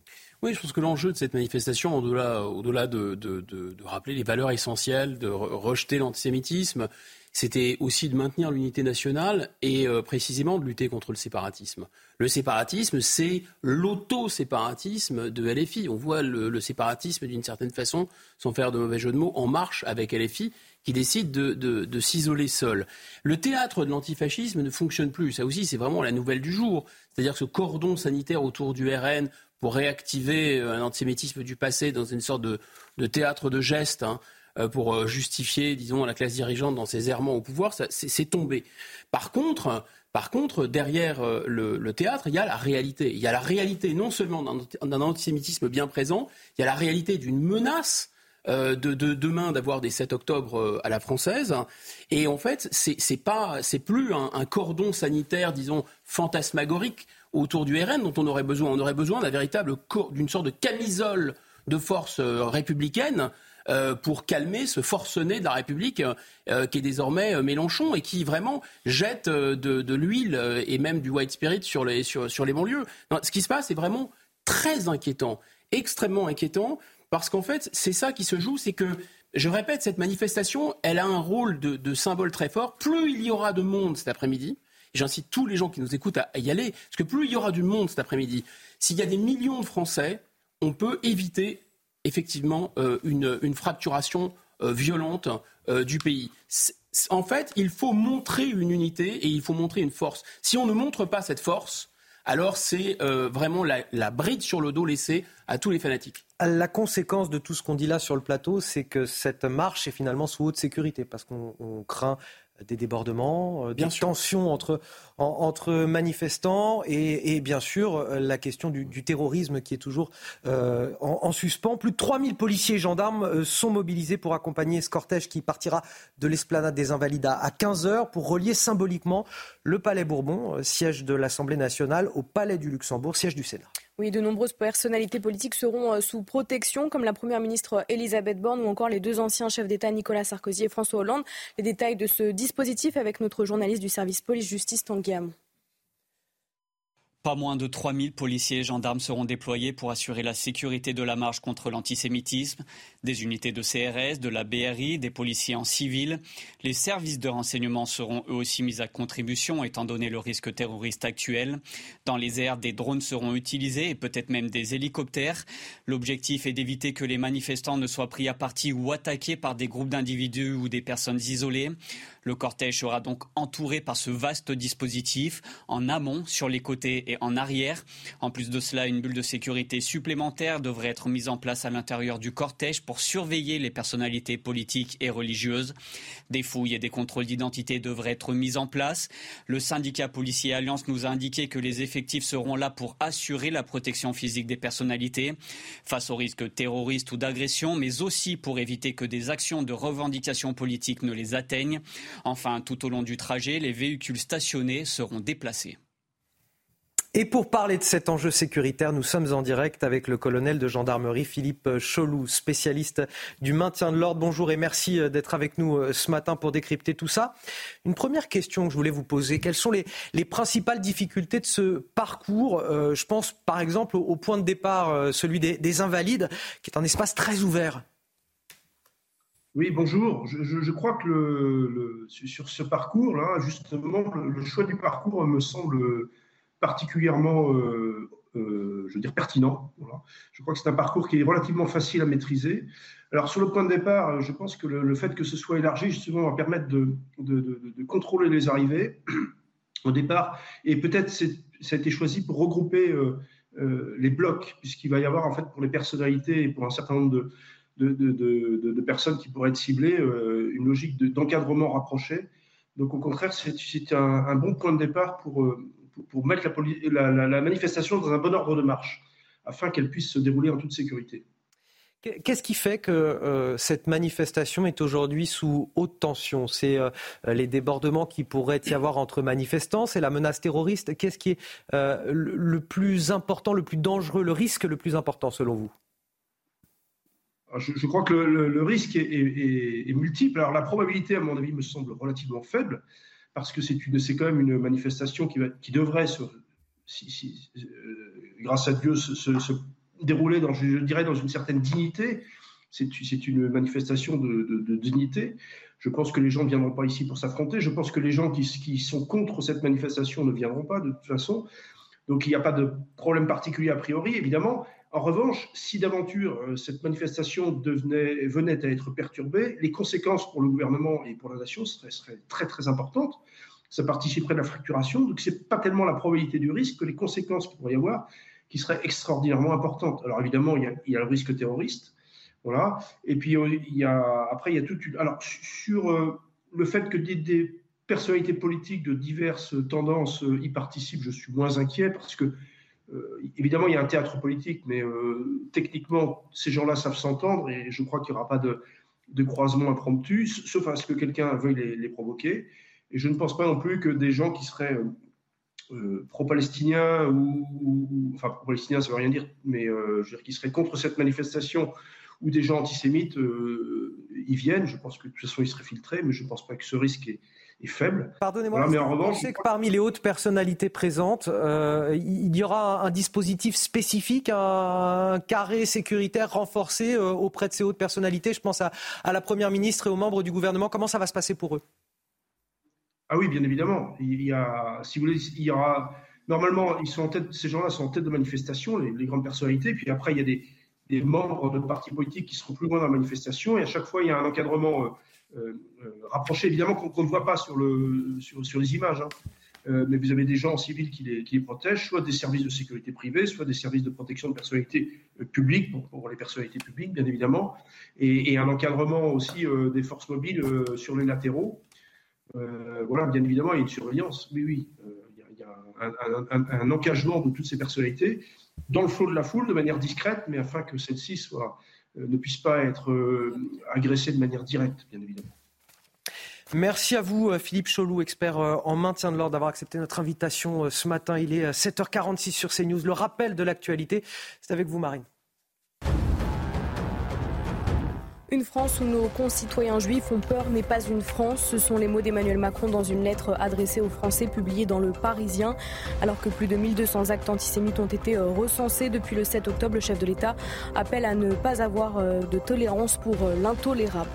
Oui, je pense que l'enjeu de cette manifestation, au-delà, de, rappeler les valeurs essentielles, de rejeter l'antisémitisme, c'était aussi de maintenir l'unité nationale et euh, précisément de lutter contre le séparatisme. Le séparatisme, c'est l'auto-séparatisme de LFI. On voit le, séparatisme d'une certaine façon, sans faire de mauvais jeu de mots, en marche avec LFI qui décide de, de, s'isoler seul. Le théâtre de l'antifascisme ne fonctionne plus. Ça aussi, c'est vraiment la nouvelle du jour. C'est-à-dire ce cordon sanitaire autour du RN pour réactiver euh, un antisémitisme du passé dans une sorte de, théâtre de gestes, hein, euh, pour euh, justifier, disons, la classe dirigeante dans ses errements au pouvoir, c'est tombé. Par contre, par contre, derrière le, théâtre, il y a la réalité. Il y a la réalité non seulement d'un antisémitisme bien présent, il y a la réalité d'une menace de, demain d'avoir des 7 octobre à la française. Et en fait, c'est pas, c'est plus un, cordon sanitaire, disons, fantasmagorique autour du RN dont on aurait besoin. On aurait besoin d'un véritable d'une sorte de camisole de force euh, républicaine euh, pour calmer ce forcené de la République euh, qui est désormais Mélenchon et qui vraiment jette de, l'huile et même du white spirit sur les, sur, sur les banlieues. ce qui se passe est vraiment très inquiétant, extrêmement inquiétant, parce qu'en fait, c'est ça qui se joue, c'est que, je répète, cette manifestation, elle a un rôle de, symbole très fort. Plus il y aura de monde cet après-midi, J'incite tous les gens qui nous écoutent à y aller, parce que plus il y aura du monde cet après-midi, s'il y a des millions de Français, on peut éviter effectivement euh, une, fracturation euh, violente euh, du pays. En fait, il faut montrer une unité et il faut montrer une force. Si on ne montre pas cette force, alors c'est vraiment la, bride sur le dos laissée à tous les fanatiques. La conséquence de tout ce qu'on dit là sur le plateau, c'est que cette marche est finalement sous haute sécurité, parce qu'on craint des débordements, euh, des tensions entre, entre manifestants et, bien sûr euh, la question du, terrorisme qui est toujours euh, en, suspens. Plus de 3000 policiers et gendarmes sont mobilisés pour accompagner ce cortège qui partira de l'esplanade des Invalides à 15h pour relier symboliquement le Palais Bourbon, siège de l'Assemblée nationale, au Palais du Luxembourg, siège du Sénat. Oui, de nombreuses personnalités politiques seront euh, sous protection, comme la première ministre Elisabeth Borne ou encore les deux anciens chefs d'État Nicolas Sarkozy et François Hollande. Les détails de ce dispositif avec notre journaliste du service police-justice Tanguy pas moins de 3000 policiers et gendarmes seront déployés pour assurer la sécurité de la marche contre l'antisémitisme. Des unités de CRS, de la BRI, des policiers en civil. Les services de renseignement seront eux aussi mis à contribution étant donné le risque terroriste actuel. Dans les airs, des drones seront utilisés et peut-être même des hélicoptères. L'objectif est d'éviter que les manifestants ne soient pris à partie ou attaqués par des groupes d'individus ou des personnes isolées. Le cortège sera donc entouré par ce vaste dispositif en amont, sur les côtés et en arrière. En plus de cela, une bulle de sécurité supplémentaire devrait être mise en place à l'intérieur du cortège pour surveiller les personnalités politiques et religieuses. Des fouilles et des contrôles d'identité devraient être mis en place. Le syndicat policier Alliance nous a indiqué que les effectifs seront là pour assurer la protection physique des personnalités face aux risques terroristes ou d'agression, mais aussi pour éviter que des actions de revendication politique ne les atteignent. Enfin, tout au long du trajet, les véhicules stationnés seront déplacés. Et pour parler de cet enjeu sécuritaire, nous sommes en direct avec le colonel de gendarmerie Philippe Cholou, spécialiste du maintien de l'ordre. Bonjour et merci euh, d'être avec nous euh, ce matin pour décrypter tout ça. Une première question que je voulais vous poser, quelles sont les, principales difficultés de ce parcours euh, Je pense par exemple au, point de départ, celui des Invalides, qui est un espace très ouvert. Oui, bonjour. Je, crois que sur ce parcours-là, justement, le, choix du parcours me semble particulièrement euh, je veux dire, pertinent. Je crois que c'est un parcours qui est relativement facile à maîtriser. Alors, sur le point de départ, je pense que le, fait que ce soit élargi, justement, va permettre de, de contrôler les arrivées au départ. Et peut-être ça a été choisi pour regrouper euh, les blocs, puisqu'il va y avoir en fait pour les personnalités et pour un certain nombre de, de, personnes qui pourraient être ciblées euh, une logique d'encadrement rapproché. Donc au contraire, c'est un, bon point de départ pour, euh, mettre la, manifestation dans un bon ordre de marche, afin qu'elle puisse se dérouler en toute sécurité. Qu'est-ce qui fait que euh, cette manifestation est aujourd'hui sous haute tension? C'est les débordements qui pourraient y avoir entre manifestants, c'est la menace terroriste. Qu'est-ce qui est le plus important, le plus dangereux, le risque le plus important selon vous? Ah, je, crois que le, risque est, multiple. Alors la probabilité, à mon avis, me semble relativement faible, parce que c'est quand même une manifestation qui, va, qui devrait, si, grâce à Dieu, se, déroulé dans, je dirais, dans une certaine dignité. C'est une manifestation de, dignité. Je pense que les gens ne viendront pas ici pour s'affronter. Je pense que les gens qui, sont contre cette manifestation ne viendront pas de toute façon. Donc il n'y a pas de problème particulier a priori, évidemment. En revanche, si d'aventure euh, cette manifestation venait à être perturbée, les conséquences pour le gouvernement et pour la nation seraient, seraient très très importantes. Ça participerait de la fracturation. Donc ce n'est pas tellement la probabilité du risque que les conséquences qu'il pourrait y avoir qui serait extraordinairement importante. Alors évidemment, il y a, le risque terroriste, voilà. Et puis euh, il y a, après, il y a toute une. Alors sur euh, le fait que des, personnalités politiques de diverses tendances y participent, je suis moins inquiet parce que évidemment, il y a un théâtre politique, mais techniquement, ces gens-là savent s'entendre et je crois qu'il n'y aura pas de, croisement impromptu, sauf à ce que quelqu'un veuille les, provoquer. Et je ne pense pas non plus que des gens qui seraient euh, pro-palestiniens ou, enfin pro-palestiniens, ça veut rien dire, mais euh, qui seraient contre cette manifestation ou des gens antisémites euh, y viennent. Je pense que de toute façon ils seraient filtrés, mais je ne pense pas que ce risque est, faible. Pardonnez-moi, mais en revanche, que parmi les hautes personnalités présentes, il y aura un dispositif spécifique, un carré sécuritaire renforcé auprès de ces hautes personnalités? Je pense à, à la première ministre et aux membres du gouvernement. Comment ça va se passer pour eux? Ah oui, bien évidemment. Il y a, si vous voulez, il y aura normalement, ils sont en tête, ces gens-là sont en tête de manifestation, les, grandes personnalités. Puis après, il y a des, membres de partis politiques qui seront plus loin dans la manifestation. Et à chaque fois, il y a un encadrement euh, euh, rapproché, évidemment, qu'on ne voit pas sur, le, sur, les images. Hein. Euh, mais vous avez des gens qui les, qui les, protègent, soit des services de sécurité privée, soit des services de protection de personnalités publiques, pour, les personnalités publiques, bien évidemment, et, un encadrement aussi des forces mobiles sur les latéraux. Euh, voilà, bien évidemment, il y a une surveillance. Oui, oui, euh, il y a, un, engagement de toutes ces personnalités dans le flot de la foule de manière discrète, mais afin que celle-ci euh, ne puisse pas être agressée de manière directe, bien évidemment. Merci à vous, Philippe Cholou, expert en maintien de l'ordre, d'avoir accepté notre invitation ce matin. Il est 7h46 sur CNews. Le rappel de l'actualité, c'est avec vous, Marine. Une France où nos concitoyens juifs ont peur n'est pas une France. Ce sont les mots d'Emmanuel Macron dans une lettre adressée aux Français publiée dans Le Parisien. Alors que plus de 1200 actes antisémites ont été euh, recensés depuis le 7 octobre, le chef de l'État appelle à ne pas avoir euh, de tolérance pour euh, l'intolérable.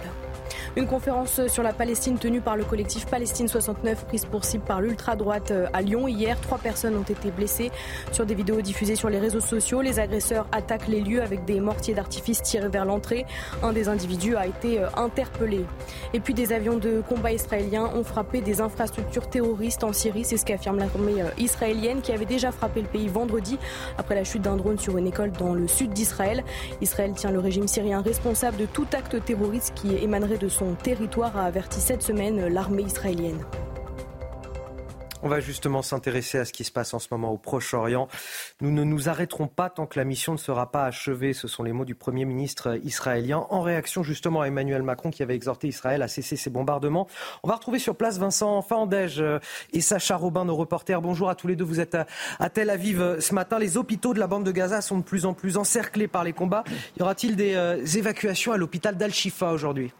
Une conférence sur la Palestine tenue par le collectif Palestine 69 prise pour cible par l'ultra-droite euh, à Lyon. Hier, trois personnes ont été blessées. Sur des vidéos diffusées sur les réseaux sociaux, les agresseurs attaquent les lieux avec des mortiers d'artifice tirés vers l'entrée. Un des individus a été euh, interpellé. Et puis des avions de combat israéliens ont frappé des infrastructures terroristes en Syrie. C'est ce qu'affirme l'armée euh, israélienne qui avait déjà frappé le pays vendredi après la chute d'un drone sur une école dans le sud d'Israël. Israël tient le régime syrien responsable de tout acte terroriste qui émanerait de son territoire, a averti cette semaine l'armée israélienne. On va justement s'intéresser à ce qui se passe en ce moment au Proche-Orient. Nous ne nous arrêterons pas tant que la mission ne sera pas achevée. Ce sont les mots du Premier ministre israélien en réaction justement à Emmanuel Macron qui avait exhorté Israël à cesser ses bombardements. On va retrouver sur place Vincent Fandège et Sacha Robin, nos reporters. Bonjour à tous les deux. Vous êtes à Tel Aviv ce matin. Les hôpitaux de la bande de Gaza sont de plus en plus encerclés par les combats. Y aura-t-il des euh, évacuations à l'hôpital d'Al-Shifa aujourd'hui?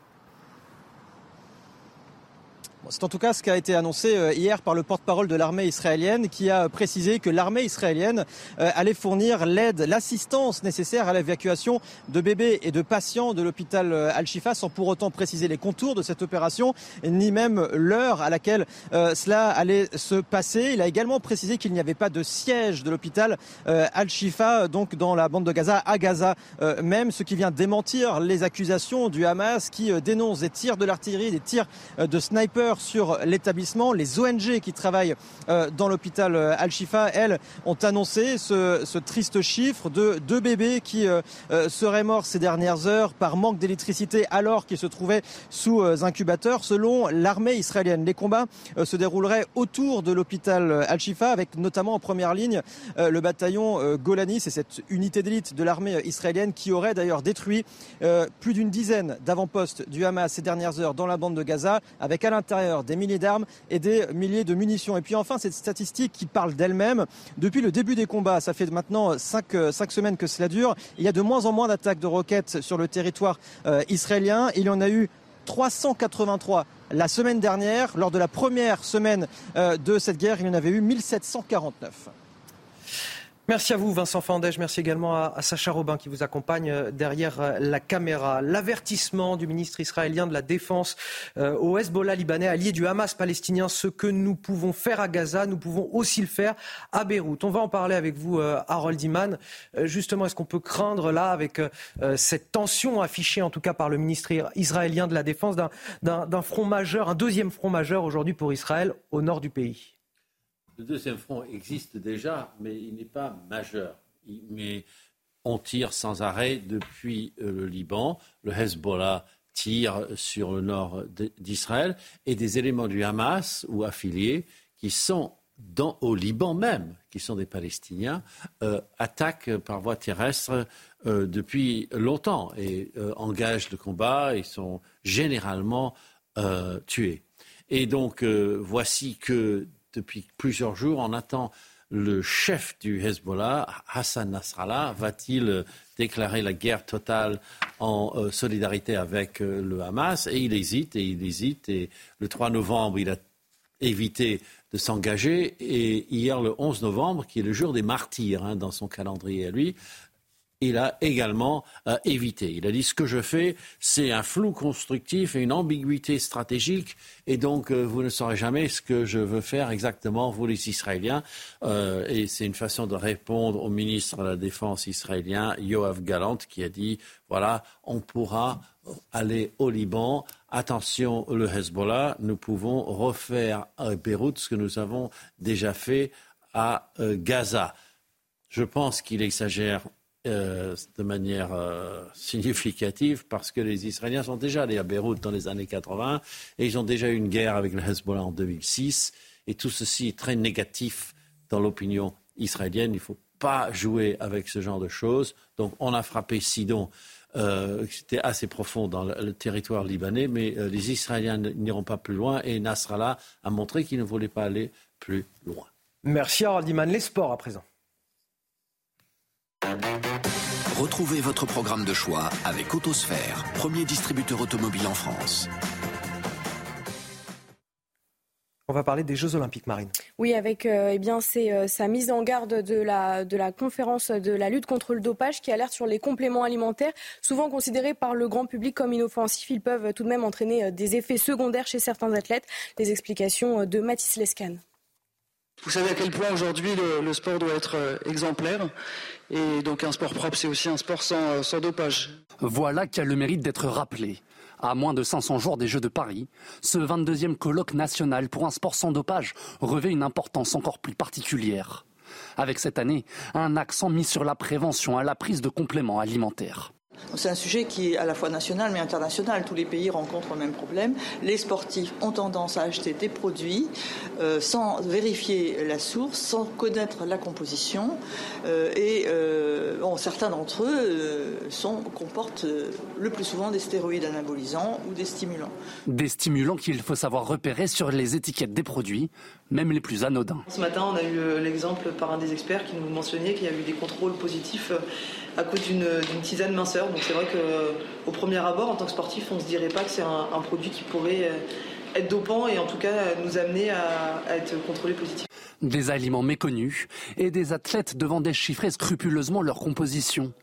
C'est en tout cas ce qui a été annoncé euh, hier par le porte-parole de l'armée israélienne qui a précisé que l'armée israélienne euh, allait fournir l'aide, l'assistance nécessaire à l'évacuation de bébés et de patients de l'hôpital euh, Al-Shifa sans pour autant préciser les contours de cette opération ni même l'heure à laquelle cela allait se passer. Il a également précisé qu'il n'y avait pas de siège de l'hôpital Al-Shifa donc dans la bande de Gaza à Gaza même ce qui vient démentir les accusations du Hamas qui dénonce des tirs de l'artillerie, des tirs de snipers sur l'établissement. Les ONG qui travaillent euh, dans l'hôpital euh, Al-Shifa, elles, ont annoncé ce, triste chiffre de deux bébés qui euh, seraient morts ces dernières heures par manque d'électricité alors qu'ils se trouvaient sous incubateur. Selon l'armée israélienne, les combats se dérouleraient autour de l'hôpital Al-Shifa avec notamment en première ligne le bataillon Golani. C'est cette unité d'élite de l'armée israélienne qui aurait d'ailleurs détruit plus d'une dizaine d'avant-postes du Hamas ces dernières heures dans la bande de Gaza avec à l'intérieur des milliers d'armes et des milliers de munitions. Et puis enfin, cette statistique qui parle d'elle-même. Depuis le début des combats, ça fait maintenant cinq, euh, cinq semaines que cela dure, il y a de moins en moins d'attaques de roquettes sur le territoire euh, israélien. Il y en a eu 383 la semaine dernière. Lors de la première semaine euh, de cette guerre, il y en avait eu 1749. Merci à vous, Vincent Fandège. Merci également à, Sacha Robin qui vous accompagne euh, derrière euh, la caméra. L'avertissement du ministre israélien de la Défense euh, au Hezbollah libanais, allié du Hamas palestinien, ce que nous pouvons faire à Gaza, nous pouvons aussi le faire à Beyrouth. On va en parler avec vous, Harold Iman. justement, est-ce qu'on peut craindre là, avec cette tension affichée en tout cas par le ministre israélien de la Défense, d'un front majeur, un deuxième front majeur aujourd'hui pour Israël au nord du pays? Le deuxième front existe déjà, mais il n'est pas majeur. mais on tire sans arrêt depuis euh, le Liban. Le Hezbollah tire sur le nord d'Israël et des éléments du Hamas ou affiliés qui sont dans, au Liban même, qui sont des Palestiniens, euh, attaquent par voie terrestre euh, depuis longtemps et engagent le combat et sont généralement tués. Et donc voici que depuis plusieurs jours. On attend le chef du Hezbollah, Hassan Nasrallah, va-t-il déclarer la guerre totale en euh, solidarité avec euh, le Hamas? Et il hésite et il hésite. Et le 3 novembre, il a évité de s'engager. Et hier, le 11 novembre, qui est le jour des martyrs hein, dans son calendrier à lui, il a également euh, évité. Il a dit ce que je fais, c'est un flou constructif et une ambiguïté stratégique, et donc euh, vous ne saurez jamais ce que je veux faire exactement, vous les Israéliens. Euh, et c'est une façon de répondre au ministre de la Défense israélien, Yoav Galant, qui a dit voilà, on pourra aller au Liban. Attention, le Hezbollah, nous pouvons refaire à Beyrouth ce que nous avons déjà fait à Gaza. Je pense qu'il exagère euh, de manière euh, significative parce que les Israéliens sont déjà allés à Beyrouth dans les années 80 et ils ont déjà eu une guerre avec le Hezbollah en 2006 et tout ceci est très négatif dans l'opinion israélienne. Il ne faut pas jouer avec ce genre de choses. Donc on a frappé Sidon. Euh, c'était assez profond dans le, territoire libanais, mais les Israéliens n'iront pas plus loin et Nasrallah a montré qu'il ne voulait pas aller plus loin. Merci Harold Iman. Les sports à présent. Retrouvez votre programme de choix avec Autosphère, premier distributeur automobile en France. On va parler des Jeux Olympiques marines. Oui, avec euh, eh bien, c'est euh, sa mise en garde de la, de la conférence de la lutte contre le dopage qui alerte sur les compléments alimentaires, souvent considérés par le grand public comme inoffensifs. Ils peuvent tout de même entraîner euh, des effets secondaires chez certains athlètes. Les explications de Mathis Lescan. Vous savez à quel point aujourd'hui le, sport doit être euh, exemplaire. Et donc un sport propre, c'est aussi un sport sans, euh, sans dopage. Voilà qui a le mérite d'être rappelé. À moins de 500 jours des Jeux de Paris, ce 22e colloque national pour un sport sans dopage revêt une importance encore plus particulière. Avec cette année, un accent mis sur la prévention à la prise de compléments alimentaires. C'est un sujet qui est à la fois national mais international. Tous les pays rencontrent le même problème. Les sportifs ont tendance à acheter des produits euh, sans vérifier la source, sans connaître la composition. Euh, et euh, certains d'entre eux sont, comportent le plus souvent des stéroïdes anabolisants ou des stimulants. Des stimulants qu'il faut savoir repérer sur les étiquettes des produits, même les plus anodins. Ce matin, on a eu l'exemple par un des experts qui nous mentionnait qu'il y a eu des contrôles positifs à cause d'une tisane minceur. Donc c'est vrai qu'au premier abord, en tant que sportif, on ne se dirait pas que c'est un, produit qui pourrait euh, être dopant et en tout cas nous amener à, à être contrôlés positifs. Des aliments méconnus et des athlètes devant déchiffrer scrupuleusement leur composition.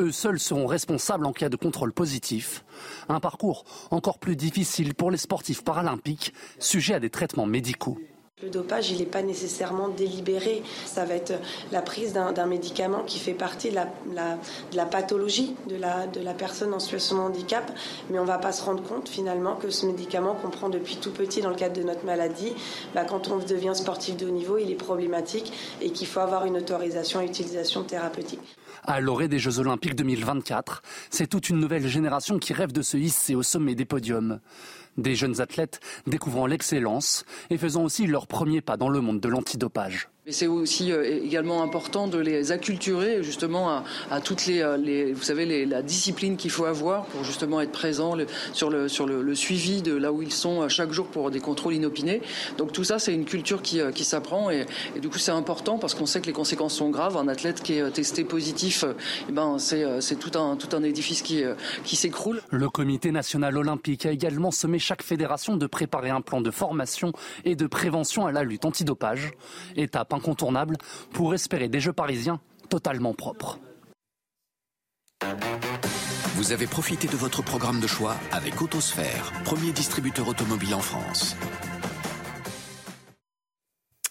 Eux seuls seront responsables en cas de contrôle positif. Un parcours encore plus difficile pour les sportifs paralympiques sujets à des traitements médicaux. Le dopage, il n'est pas nécessairement délibéré. Ça va être la prise d'un médicament qui fait partie de la, pathologie de la, de la, personne en situation de handicap, mais on ne va pas se rendre compte finalement que ce médicament qu'on prend depuis tout petit dans le cadre de notre maladie, bah, quand on devient sportif de haut niveau, il est problématique et qu'il faut avoir une autorisation à utilisation thérapeutique. À l'orée des Jeux Olympiques 2024, c'est toute une nouvelle génération qui rêve de se hisser au sommet des podiums. Des jeunes athlètes découvrant l'excellence et faisant aussi leur premier pas dans le monde de l'antidopage. Mais c'est aussi euh, également important de les acculturer justement à, toutes euh, les, vous savez, la discipline qu'il faut avoir pour justement être présent sur, le, sur le, suivi de là où ils sont euh, chaque jour pour des contrôles inopinés. Donc tout ça, c'est une culture qui, qui s'apprend et, du coup c'est important parce qu'on sait que les conséquences sont graves. Un athlète qui est testé positif, eh ben, c'est tout un, tout un édifice qui, qui s'écroule. Le comité national olympique a également semé chaque fédération de préparer un plan de formation et de prévention à la lutte antidopage. Étape incontournable pour espérer des Jeux parisiens totalement propres. Vous avez profité de votre programme de choix avec Autosphère, premier distributeur automobile en France.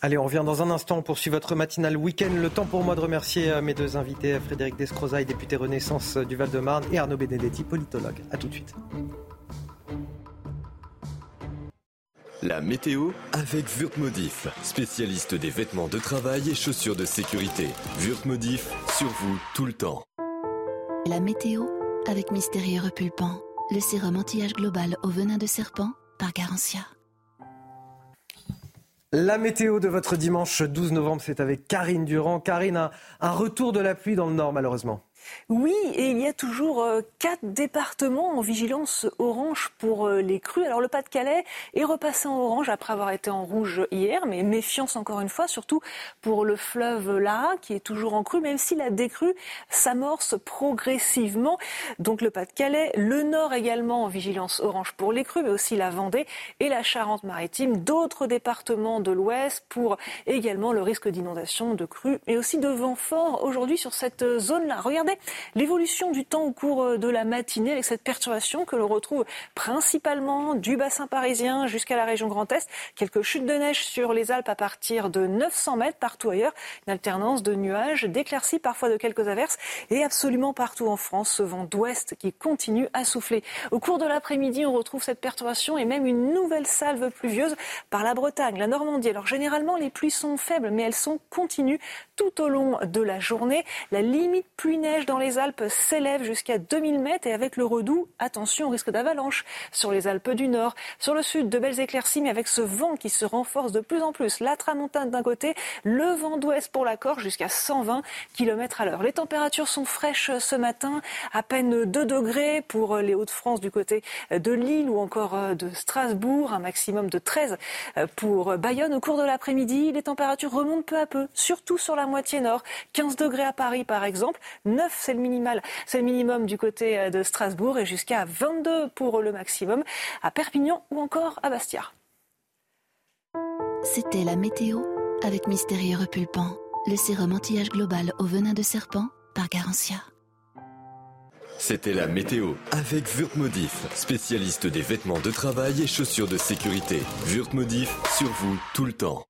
Allez, on revient dans un instant. On poursuit votre matinale week-end. Le temps pour moi de remercier euh, mes deux invités, Frédéric Descrozaille, député Renaissance euh, du Val-de-Marne, et Arnaud Benedetti, politologue. A tout de suite. La météo avec Wurtmodif, spécialiste des vêtements de travail et chaussures de sécurité. Wurtmodif, sur vous tout le temps. La météo avec Mystérieux Repulpant, le sérum anti-âge global au venin de serpent par Garantia. La météo de votre dimanche 12 novembre, c'est avec Karine Durand. Karine, un retour de la pluie dans le nord malheureusement. Oui, et il y a toujours euh, quatre départements en vigilance orange pour euh, les crues. Alors le Pas-de-Calais est repassé en orange après avoir été en rouge hier, mais méfiance encore une fois, surtout pour le fleuve Lara qui est toujours en crue, même si la décrue s'amorce progressivement. Donc le Pas-de-Calais, le Nord également en vigilance orange pour les crues, mais aussi la Vendée et la Charente-Maritime, d'autres départements de l'Ouest pour également le risque d'inondation, de crues et aussi de vent fort aujourd'hui sur cette zone-là. Regardez l'évolution du temps au cours euh, de la matinée avec cette perturbation que l'on retrouve principalement du bassin parisien jusqu'à la région Grand Est. Quelques chutes de neige sur les Alpes à partir de 900 mètres partout ailleurs. Une alternance de nuages, d'éclaircies, parfois de quelques averses et absolument partout en France, ce vent d'ouest qui continue à souffler. Au cours de l'après-midi, on retrouve cette perturbation et même une nouvelle salve pluvieuse par la Bretagne, la Normandie. Alors généralement, les pluies sont faibles, mais elles sont continues tout au long de la journée. La limite pluie-neige dans les Alpes s'élève jusqu'à 2000 mètres et avec le redout, attention au risque d'avalanche sur les Alpes du Nord. Sur le sud, de belles éclaircies, mais avec ce vent qui se renforce de plus en plus. La tramontane d'un côté, le vent d'ouest pour la Corse jusqu'à 120 km à l'heure. Les températures sont fraîches ce matin, à peine 2 degrés pour les Hauts-de-France du côté de Lille ou encore de Strasbourg, un maximum de 13 pour Bayonne. Au cours de l'après-midi, les températures remontent peu à peu, surtout sur la moitié nord. 15 degrés à Paris par exemple, 9 c'est le minimal, c'est le minimum du côté euh, de Strasbourg et jusqu'à 22 pour le maximum à Perpignan ou encore à Bastia. C'était la météo avec Mystérieux Repulpant, le sérum anti-âge global au venin de serpent par Garantia. C'était la météo avec Wurtmodif, spécialiste des vêtements de travail et chaussures de sécurité. Wurtmodif, sur vous tout le temps.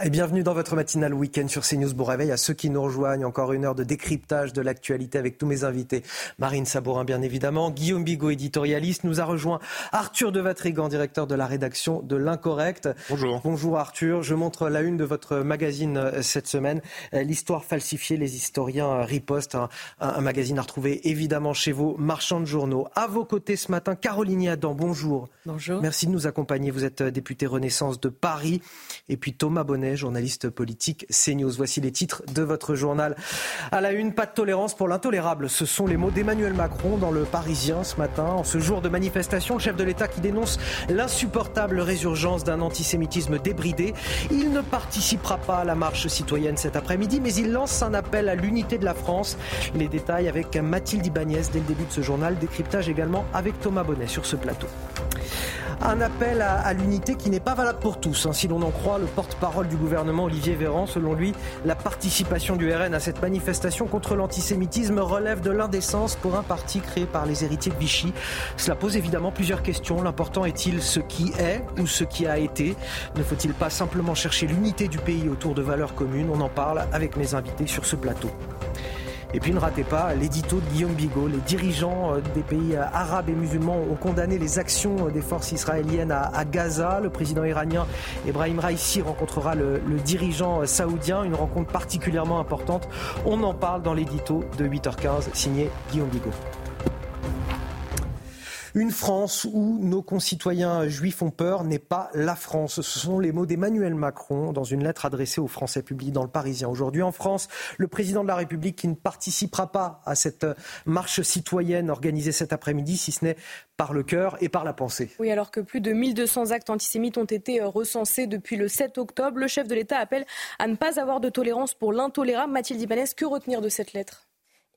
Et bienvenue dans votre matinale week-end sur CNews. Bon réveil à ceux qui nous rejoignent. Encore une heure de décryptage de l'actualité avec tous mes invités. Marine Sabourin, bien évidemment. Guillaume Bigot, éditorialiste. Nous a rejoint Arthur de Vatrigan, directeur de la rédaction de L'Incorrect. Bonjour. Bonjour Arthur. Je montre la une de votre magazine euh, cette semaine. Euh, l'histoire falsifiée, les historiens euh, ripostent. Un, un, magazine à retrouver évidemment chez vos marchands de journaux. À vos côtés ce matin, Caroline Adam. Bonjour. Bonjour. Merci de nous accompagner. Vous êtes député Renaissance de Paris. Et puis Thomas Bonnet journaliste politique CNews. Voici les titres de votre journal. À la une, pas de tolérance pour l'intolérable. Ce sont les mots d'Emmanuel Macron dans le Parisien ce matin. En ce jour de manifestation, chef de l'État qui dénonce l'insupportable résurgence d'un antisémitisme débridé. Il ne participera pas à la marche citoyenne cet après-midi, mais il lance un appel à l'unité de la France. Les détails avec Mathilde Ibanez dès le début de ce journal. Décryptage également avec Thomas Bonnet sur ce plateau. Un appel à, l'unité qui n'est pas valable pour tous. Hein. Si l'on en croit le porte-parole du gouvernement Olivier Véran, selon lui, la participation du RN à cette manifestation contre l'antisémitisme relève de l'indécence pour un parti créé par les héritiers de Vichy. Cela pose évidemment plusieurs questions. L'important est-il ce qui est ou ce qui a été? Ne faut-il pas simplement chercher l'unité du pays autour de valeurs communes? On en parle avec mes invités sur ce plateau. Et puis ne ratez pas l'édito de Guillaume Bigot. Les dirigeants euh, des pays euh, arabes et musulmans ont condamné les actions euh, des forces israéliennes à, Gaza. Le président iranien Ebrahim Raisi rencontrera le, le dirigeant saoudien, une rencontre particulièrement importante. On en parle dans l'édito de 8h15 signé Guillaume Bigot. Une France où nos concitoyens juifs ont peur n'est pas la France. Ce sont les mots d'Emmanuel Macron dans une lettre adressée aux Français publiée dans le Parisien. Aujourd'hui en France, le président de la République qui ne participera pas à cette marche citoyenne organisée cet après-midi, si ce n'est par le cœur et par la pensée. Oui, alors que plus de 1200 actes antisémites ont été euh, recensés depuis le 7 octobre, le chef de l'État appelle à ne pas avoir de tolérance pour l'intolérable. Mathilde Ibanez, que retenir de cette lettre?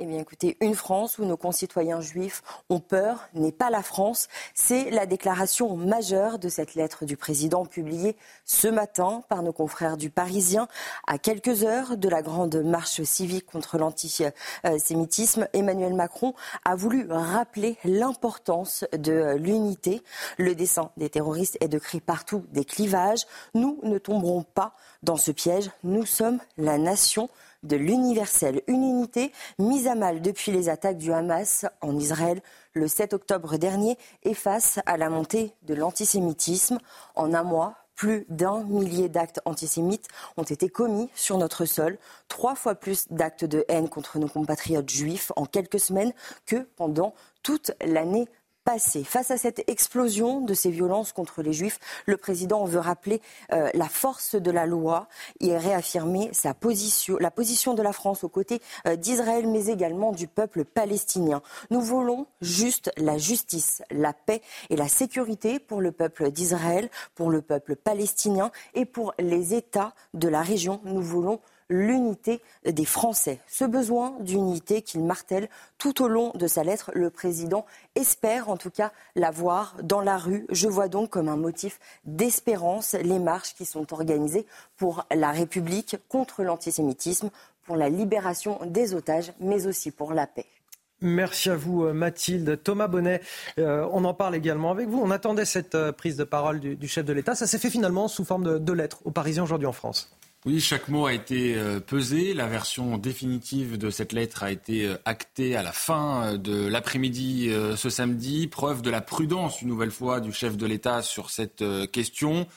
Eh bien, écoutez, une France où nos concitoyens juifs ont peur n'est pas la France. C'est la déclaration majeure de cette lettre du président publiée ce matin par nos confrères du Parisien. À quelques heures de la grande marche civique contre l'antisémitisme, Emmanuel Macron a voulu rappeler l'importance de l'unité. Le dessein des terroristes est de créer partout des clivages. Nous ne tomberons pas dans ce piège. Nous sommes la nation de l'universelle, une unité mise à mal depuis les attaques du Hamas en Israël le 7 octobre dernier et face à la montée de l'antisémitisme. En un mois, plus d'un millier d'actes antisémites ont été commis sur notre sol, trois fois plus d'actes de haine contre nos compatriotes juifs en quelques semaines que pendant toute l'année Face à cette explosion de ces violences contre les juifs, le président veut rappeler euh, la force de la loi et réaffirmer sa position, la position de la France aux côtés euh, d'Israël, mais également du peuple palestinien. Nous voulons juste la justice, la paix et la sécurité pour le peuple d'Israël, pour le peuple palestinien et pour les États de la région. Nous voulons l'unité des Français. Ce besoin d'unité qu'il martèle tout au long de sa lettre, le président espère en tout cas la voir dans la rue. Je vois donc comme un motif d'espérance les marches qui sont organisées pour la République, contre l'antisémitisme, pour la libération des otages, mais aussi pour la paix. Merci à vous euh, Mathilde. Thomas Bonnet, euh, on en parle également avec vous. On attendait cette euh, prise de parole du, chef de l'État. Ça s'est fait finalement sous forme de, de lettres aux Parisiens aujourd'hui en France. Oui, chaque mot a été euh, pesé. La version définitive de cette lettre a été euh, actée à la fin euh, de l'après-midi ce samedi. Preuve de la prudence, une nouvelle fois, du chef de l'État sur cette question.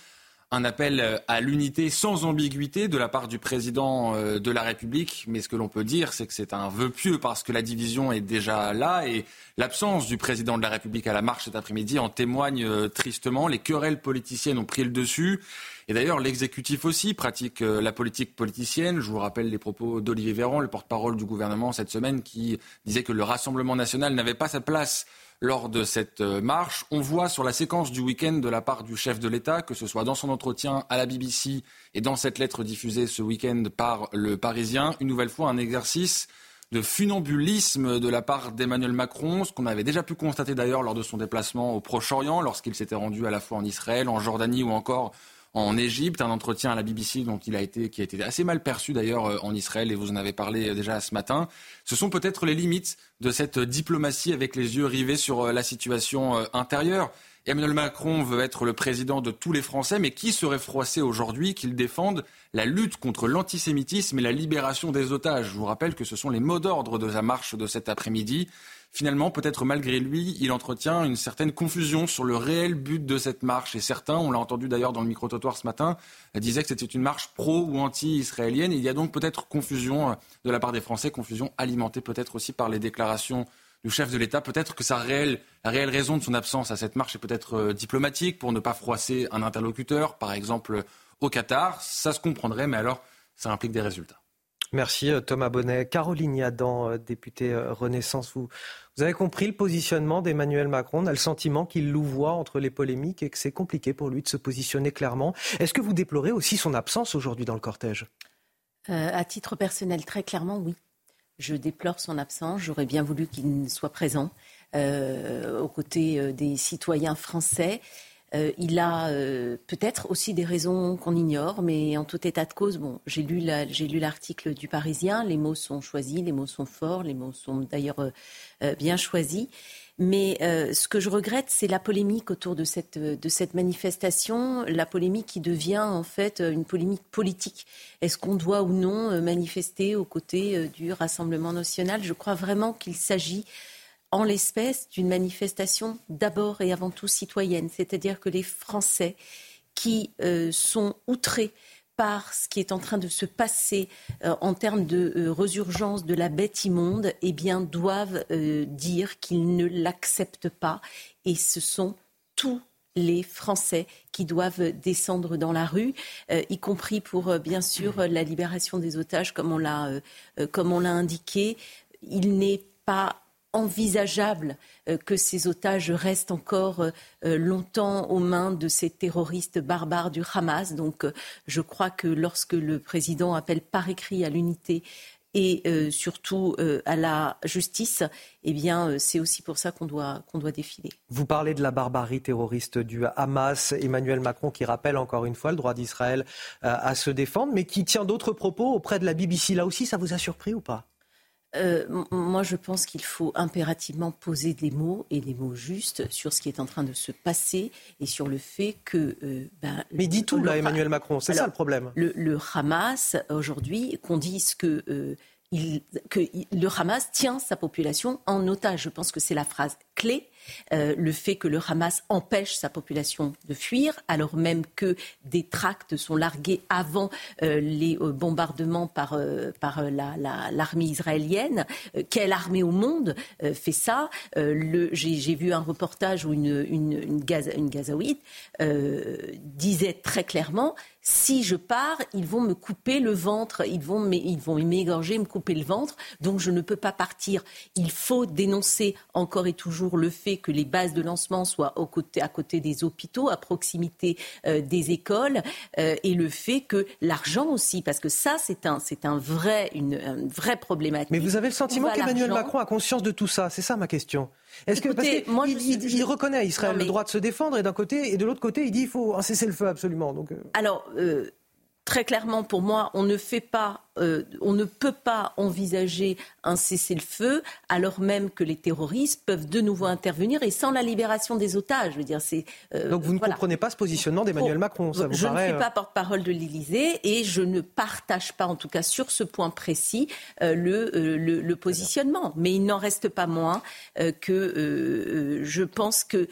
Un appel à l'unité sans ambiguïté de la part du président de la République. Mais ce que l'on peut dire, c'est que c'est un vœu pieux parce que la division est déjà là et l'absence du président de la République à la marche cet après-midi en témoigne tristement. Les querelles politiciennes ont pris le dessus. Et d'ailleurs, l'exécutif aussi pratique euh, la politique politicienne. Je vous rappelle les propos d'Olivier Véran, le porte-parole du gouvernement cette semaine, qui disait que le Rassemblement national n'avait pas sa place lors de cette euh, marche. On voit sur la séquence du week-end de la part du chef de l'État, que ce soit dans son entretien à la BBC et dans cette lettre diffusée ce week-end par le Parisien, une nouvelle fois un exercice de funambulisme de la part d'Emmanuel Macron, ce qu'on avait déjà pu constater d'ailleurs lors de son déplacement au Proche-Orient, lorsqu'il s'était rendu à la fois en Israël, en Jordanie ou encore en Égypte, un entretien à la BBC dont il a été, qui a été assez mal perçu d'ailleurs euh, en Israël, et vous en avez parlé euh, déjà ce matin. Ce sont peut-être les limites de cette diplomatie avec les yeux rivés sur euh, la situation intérieure. Emmanuel Macron veut être le président de tous les Français, mais qui serait froissé aujourd'hui qu'il défende la lutte contre l'antisémitisme et la libération des otages? Je vous rappelle que ce sont les mots d'ordre de sa marche de cet après-midi finalement, peut-être malgré lui, il entretient une certaine confusion sur le réel but de cette marche. Et certains, on l'a entendu d'ailleurs dans le micro-trottoir ce matin, disaient que c'était une marche pro ou anti-israélienne. Il y a donc peut-être confusion euh, de la part des Français, confusion alimentée peut-être aussi par les déclarations du chef de l'État. Peut-être que sa réelle, la réelle raison de son absence à cette marche est peut-être euh, diplomatique, pour ne pas froisser un interlocuteur, par exemple au Qatar. Ça se comprendrait, mais alors ça implique des résultats. Merci euh, Thomas Bonnet. Caroline Yadan, euh, députée euh, Renaissance, vous, vous avez compris le positionnement d'Emmanuel Macron. On a le sentiment qu'il louvoie entre les polémiques et que c'est compliqué pour lui de se positionner clairement. Est-ce que vous déplorez aussi son absence aujourd'hui dans le cortège? À titre personnel, très clairement, oui. Je déplore son absence. J'aurais bien voulu qu'il soit présent aux côtés des citoyens français. Euh, il a peut-être aussi des raisons qu'on ignore, mais en tout état de cause, bon, j'ai lu l'article du Parisien. Les mots sont choisis, les mots sont forts, les mots sont d'ailleurs bien choisis. Mais euh, ce que je regrette, c'est la polémique autour de cette, manifestation, la polémique qui devient en fait une polémique politique. Est-ce qu'on doit ou non euh, manifester aux côtés euh, du Rassemblement national? Je crois vraiment qu'il s'agit en l'espèce d'une manifestation d'abord et avant tout citoyenne, c'est-à-dire que les Français qui sont outrés par ce qui est en train de se passer euh, en termes de euh, résurgence de la bête immonde, eh bien, doivent euh, dire qu'ils ne l'acceptent pas. Et ce sont tous les Français qui doivent descendre dans la rue, y compris pour, bien sûr, la libération des otages, comme on l'a indiqué. Il n'est pas envisageable euh, que ces otages restent encore euh, euh, longtemps aux mains de ces terroristes barbares du Hamas. Donc je crois que lorsque le président appelle par écrit à l'unité et surtout à la justice, eh bien, c'est aussi pour ça qu'on doit, qu'on doit défiler. Vous parlez de la barbarie terroriste du Hamas, Emmanuel Macron qui rappelle encore une fois le droit d'Israël à se défendre, mais qui tient d'autres propos auprès de la BBC. Là aussi, ça vous a surpris ou pas? Euh, moi, je pense qu'il faut impérativement poser des mots et des mots justes sur ce qui est en train de se passer et sur le fait que. Euh, ben, Mais dit tout là, Emmanuel Macron, c'est ça le problème. Le, Hamas aujourd'hui, qu'on dise que. Euh, que le Hamas tient sa population en otage. Je pense que c'est la phrase clé euh, le fait que le Hamas empêche sa population de fuir, alors même que des tracts sont largués avant euh, les euh, bombardements par, par l'armée israélienne. quelle armée au monde fait ça? J'ai vu un reportage où une, une, Gazaouite disait très clairement si je pars, ils vont me couper le ventre, ils vont m'égorger, me couper le ventre, donc je ne peux pas partir. Il faut dénoncer encore et toujours le fait que les bases de lancement soient à côté des hôpitaux, à proximité euh, des écoles, euh, et le fait que l'argent aussi, parce que ça, c'est un, c'est un vrai, une, vraie problématique. Mais vous avez le sentiment qu'Emmanuel Macron a conscience de tout ça? C'est ça ma question. Est-ce que parce moi, il, reconnaît à Israël le droit de se défendre et d'un côté et de l'autre côté il dit il faut un cessez-le-feu absolument. Donc euh. Très clairement, pour moi, on ne fait pas, euh, on ne peut pas envisager un cessez-le-feu alors même que les terroristes peuvent de nouveau intervenir et sans la libération des otages. Je veux dire, c'est. Euh, Donc vous ne comprenez pas ce positionnement d'Emmanuel Macron, ça vous Je ne suis pas euh, porte-parole de l'Élysée et je ne partage pas, en tout cas sur ce point précis, le, le, positionnement. Mais il n'en reste pas moins que je pense que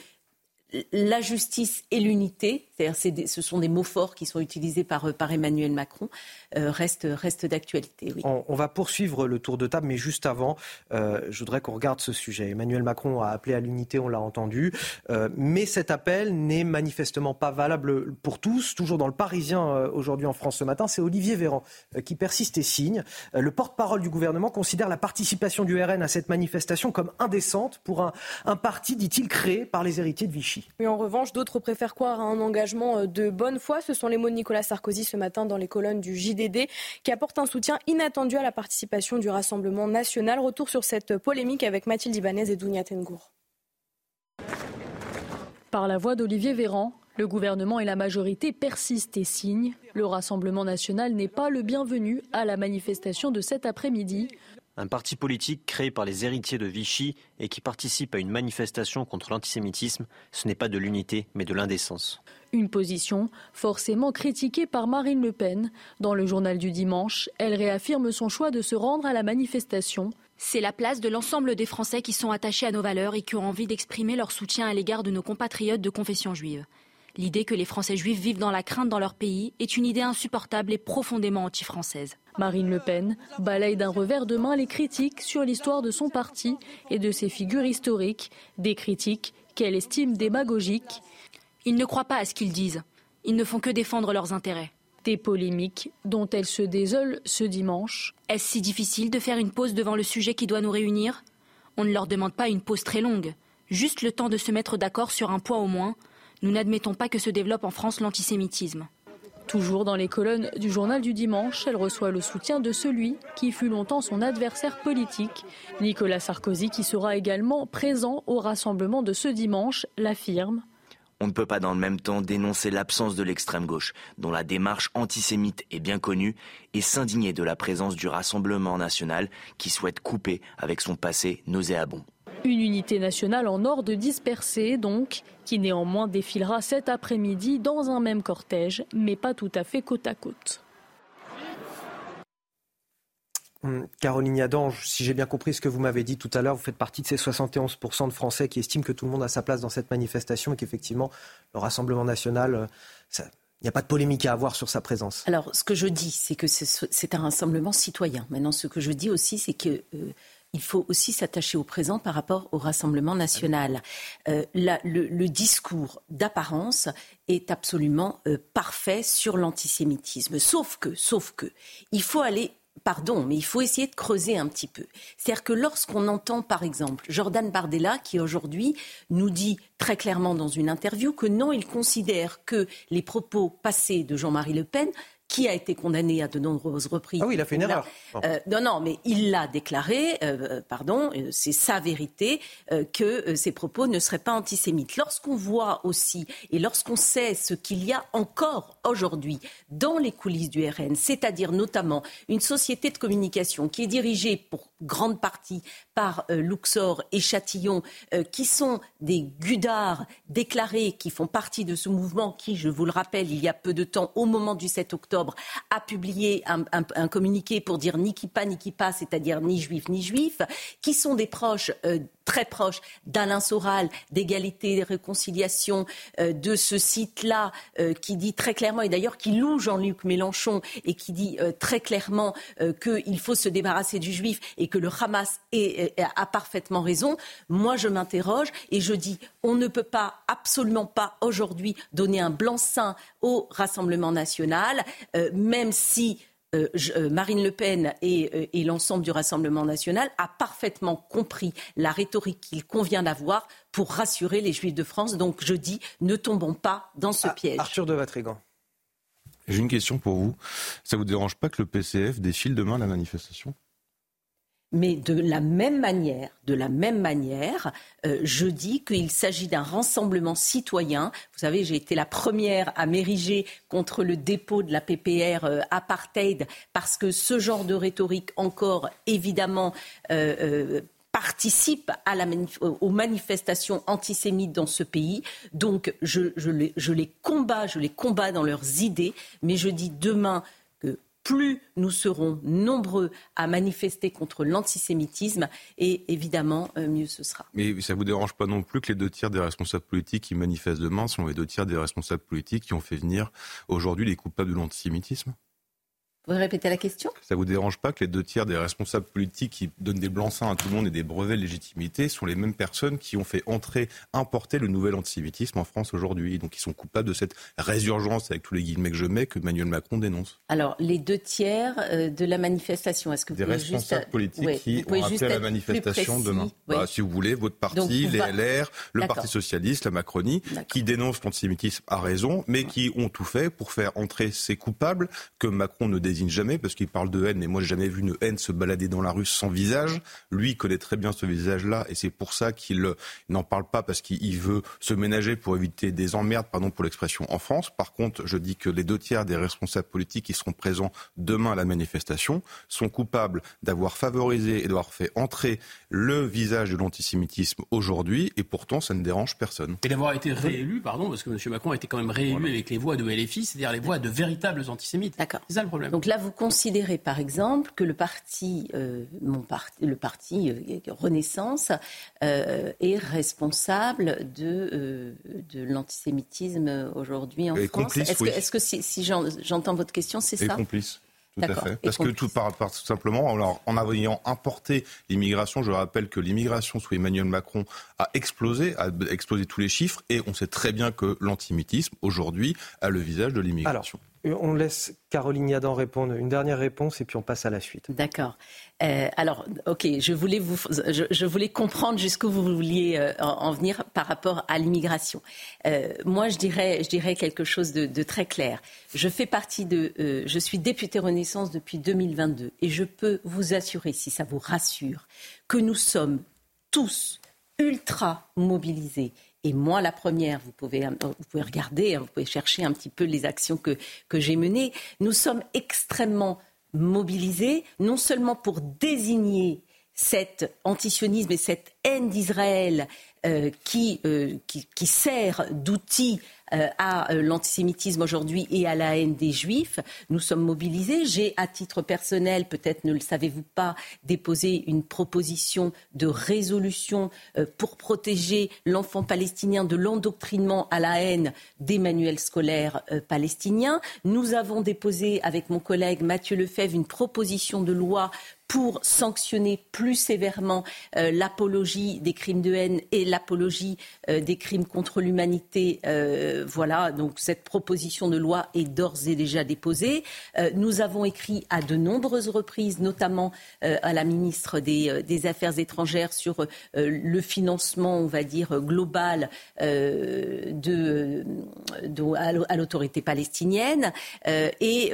la justice et l'unité, c'est-à-dire ce sont des mots forts qui sont utilisés par, par Emmanuel Macron, euh, restent, reste d'actualité. On, va poursuivre le tour de table, mais juste avant, euh, je voudrais qu'on regarde ce sujet. Emmanuel Macron a appelé à l'unité, on l'a entendu, euh, mais cet appel n'est manifestement pas valable pour tous. Toujours dans le Parisien aujourd'hui en France ce matin, c'est Olivier Véran qui persiste et signe. le porte-parole du gouvernement considère la participation du RN à cette manifestation comme indécente pour un, un parti, dit-il, créé par les héritiers de Vichy. En revanche, d'autres préfèrent croire à un engagement de bonne foi. Ce sont les mots de Nicolas Sarkozy ce matin dans les colonnes du JD qui apporte un soutien inattendu à la participation du Rassemblement national. Retour sur cette polémique avec Mathilde Ibanez et Dounia Tengour. Par la voix d'Olivier Véran, le gouvernement et la majorité persistent et signent. Le Rassemblement national n'est pas le bienvenu à la manifestation de cet après-midi. Un parti politique créé par les héritiers de Vichy et qui participe à une manifestation contre l'antisémitisme, ce n'est pas de l'unité mais de l'indécence. Une position forcément critiquée par Marine Le Pen. Dans le journal du dimanche, elle réaffirme son choix de se rendre à la manifestation. C'est la place de l'ensemble des Français qui sont attachés à nos valeurs et qui ont envie d'exprimer leur soutien à l'égard de nos compatriotes de confession juive. L'idée que les Français juifs vivent dans la crainte dans leur pays est une idée insupportable et profondément anti-française. Marine Le Pen balaye d'un revers de main les critiques sur l'histoire de son parti et de ses figures historiques, des critiques qu'elle estime démagogiques ils ne croient pas à ce qu'ils disent. Ils ne font que défendre leurs intérêts. Des polémiques dont elle se désole ce dimanche. Est-ce si difficile de faire une pause devant le sujet qui doit nous réunir? On ne leur demande pas une pause très longue, juste le temps de se mettre d'accord sur un point au moins. Nous n'admettons pas que se développe en France l'antisémitisme. Toujours dans les colonnes du journal du dimanche, elle reçoit le soutien de celui qui fut longtemps son adversaire politique. Nicolas Sarkozy, qui sera également présent au rassemblement de ce dimanche, l'affirme On ne peut pas dans le même temps dénoncer l'absence de l'extrême gauche, dont la démarche antisémite est bien connue, et s'indigner de la présence du Rassemblement national qui souhaite couper avec son passé nauséabond. Une unité nationale en ordre dispersée, donc, qui néanmoins défilera cet après-midi dans un même cortège, mais pas tout à fait côte à côte. Hum, Caroline Yadange, si j'ai bien compris ce que vous m'avez dit tout à l'heure, vous faites partie de ces 71% de Français qui estiment que tout le monde a sa place dans cette manifestation et qu'effectivement, le Rassemblement national, euh, il n'y a pas de polémique à avoir sur sa présence. Alors, ce que je dis, c'est que c'est un rassemblement citoyen. Maintenant, ce que je dis aussi, c'est que euh, il faut aussi s'attacher au présent par rapport au Rassemblement national. Euh, le, discours d'apparence est absolument euh, parfait sur l'antisémitisme. Sauf que, sauf que, il faut aller Pardon, mais il faut essayer de creuser un petit peu. C'est-à-dire que lorsqu'on entend, par exemple, Jordan Bardella, qui aujourd'hui nous dit très clairement dans une interview que non, il considère que les propos passés de Jean-Marie Le Pen qui a été condamné à de nombreuses reprises. Ah oui, il a fait une erreur. Euh, non, non, mais il l'a déclaré, euh, pardon, euh, c'est sa vérité, que ses propos ne seraient pas antisémites. Lorsqu'on voit aussi, et lorsqu'on sait ce qu'il y a encore aujourd'hui dans les coulisses du RN, c'est-à-dire notamment une société de communication qui est dirigée pour grande partie par Luxor et Châtillon, qui sont des gudards déclarés, qui font partie de ce mouvement qui, je vous le rappelle, il y a peu de temps, au moment du 7 octobre, a publié un, communiqué pour dire ni qui pas ni qui pas, c'est-à-dire ni juif ni juif, qui sont des proches euh, très proches d'Alain Soral, d'égalité et réconciliation, euh, de ce site-là, euh, qui dit très clairement, et d'ailleurs qui loue Jean-Luc Mélenchon, et qui dit très clairement qu'il faut se débarrasser du juif et que le Hamas a parfaitement raison, moi je m'interroge et je dis, on ne peut pas, absolument pas aujourd'hui, donner un blanc-seing au Rassemblement national, même si euh, euh, Marine Le Pen et, euh, et l'ensemble du Rassemblement national a parfaitement compris la rhétorique qu'il convient d'avoir pour rassurer les Juifs de France. Donc je dis, ne tombons pas dans ce ah, piège. Arthur de Vatrigan. J'ai une question pour vous. Ça vous dérange pas que le PCF défile demain à la manifestation? Mais de la même manière, euh, je dis qu'il s'agit d'un rassemblement citoyen. Vous savez, j'ai été la première à m'ériger contre le dépôt de la PPR euh, apartheid parce que ce genre de rhétorique encore évidemment euh, participe aux manifestations antisémites dans ce pays. Donc je les combats, je les combats dans leurs idées, mais je dis demain plus nous serons nombreux à manifester contre l'antisémitisme et évidemment, euh, mieux ce sera. Mais ça ne vous dérange pas non plus que les deux tiers des responsables politiques qui manifestent demain sont les deux tiers des responsables politiques qui ont fait venir aujourd'hui les coupables de l'antisémitisme? Vous répétez la question? Ça vous dérange pas que les deux tiers des responsables politiques qui donnent des blancs-seings à tout le monde et des brevets de légitimité sont les mêmes personnes qui ont fait entrer, importer le nouvel antisémitisme en France aujourd'hui? Donc ils sont coupables de cette résurgence, avec tous les guillemets que je mets, que Emmanuel Macron dénonce. Alors les deux tiers euh, de la manifestation, est-ce que vous des pouvez responsables juste... politiques qui ont appelé à la manifestation demain. Bah, Si vous voulez, votre parti, les LR, le Parti socialiste, la Macronie, qui dénoncent l'antisémitisme à raison, mais qui ont tout fait pour faire entrer ces coupables que Macron ne désigne jamais parce qu'il parle de haine, mais moi j'ai jamais vu une haine se balader dans la rue sans visage. Lui connaît très bien ce visage-là et c'est pour ça qu'il n'en parle pas parce qu'il veut se ménager pour éviter des emmerdes, pardon pour l'expression, en France. Par contre, je dis que les deux tiers des responsables politiques qui seront présents demain à la manifestation sont coupables d'avoir favorisé et d'avoir fait entrer le visage de l'antisémitisme aujourd'hui et pourtant ça ne dérange personne. Et d'avoir été réélu, pardon, parce que M. Macron a été quand même réélu avec les voix de LFI, c'est-à-dire les voix de véritables antisémites. D'accord. C'est ça le problème. Donc là, vous considérez par exemple que le parti, euh, mon parti, le parti euh, Renaissance euh, est responsable de, de l'antisémitisme aujourd'hui en France. Est-ce que, si, j'entends votre question, c'est ça? complice. Tout à fait. Parce que tout, par, tout simplement, alors, en ayant importé l'immigration, je rappelle que l'immigration sous Emmanuel Macron a explosé, a explosé tous les chiffres, et on sait très bien que l'antisémitisme, aujourd'hui, a le visage de l'immigration. On laisse Caroline Yadan répondre une dernière réponse et puis on passe à la suite. D'accord. Euh, alors, ok, je voulais, vous, je, voulais comprendre jusqu'où vous vouliez euh, en, venir par rapport à l'immigration. Euh, moi, je dirais, je dirais quelque chose de, très clair. Je fais partie de, je suis députée Renaissance depuis 2022 et je peux vous assurer, si ça vous rassure, que nous sommes tous ultra mobilisés et moi la première, vous pouvez, vous pouvez regarder, hein, vous pouvez chercher un petit peu les actions que, j'ai menées, nous sommes extrêmement mobilisés, non seulement pour désigner cet antisionisme et cette haine d'Israël euh, qui, euh, qui, qui, sert d'outil euh, à euh, l'antisémitisme aujourd'hui et à la haine des juifs. Nous sommes mobilisés. J'ai, à titre personnel, peut-être ne le savez-vous pas, déposé une proposition de résolution euh, pour protéger l'enfant palestinien de l'endoctrinement à la haine des manuels scolaires palestiniens. Nous avons déposé avec mon collègue Mathieu Lefebvre une proposition de loi pour sanctionner plus sévèrement euh, l'apologie des crimes de haine et l'apologie euh, des crimes contre l'humanité. Euh, voilà, donc cette proposition de loi est d'ores et déjà déposée. nous avons écrit à de nombreuses reprises, notamment à la ministre des, Affaires étrangères, sur le financement, on va dire, global de, à l'autorité palestinienne. et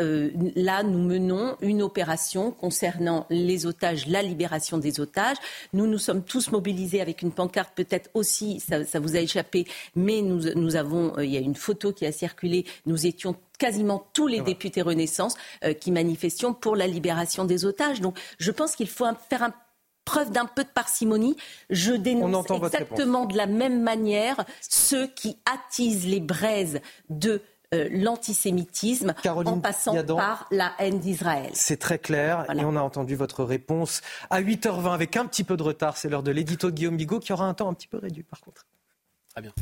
là, nous menons une opération concernant otages, la libération des otages. Nous nous sommes tous mobilisés avec une pancarte, peut-être aussi, ça, vous a échappé, mais nous, nous avons, euh, il y a une photo qui a circulé, nous étions quasiment tous les députés Renaissance euh, qui manifestions pour la libération des otages. Donc je pense qu'il faut faire preuve d'un peu de parcimonie. Je dénonce exactement de la même manière ceux qui attisent les braises de euh, l'antisémitisme en passant par la haine d'Israël. C'est très clair et on a entendu votre réponse à 8h20 avec un petit peu de retard. C'est l'heure de l'édito de Guillaume Bigot qui aura un temps un petit peu réduit par contre. Très bien.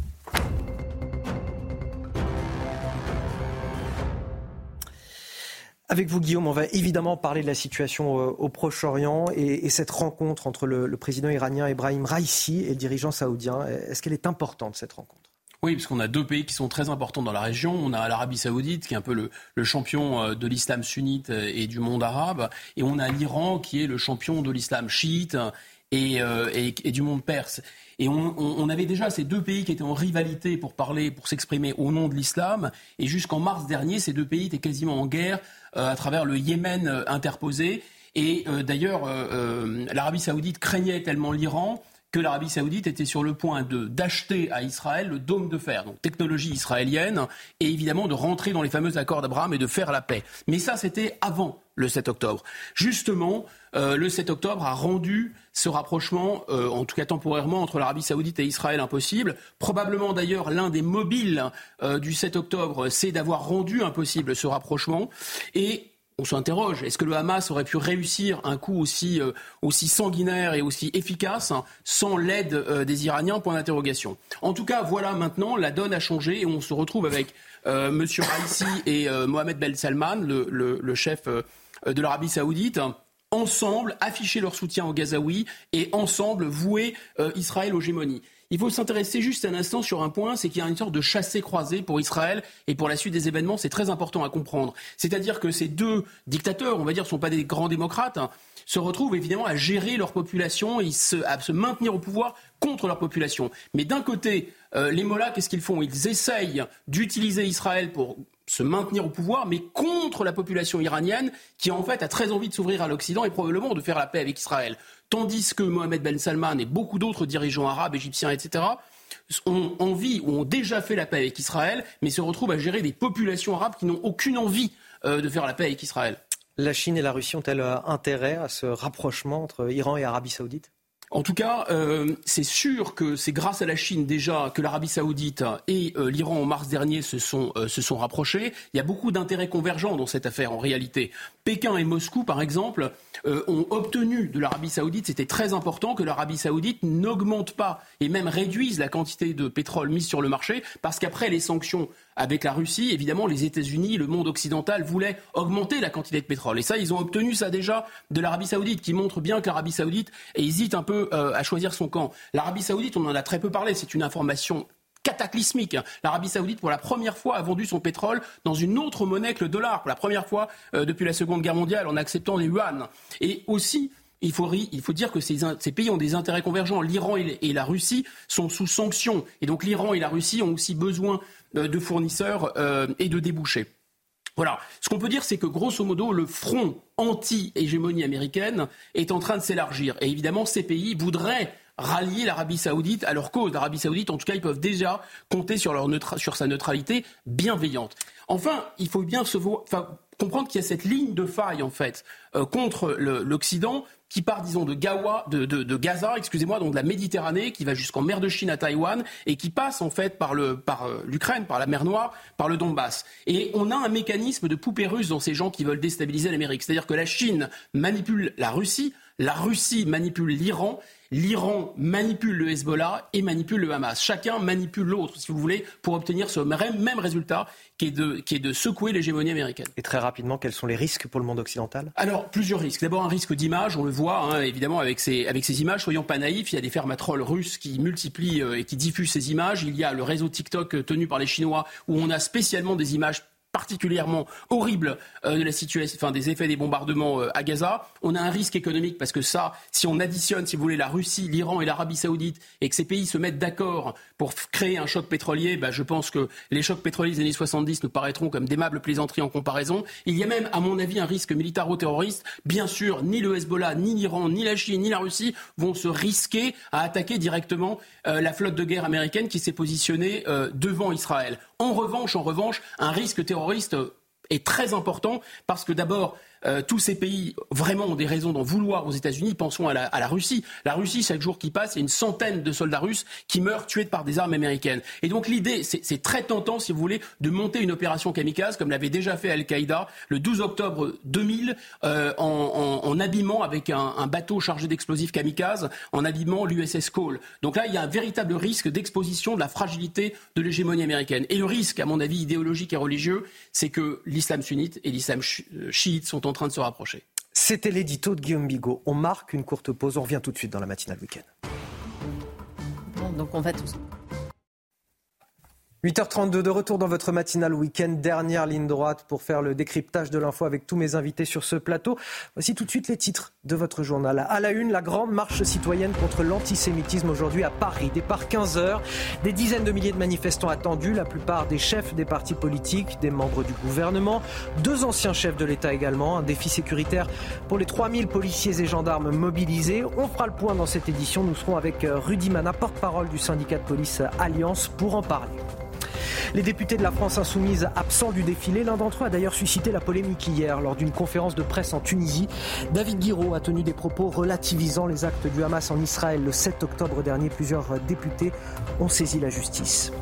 Avec vous, Guillaume, on va évidemment parler de la situation euh, au Proche-Orient et, cette rencontre entre le, le président iranien Ebrahim Raisi et le dirigeant saoudien. Est-ce qu'elle est importante, cette rencontre? Oui, parce qu'on a deux pays qui sont très importants dans la région. On a l'Arabie saoudite, qui est un peu le, champion euh, de l'islam sunnite euh, et du monde arabe. Et on a l'Iran, qui est le champion de l'islam chiite et, euh, du monde perse. Et on, avait déjà ces deux pays qui étaient en rivalité pour parler, pour s'exprimer au nom de l'islam. Et jusqu'en mars dernier, ces deux pays étaient quasiment en guerre à travers le Yémen interposé. Et d'ailleurs, l'Arabie saoudite craignait tellement l'Iran que l'Arabie saoudite était sur le point d'acheter à Israël le dôme de fer, donc technologie israélienne, et évidemment de rentrer dans les fameux accords d'Abraham et de faire la paix. Mais ça, c'était avant le 7 octobre. Justement, euh, le 7 octobre a rendu ce rapprochement, euh, en tout cas temporairement, entre l'Arabie saoudite et Israël impossible. Probablement d'ailleurs l'un des mobiles euh, du 7 octobre, c'est d'avoir rendu impossible ce rapprochement. Et on s'interroge, est-ce que le Hamas aurait pu réussir un coup aussi, euh, sanguinaire et aussi efficace sans l'aide euh, des Iraniens? Point d'interrogation. En tout cas, voilà maintenant, la donne a changé et on se retrouve avec euh, M. Raisi et Mohamed Ben Salman, le, le chef de l'Arabie saoudite ensemble afficher leur soutien aux Gazaouis et ensemble vouer Israël aux gémonies. Il faut s'intéresser juste un instant sur un point, c'est qu'il y a une sorte de chassé-croisé pour Israël et pour la suite des événements. C'est très important à comprendre. C'est-à-dire que ces deux dictateurs, on va dire, ne sont pas des grands démocrates, hein, se retrouvent évidemment à gérer leur population et à se maintenir au pouvoir contre leur population. Mais d'un côté, euh, les Mollahs, qu'est-ce qu'ils font? Ils essayent d'utiliser Israël pour se maintenir au pouvoir, mais contre la population iranienne, qui en fait a très envie de s'ouvrir à l'Occident et probablement de faire la paix avec Israël. Tandis que Mohamed Ben Salman et beaucoup d'autres dirigeants arabes, égyptiens, etc., ont envie ou ont déjà fait la paix avec Israël, mais se retrouvent à gérer des populations arabes qui n'ont aucune envie euh, de faire la paix avec Israël. La Chine et la Russie ont-elles euh, intérêt à ce rapprochement entre Iran et Arabie saoudite? En tout cas, euh, c'est sûr que c'est grâce à la Chine déjà que l'Arabie saoudite et l'Iran en mars dernier se sont, se sont rapprochés. Il y a beaucoup d'intérêts convergents dans cette affaire en réalité. Pékin et Moscou, par exemple, euh, ont obtenu de l'Arabie saoudite, c'était très important que l'Arabie saoudite n'augmente pas et même réduise la quantité de pétrole mise sur le marché, parce qu'après les sanctions avec la Russie, évidemment, les États-Unis, le monde occidental voulaient augmenter la quantité de pétrole. Et ça, ils ont obtenu ça déjà de l'Arabie saoudite, qui montre bien que l'Arabie saoudite hésite un peu euh, à choisir son camp. L'Arabie saoudite, on en a très peu parlé, c'est une information cataclysmique. L'Arabie Saoudite, pour la première fois, a vendu son pétrole dans une autre monnaie que le dollar, pour la première fois euh, depuis la Seconde Guerre mondiale, en acceptant les yuan. Et aussi, il faut, il faut, dire que ces, pays ont des intérêts convergents. L'Iran et, la Russie sont sous sanctions. Et donc l'Iran et la Russie ont aussi besoin de fournisseurs euh, et de débouchés. Voilà. Ce qu'on peut dire, c'est que grosso modo, le front anti-hégémonie américaine est en train de s'élargir. Et évidemment, ces pays voudraient rallier l'Arabie saoudite à leur cause. L'Arabie saoudite, en tout cas, ils peuvent déjà compter sur, leur sur sa neutralité bienveillante. Enfin, il faut bien se comprendre qu'il y a cette ligne de faille, en fait, euh, contre l'Occident qui part, disons, de, Gawa, de, de, Gaza, excusez-moi, donc de la Méditerranée, qui va jusqu'en mer de Chine à Taïwan, et qui passe, en fait, par euh, l'Ukraine, par, par la mer Noire, par le Donbass. Et on a un mécanisme de poupée russe dans ces gens qui veulent déstabiliser l'Amérique. C'est-à-dire que la Chine manipule la Russie, la Russie manipule l'Iran, l'Iran manipule le Hezbollah et manipule le Hamas. Chacun manipule l'autre, si vous voulez, pour obtenir ce même résultat qui est de, qui est de secouer l'hégémonie américaine. Et très rapidement, quels sont les risques pour le monde occidental? Alors, plusieurs risques. D'abord, un risque d'image, on le voit, hein, évidemment, avec ces, avec ces images. Soyons pas naïfs, il y a des fermatrolles russes qui multiplient euh, et qui diffusent ces images. Il y a le réseau TikTok euh, tenu par les Chinois où on a spécialement des images particulièrement horrible euh, de la situation, enfin, des effets des bombardements euh, à Gaza. On a un risque économique parce que si on additionne, si vous voulez, la Russie, l'Iran et l'Arabie Saoudite et que ces pays se mettent d'accord pour créer un choc pétrolier, bah, je pense que les chocs pétroliers des années 70 nous paraîtront comme d'aimables plaisanteries en comparaison. Il y a même, à mon avis, un risque militaro-terroriste. Bien sûr, ni le Hezbollah, ni l'Iran, ni la Chine, ni la Russie vont se risquer à attaquer directement euh, la flotte de guerre américaine qui s'est positionnée devant Israël. En revanche, un risque terroriste est très important parce que d'abord, euh, tous ces pays vraiment ont des raisons d'en vouloir aux États-Unis. Pensons à la, Russie. La Russie, chaque jour qui passe, il y a une centaine de soldats russes qui meurent tués par des armes américaines. Et donc l'idée, c'est très tentant, si vous voulez, de monter une opération kamikaze, comme l'avait déjà fait Al-Qaïda le 12 octobre 2000, euh, en, abîmant avec un, bateau chargé d'explosifs kamikaze, en abîmant l'USS Cole. Donc là, il y a un véritable risque d'exposition de la fragilité de l'hégémonie américaine. Et le risque, à mon avis, idéologique et religieux, c'est que l'islam sunnite et l'islam euh, chiite sont en train de se rapprocher. C'était l'édito de Guillaume Bigot. On marque une courte pause. On revient tout de suite dans la matinale week-end. donc on va tous. 8h32 de retour dans votre matinale week-end, dernière ligne droite pour faire le décryptage de l'info avec tous mes invités sur ce plateau. Voici tout de suite les titres de votre journal. À la une, la grande marche citoyenne contre l'antisémitisme aujourd'hui à Paris. Départ 15h, des dizaines de milliers de manifestants attendus, la plupart des chefs des partis politiques, des membres du gouvernement, deux anciens chefs de l'État également, un défi sécuritaire pour les 3000 policiers et gendarmes mobilisés. On fera le point dans cette édition. Nous serons avec euh, Rudy Mana, porte-parole du syndicat de police Alliance, pour en parler. Les députés de la France insoumise absents du défilé, l'un d'entre eux a d'ailleurs suscité la polémique hier lors d'une conférence de presse en Tunisie. David Guiraud a tenu des propos relativisant les actes du Hamas en Israël le 7 octobre dernier. Plusieurs députés ont saisi la justice.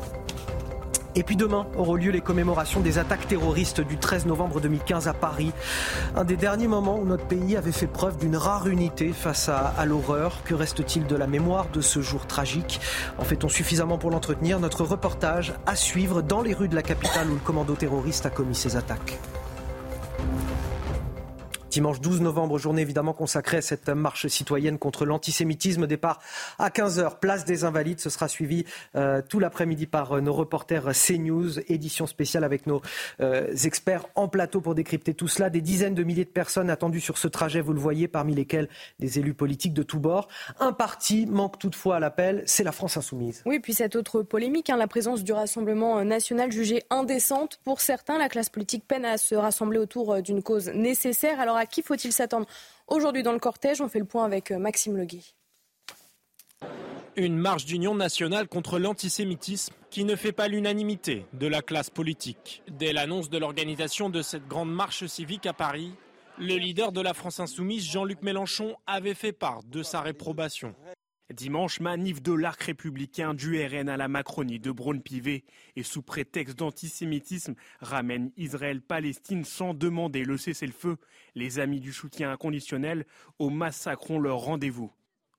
Et puis demain auront lieu les commémorations des attaques terroristes du 13 novembre 2015 à Paris. Un des derniers moments où notre pays avait fait preuve d'une rare unité face à, l'horreur. Que reste-t-il de la mémoire de ce jour tragique? En fait-on suffisamment pour l'entretenir? Notre reportage à suivre dans les rues de la capitale où le commando terroriste a commis ses attaques. Dimanche 12 novembre, journée évidemment consacrée à cette marche citoyenne contre l'antisémitisme. Départ à 15h, place des Invalides. Ce sera suivi euh, tout l'après-midi par euh, nos reporters CNews. Édition spéciale avec nos euh, experts en plateau pour décrypter tout cela. Des dizaines de milliers de personnes attendues sur ce trajet, vous le voyez, parmi lesquelles des élus politiques de tous bords. Un parti manque toutefois à l'appel, c'est la France insoumise. Oui, puis cette autre polémique, hein, la présence du Rassemblement national jugée indécente. Pour certains, la classe politique peine à se rassembler autour d'une cause nécessaire. Alors qui faut-il s'attendre aujourd'hui dans le cortège On fait le point avec euh, Maxime Leguet. Une marche d'union nationale contre l'antisémitisme qui ne fait pas l'unanimité de la classe politique. Dès l'annonce de l'organisation de cette grande marche civique à Paris, le leader de la France insoumise, Jean-Luc Mélenchon, avait fait part de sa réprobation. Dimanche, manif de l'arc républicain du RN à la Macronie de Braun-Pivet et sous prétexte d'antisémitisme ramène Israël-Palestine sans demander le cessez-le-feu. Les amis du soutien inconditionnel au massacront leur rendez-vous.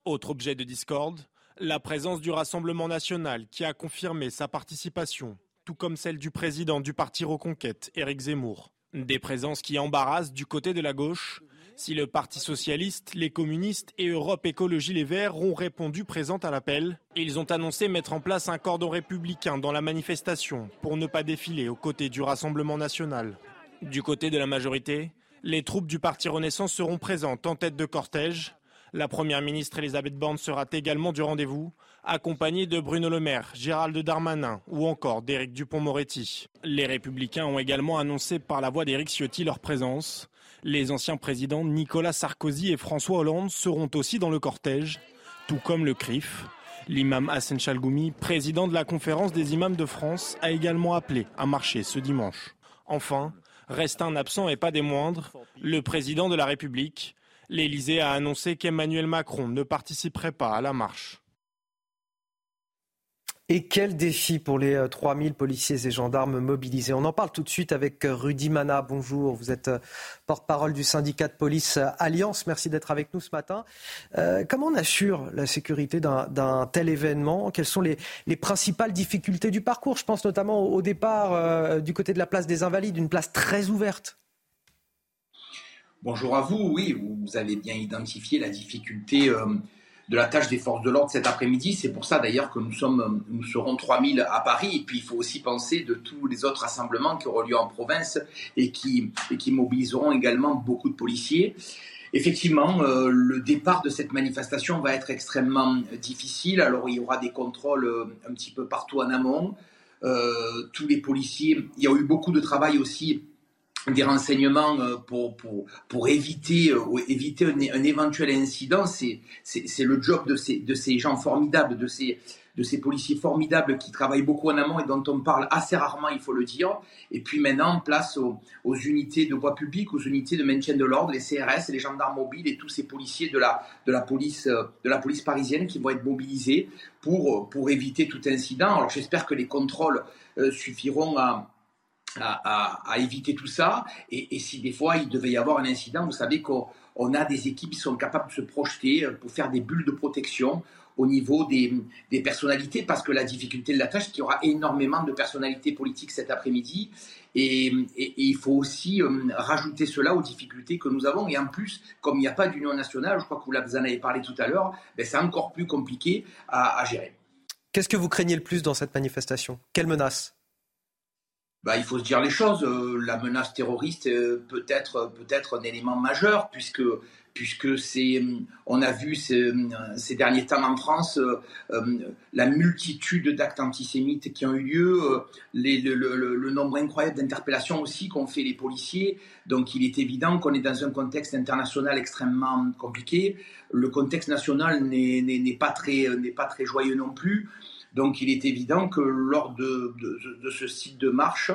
Autre objet de discorde, la présence du Rassemblement national qui a confirmé sa participation, tout comme celle du président du parti Reconquête, Éric Zemmour. Des présences qui embarrassent du côté de la gauche si le Parti socialiste, les communistes et Europe Écologie Les Verts ont répondu présents à l'appel, ils ont annoncé mettre en place un cordon républicain dans la manifestation pour ne pas défiler aux côtés du Rassemblement national. Du côté de la majorité, les troupes du Parti Renaissance seront présentes en tête de cortège. La Première ministre Elisabeth Borne sera également du rendez-vous, accompagnée de Bruno Le Maire, Gérald Darmanin ou encore d'Éric Dupont-Moretti. Les Républicains ont également annoncé par la voix d'Éric Ciotti leur présence. Les anciens présidents Nicolas Sarkozy et François Hollande seront aussi dans le cortège, tout comme le CRIF. L'imam Hassan Chalgoumi, président de la conférence des imams de France, a également appelé à marcher ce dimanche. Enfin, reste un absent et pas des moindres, le président de la République. L'Élysée a annoncé qu'Emmanuel Macron ne participerait pas à la marche. Et quel défi pour les 3000 euh, policiers et gendarmes mobilisés. On en parle tout de suite avec euh, Rudy Mana. Bonjour, vous êtes euh, porte-parole du syndicat de police Alliance. Merci d'être avec nous ce matin. comment on assure la sécurité d'un tel événement? Quelles sont les, principales difficultés du parcours? Je pense notamment au, départ du côté de la place des Invalides, une place très ouverte. Bonjour à vous. Oui, vous avez bien identifié la difficulté de la tâche des forces de l'ordre cet après-midi. C'est pour ça d'ailleurs que nous, sommes, nous serons 3000 à Paris. Et puis il faut aussi penser de tous les autres rassemblements qui auront lieu en province et qui, et qui mobiliseront également beaucoup de policiers. Effectivement, euh, le départ de cette manifestation va être extrêmement difficile. Alors il y aura des contrôles euh, un petit peu partout en amont. Euh, tous les policiers, il y a eu beaucoup de travail aussi des renseignements euh, pour, pour, pour éviter, euh, éviter un, éventuel incident. C'est, c'est, le job de ces, de ces gens formidables, de ces, de ces policiers formidables qui travaillent beaucoup en amont et dont on parle assez rarement, il faut le dire. Et puis maintenant, place aux, aux unités de voie publique, aux unités de maintien de l'ordre, les CRS, les gendarmes mobiles et tous ces policiers de la, de la, police, euh, de la police parisienne qui vont être mobilisés pour, pour éviter tout incident. Alors j'espère que les contrôles suffiront à à, éviter tout ça. Et, si des fois il devait y avoir un incident, vous savez qu'on a des équipes qui sont capables de se projeter euh, pour faire des bulles de protection au niveau des, personnalités, parce que la difficulté de la tâche, c'est qu'il y aura énormément de personnalités politiques cet après-midi, et, il faut aussi euh, rajouter cela aux difficultés que nous avons. Et en plus, comme il n'y a pas d'union nationale, je crois que vous en avez parlé tout à l'heure, ben c'est encore plus compliqué à, à gérer. Qu'est-ce que vous craignez le plus dans cette manifestation? Quelle menace? Bah, il faut se dire les choses. Euh, la menace terroriste euh, peut être peut-être un élément majeur puisque puisque c'est euh, on a vu ces, derniers temps en France la multitude d'actes antisémites qui ont eu lieu, le, le, nombre incroyable d'interpellations aussi qu'ont fait les policiers. Donc il est évident qu'on est dans un contexte international extrêmement compliqué. Le contexte national n'est pas très n'est pas très joyeux non plus. Donc il est évident que lors de, ce site de marche,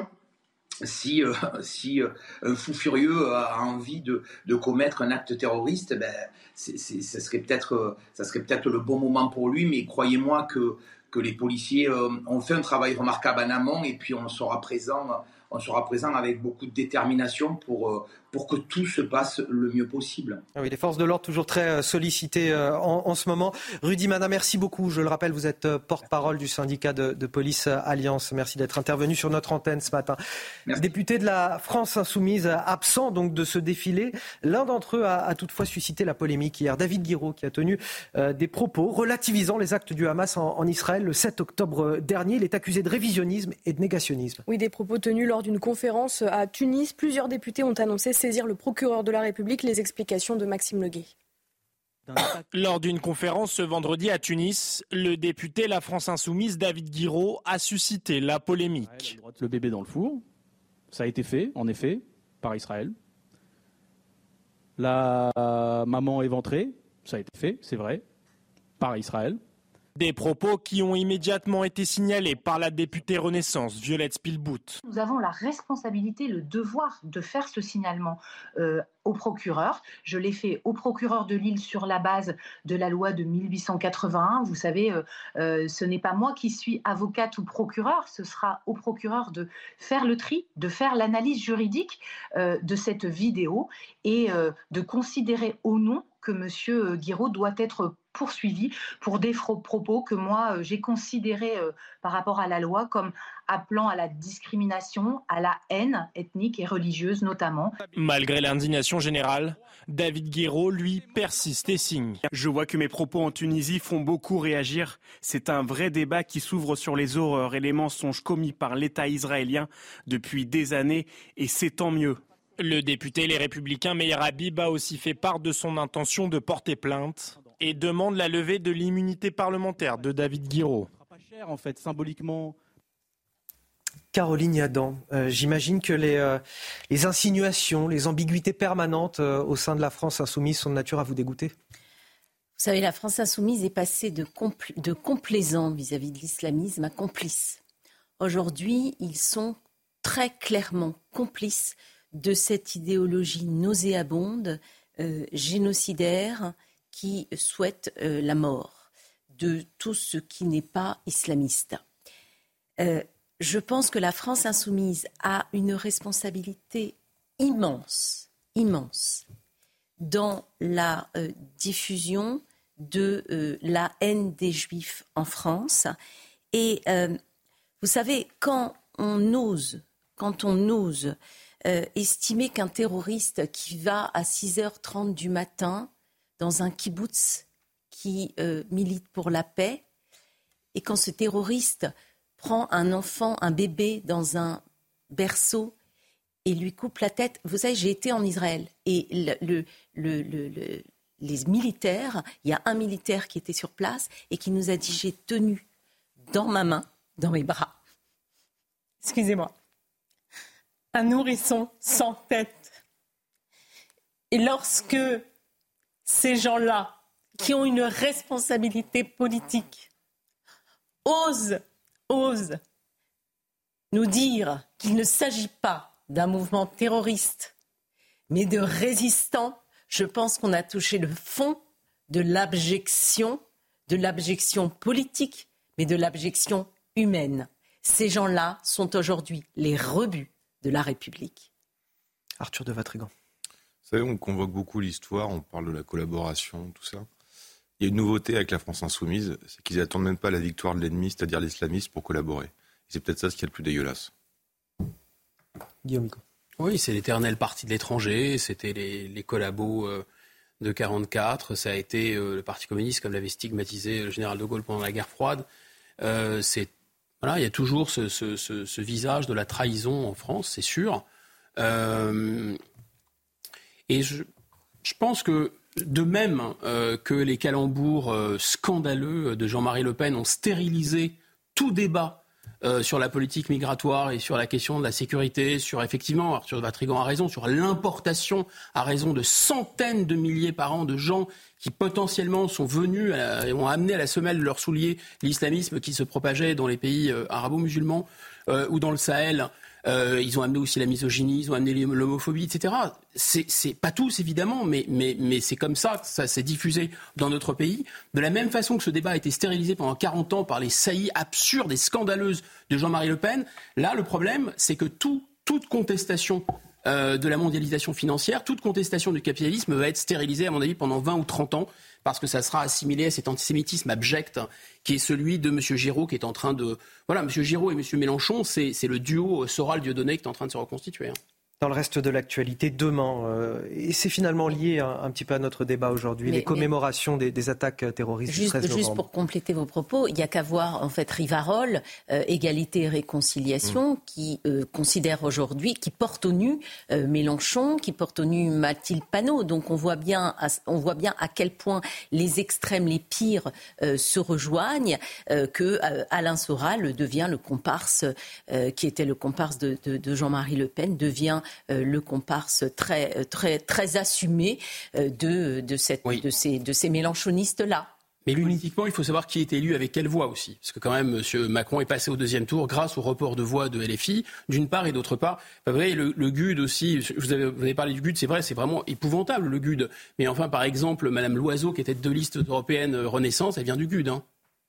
si, euh, si euh, un fou furieux a envie de, commettre un acte terroriste, ben, ça serait peut-être peut le bon moment pour lui, mais croyez-moi que, que les policiers euh, ont fait un travail remarquable en amont et puis on sera présent on sera présent avec beaucoup de détermination pour, euh, pour que tout se passe le mieux possible. Ah oui, les forces de l'ordre toujours très euh, sollicitées euh, en, ce moment. Rudy Mana, merci beaucoup. Je le rappelle, vous êtes porte-parole du syndicat de, police Alliance. Merci d'être intervenu sur notre antenne ce matin. Député de la France insoumise, absent donc de ce défilé, l'un d'entre eux a, toutefois suscité la polémique hier. David Guiraud, qui a tenu des propos relativisant les actes du Hamas en, en Israël le 7 octobre dernier. Il est accusé de révisionnisme et de négationnisme. Oui, des propos tenus lors d'une conférence à Tunis. Plusieurs députés ont annoncé saisir le procureur de la République. Les explications de Maxime Leguet. Lors d'une conférence ce vendredi à Tunis, le député La France Insoumise David Guiraud a suscité la polémique. Le bébé dans le four, ça a été fait, en effet, par Israël. La maman éventrée, ça a été fait, c'est vrai, par Israël. Des propos qui ont immédiatement été signalés par la députée Renaissance, Violette Spielbout. Nous avons la responsabilité, le devoir de faire ce signalement euh, au procureur. Je l'ai fait au procureur de Lille sur la base de la loi de 1881. Vous savez, euh, euh, ce n'est pas moi qui suis avocate ou procureur, ce sera au procureur de faire le tri, de faire l'analyse juridique de cette vidéo et de considérer au nom que M. Guiraud doit être poursuivi pour des propos que moi euh, j'ai considérés euh, par rapport à la loi comme appelant à la discrimination, à la haine ethnique et religieuse notamment. Malgré l'indignation générale, David Guéraud, lui, persiste et signe. Je vois que mes propos en Tunisie font beaucoup réagir. C'est un vrai débat qui s'ouvre sur les horreurs et les mensonges commis par l'État israélien depuis des années et c'est tant mieux. Le député Les Républicains Meir Habib a aussi fait part de son intention de porter plainte et demande la levée de l'immunité parlementaire de David Guiraud. Pas cher en fait, symboliquement. Caroline Yadan, euh, j'imagine que les, euh, les, insinuations, les ambiguïtés permanentes euh, au sein de la France insoumise sont de nature à vous dégoûter? Vous savez, la France insoumise est passée de, de complaisant vis-à-vis de l'islamisme à complice. Aujourd'hui, ils sont très clairement complices de cette idéologie nauséabonde, euh, génocidaire, qui souhaite euh, la mort de tout ce qui n'est pas islamiste. Euh, je pense que la France insoumise a une responsabilité immense, immense, dans la diffusion de la haine des juifs en France. Et vous savez, quand on ose, quand on ose euh, estimer qu'un terroriste qui va à 6h30 du matin dans un kibbutz qui euh, milite pour la paix, et quand ce terroriste prend un enfant, un bébé dans un berceau et lui coupe la tête. Vous savez, j'ai été en Israël et les militaires, il y a un militaire qui était sur place et qui nous a dit j'ai tenu dans ma main, dans mes bras, excusez-moi, un nourrisson sans tête. Et lorsque ces gens-là, qui ont une responsabilité politique, osent, osent nous dire qu'il ne s'agit pas d'un mouvement terroriste, mais de résistants, je pense qu'on a touché le fond de l'abjection, de l'abjection politique, mais de l'abjection humaine. Ces gens-là sont aujourd'hui les rebuts de la République. Arthur de Vatrigan. Vous savez, on convoque beaucoup l'histoire, on parle de la collaboration, tout ça. Il y a une nouveauté avec la France insoumise, c'est qu'ils n'attendent même pas la victoire de l'ennemi, c'est-à-dire l'islamiste, pour collaborer. C'est peut-être ça ce qui est le plus dégueulasse. Guillaume Oui, c'est l'éternel parti de l'étranger, c'était les, collabos euh, de 44, ça a été euh, le Parti communiste, comme l'avait stigmatisé le général de Gaulle pendant la guerre froide. Euh, c'est voilà, il y a toujours ce, visage de la trahison en France, c'est sûr. Euh, et je, pense que de même euh, que les calembours euh, scandaleux de Jean-Marie Le Pen ont stérilisé tout débat sur la politique migratoire et sur la question de la sécurité, sur effectivement, Arthur Vatrigan a raison, sur l'importation à raison de centaines de milliers par an de gens qui potentiellement sont venus et ont amené à la semelle de leurs souliers l'islamisme qui se propageait dans les pays euh, arabo-musulmans euh, ou dans le Sahel. Euh, ils ont amené aussi la misogynie, ils ont amené l'homophobie, etc. C'est pas tous évidemment, mais, c'est comme ça que ça s'est diffusé dans notre pays. De la même façon que ce débat a été stérilisé pendant 40 ans par les saillies absurdes et scandaleuses de Jean-Marie Le Pen, là le problème c'est que tout, toute contestation euh, de la mondialisation financière, toute contestation du capitalisme va être stérilisée, à mon avis, pendant 20 ou 30 ans, parce que ça sera assimilé à cet antisémitisme abject qui est celui de M. Giraud, qui est en train de... Voilà, M. Giraud et M. Mélenchon, c'est le duo Soral-Dieudonné qui est en train de se reconstituer. Dans le reste de l'actualité demain. Euh, et c'est finalement lié un, petit peu à notre débat aujourd'hui, les commémorations des, attaques terroristes juste, du 13 novembre. Juste pour compléter vos propos, il n'y a qu'à voir en fait Rivarol, euh, Égalité et Réconciliation, mm. qui euh, considère aujourd'hui, qui porte au nu Mélenchon, qui porte au nu Mathilde Panot. Donc on voit bien, on voit bien à quel point les extrêmes, les pires se rejoignent, que Alain Soral devient le comparse, qui était le comparse de, de Jean-Marie Le Pen, devient le comparse très, euh, très, très assumé euh, de, de, cette, de ces, de ces mélanchonistes-là. Mais politiquement, il faut savoir qui est élu avec quelle voix aussi. Parce que quand même, M. Macron est passé au deuxième tour grâce au report de voix de LFI, d'une part, et d'autre part. Vous voyez, le, le GUD aussi, vous avez, vous avez parlé du GUD, c'est vrai, c'est vraiment épouvantable le GUD. Mais enfin, par exemple, Mme Loiseau, qui était de liste européenne Renaissance, elle vient du GUD. Hein.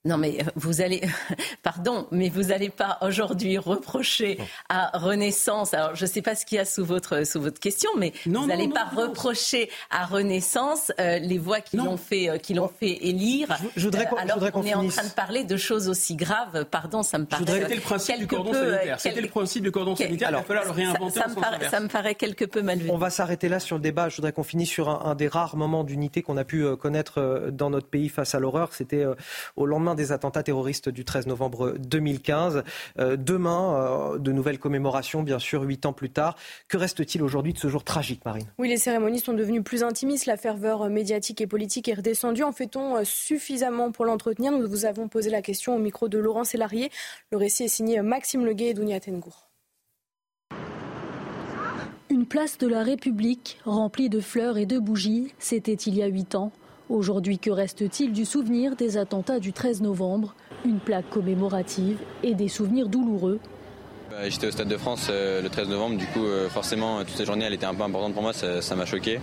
Non, mais euh, vous allez, pardon, mais vous n'allez pas aujourd'hui reprocher à Renaissance. Alors, je ne sais pas ce qu'il y a sous votre sous votre question, mais vous n'allez pas reprocher à Renaissance euh, les voix qui l'ont fait euh, qui l'ont fait élire. Je, voudrais qu'on, alors qu'on est en train de parler de choses aussi graves. Pardon, ça me paraît. C'était le principe du cordon sanitaire. C'était le principe du cordon sanitaire. il va falloir le réinventer. Ça, me paraît, ça, me paraît, quelque peu malvenu. On va s'arrêter là sur le débat. Je voudrais qu'on finisse sur un, un des rares moments d'unité qu'on a pu connaître dans notre pays face à l'horreur. C'était au lendemain des attentats terroristes du 13 novembre 2015. Euh, demain, euh, de nouvelles commémorations, bien sûr, huit ans plus tard. Que reste-t-il aujourd'hui de ce jour tragique, Marine? Oui, les cérémonies sont devenues plus intimistes. La ferveur médiatique et politique est redescendue. En fait-on euh, suffisamment pour l'entretenir? Nous vous avons posé la question au micro de Laurent Sélarié. Le récit est signé Maxime Leguet et Dounia Tengour. Une place de la République remplie de fleurs et de bougies, c'était il y a huit ans Aujourd'hui, que reste-t-il du souvenir des attentats du 13 novembre? Une plaque commémorative et des souvenirs douloureux bah, J'étais au Stade de France euh, le 13 novembre, du coup euh, forcément toute cette journée elle était un peu importante pour moi, ça m'a choqué.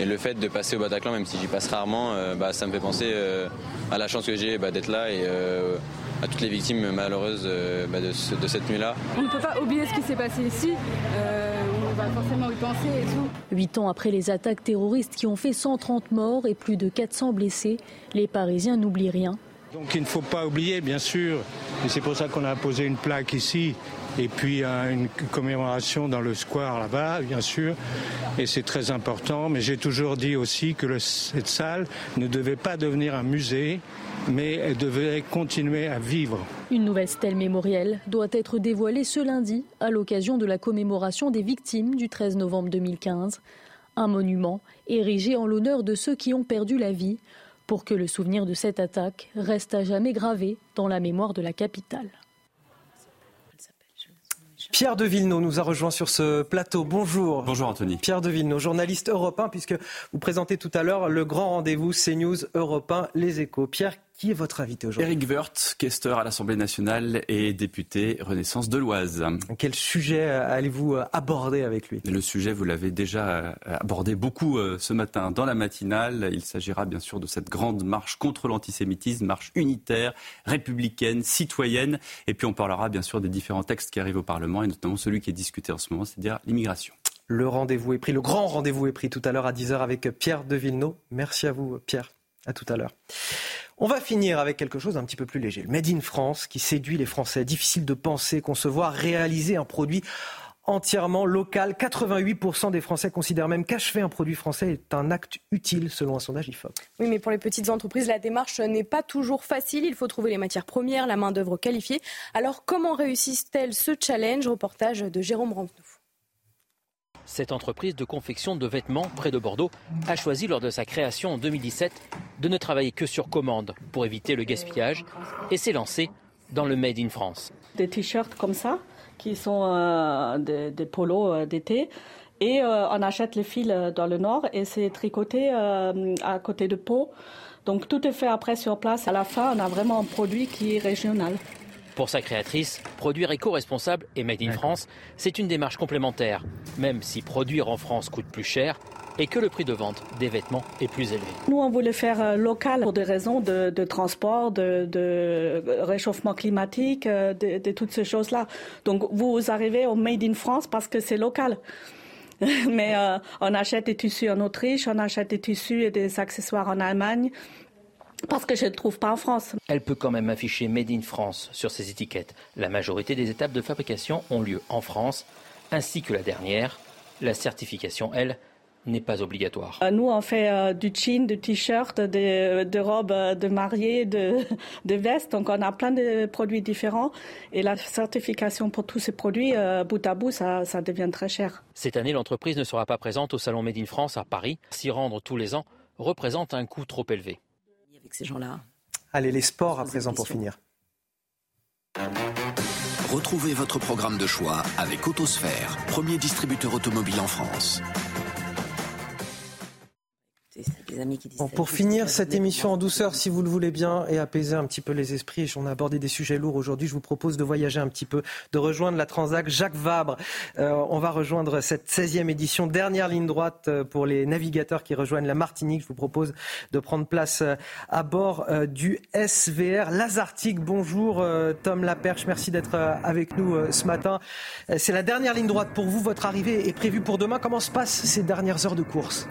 Et le fait de passer au Bataclan, même si j'y passe rarement, euh, bah, ça me fait penser à la chance que j'ai bah, d'être là et à toutes les victimes malheureuses de, cette nuit-là. On ne peut pas oublier ce qui s'est passé ici, va forcément y penser et tout. Huit ans après les attaques terroristes qui ont fait 130 morts et plus de 400 blessés, les Parisiens n'oublient rien. Donc il ne faut pas oublier, bien sûr, et c'est pour ça qu'on a posé une plaque ici et puis une commémoration dans le square là-bas, bien sûr, et c'est très important. Mais j'ai toujours dit aussi que cette salle ne devait pas devenir un musée, mais elle devait continuer à vivre. Une nouvelle stèle mémorielle doit être dévoilée ce lundi à l'occasion de la commémoration des victimes du 13 novembre 2015. Un monument érigé en l'honneur de ceux qui ont perdu la vie pour que le souvenir de cette attaque reste à jamais gravé dans la mémoire de la capitale. Pierre de Villeneuve nous a rejoint sur ce plateau. Bonjour. Bonjour Anthony. Pierre de Villeneuve, journaliste européen, puisque vous présentez tout à l'heure le grand rendez-vous CNews européen Les Échos. Pierre, qui est votre invité aujourd'hui Eric Woerth, questeur à l'Assemblée nationale et député Renaissance de l'Oise. Quel sujet allez-vous euh, aborder avec lui? Le sujet, vous l'avez déjà euh, abordé beaucoup euh, ce matin dans la matinale. Il s'agira bien sûr de cette grande marche contre l'antisémitisme, marche unitaire, républicaine, citoyenne. Et puis on parlera bien sûr des différents textes qui arrivent au Parlement et notamment celui qui est discuté en ce moment, c'est-à-dire l'immigration. Le rendez-vous est pris, le grand rendez-vous est pris tout à l'heure à 10h avec Pierre de Villeneuve. Merci à vous, Pierre. À tout à l'heure. On va finir avec quelque chose d'un petit peu plus léger. Le Made in France qui séduit les Français. Difficile de penser, concevoir, réaliser un produit entièrement local. 88% des Français considèrent même qu'achever un produit français est un acte utile, selon un sondage IFOP. Oui, mais pour les petites entreprises, la démarche n'est pas toujours facile. Il faut trouver les matières premières, la main-d'œuvre qualifiée. Alors, comment réussissent-elles ce challenge? Reportage de Jérôme Rampenou. Cette entreprise de confection de vêtements près de Bordeaux a choisi lors de sa création en 2017 de ne travailler que sur commande pour éviter le gaspillage et s'est lancée dans le Made in France. Des t-shirts comme ça, qui sont euh, des, polos euh, d'été. Et euh, on achète les fils dans le nord et c'est tricoté à côté de Pau. Donc tout est fait après sur place. À la fin, on a vraiment un produit qui est régional. Pour sa créatrice, produire éco-responsable et made in France, c'est une démarche complémentaire, même si produire en France coûte plus cher et que le prix de vente des vêtements est plus élevé. Nous, on voulait faire euh, local pour des raisons de, transport, de, réchauffement climatique, euh, de, toutes ces choses-là. Donc, vous arrivez au Made in France parce que c'est local. Mais euh, on achète des tissus en Autriche, on achète des tissus et des accessoires en Allemagne. Parce que je ne trouve pas en France. Elle peut quand même afficher Made in France sur ses étiquettes. La majorité des étapes de fabrication ont lieu en France, ainsi que la dernière. La certification, elle, n'est pas obligatoire. Euh, nous, on fait euh, du jean, du t-shirt, de, robes euh, de mariée, de, de vestes. Donc, on a plein de produits différents. Et la certification pour tous ces produits, bout à bout, ça, ça devient très cher. Cette année, l'entreprise ne sera pas présente au Salon Made in France à Paris. S'y rendre tous les ans représente un coût trop élevé ces gens-là. Allez, les sports à présent pour finir. Retrouvez votre programme de choix avec Autosphère, premier distributeur automobile en France pour finir cette émission en douceur, si vous le voulez bien, et apaiser un petit peu les esprits, on a abordé des sujets lourds aujourd'hui, je vous propose de voyager un petit peu, de rejoindre la Transac Jacques Vabre. Euh, on va rejoindre cette 16e édition, dernière ligne droite euh, pour les navigateurs qui rejoignent la Martinique. Je vous propose de prendre place euh, à bord du SVR Lazartique. Bonjour Tom Laperche, merci d'être avec nous ce matin. C'est la dernière ligne droite pour vous, votre arrivée est prévue pour demain. Comment se passent ces dernières heures de course?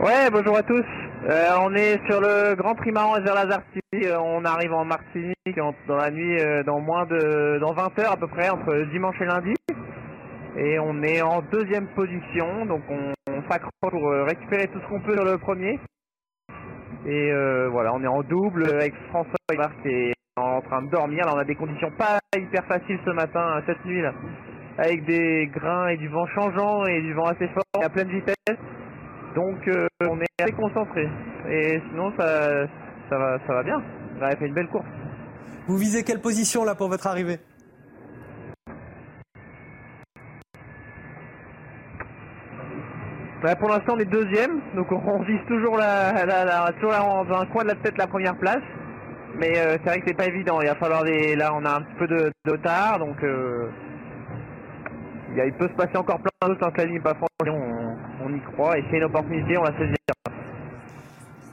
Ouais, bonjour à tous. Euh, on est sur le Grand Prix Marron vers Lazarty. Euh, on arrive en Martinique dans la nuit, euh, dans moins de dans 20 heures à peu près, entre dimanche et lundi. Et on est en deuxième position, donc on, s'accroche pour récupérer tout ce qu'on peut sur le premier. Et voilà, on est en double avec François qui est en train de dormir. Là, on a des conditions pas hyper faciles ce matin, cette nuit là, avec des grains et du vent changeant et du vent assez fort à pleine vitesse. Donc euh, on est assez concentré. Et sinon ça, ça, va, ça va bien. On a fait une belle course. Vous visez quelle position là pour votre arrivée? Bah, Pour l'instant, on est deuxième, donc on vise toujours, la, toujours dans un coin de la tête la première place. Mais c'est vrai que c'est pas évident. Il va falloir des. Là, on a un peu de, de retard, donc il peut se passer encore plein de choses tant que la ligne pas franchie. On, y croit et c'est une opportunité, on la saisit.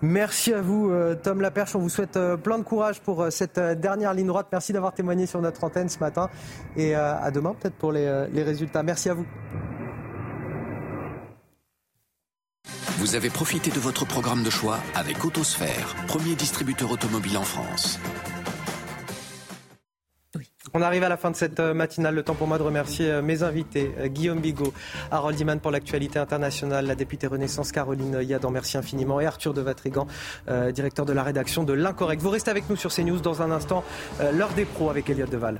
Merci à vous, euh, Tom Laperche. On vous souhaite euh, plein de courage pour euh, cette dernière ligne droite. Merci d'avoir témoigné sur notre antenne ce matin. Et à demain, peut-être, pour les, les résultats. Merci à vous. Vous avez profité de votre programme de choix avec Autosphère, premier distributeur automobile en France. On arrive à la fin de cette euh, matinale. Le temps pour moi de remercier euh, mes invités. Euh, Guillaume Bigot, Harold Iman pour l'actualité internationale, la députée Renaissance Caroline Yadan, merci infiniment. Et Arthur de Vatrigan, directeur de la rédaction de L'Incorrect. Vous restez avec nous sur CNews dans un instant. L'heure des pros avec Elliot Deval.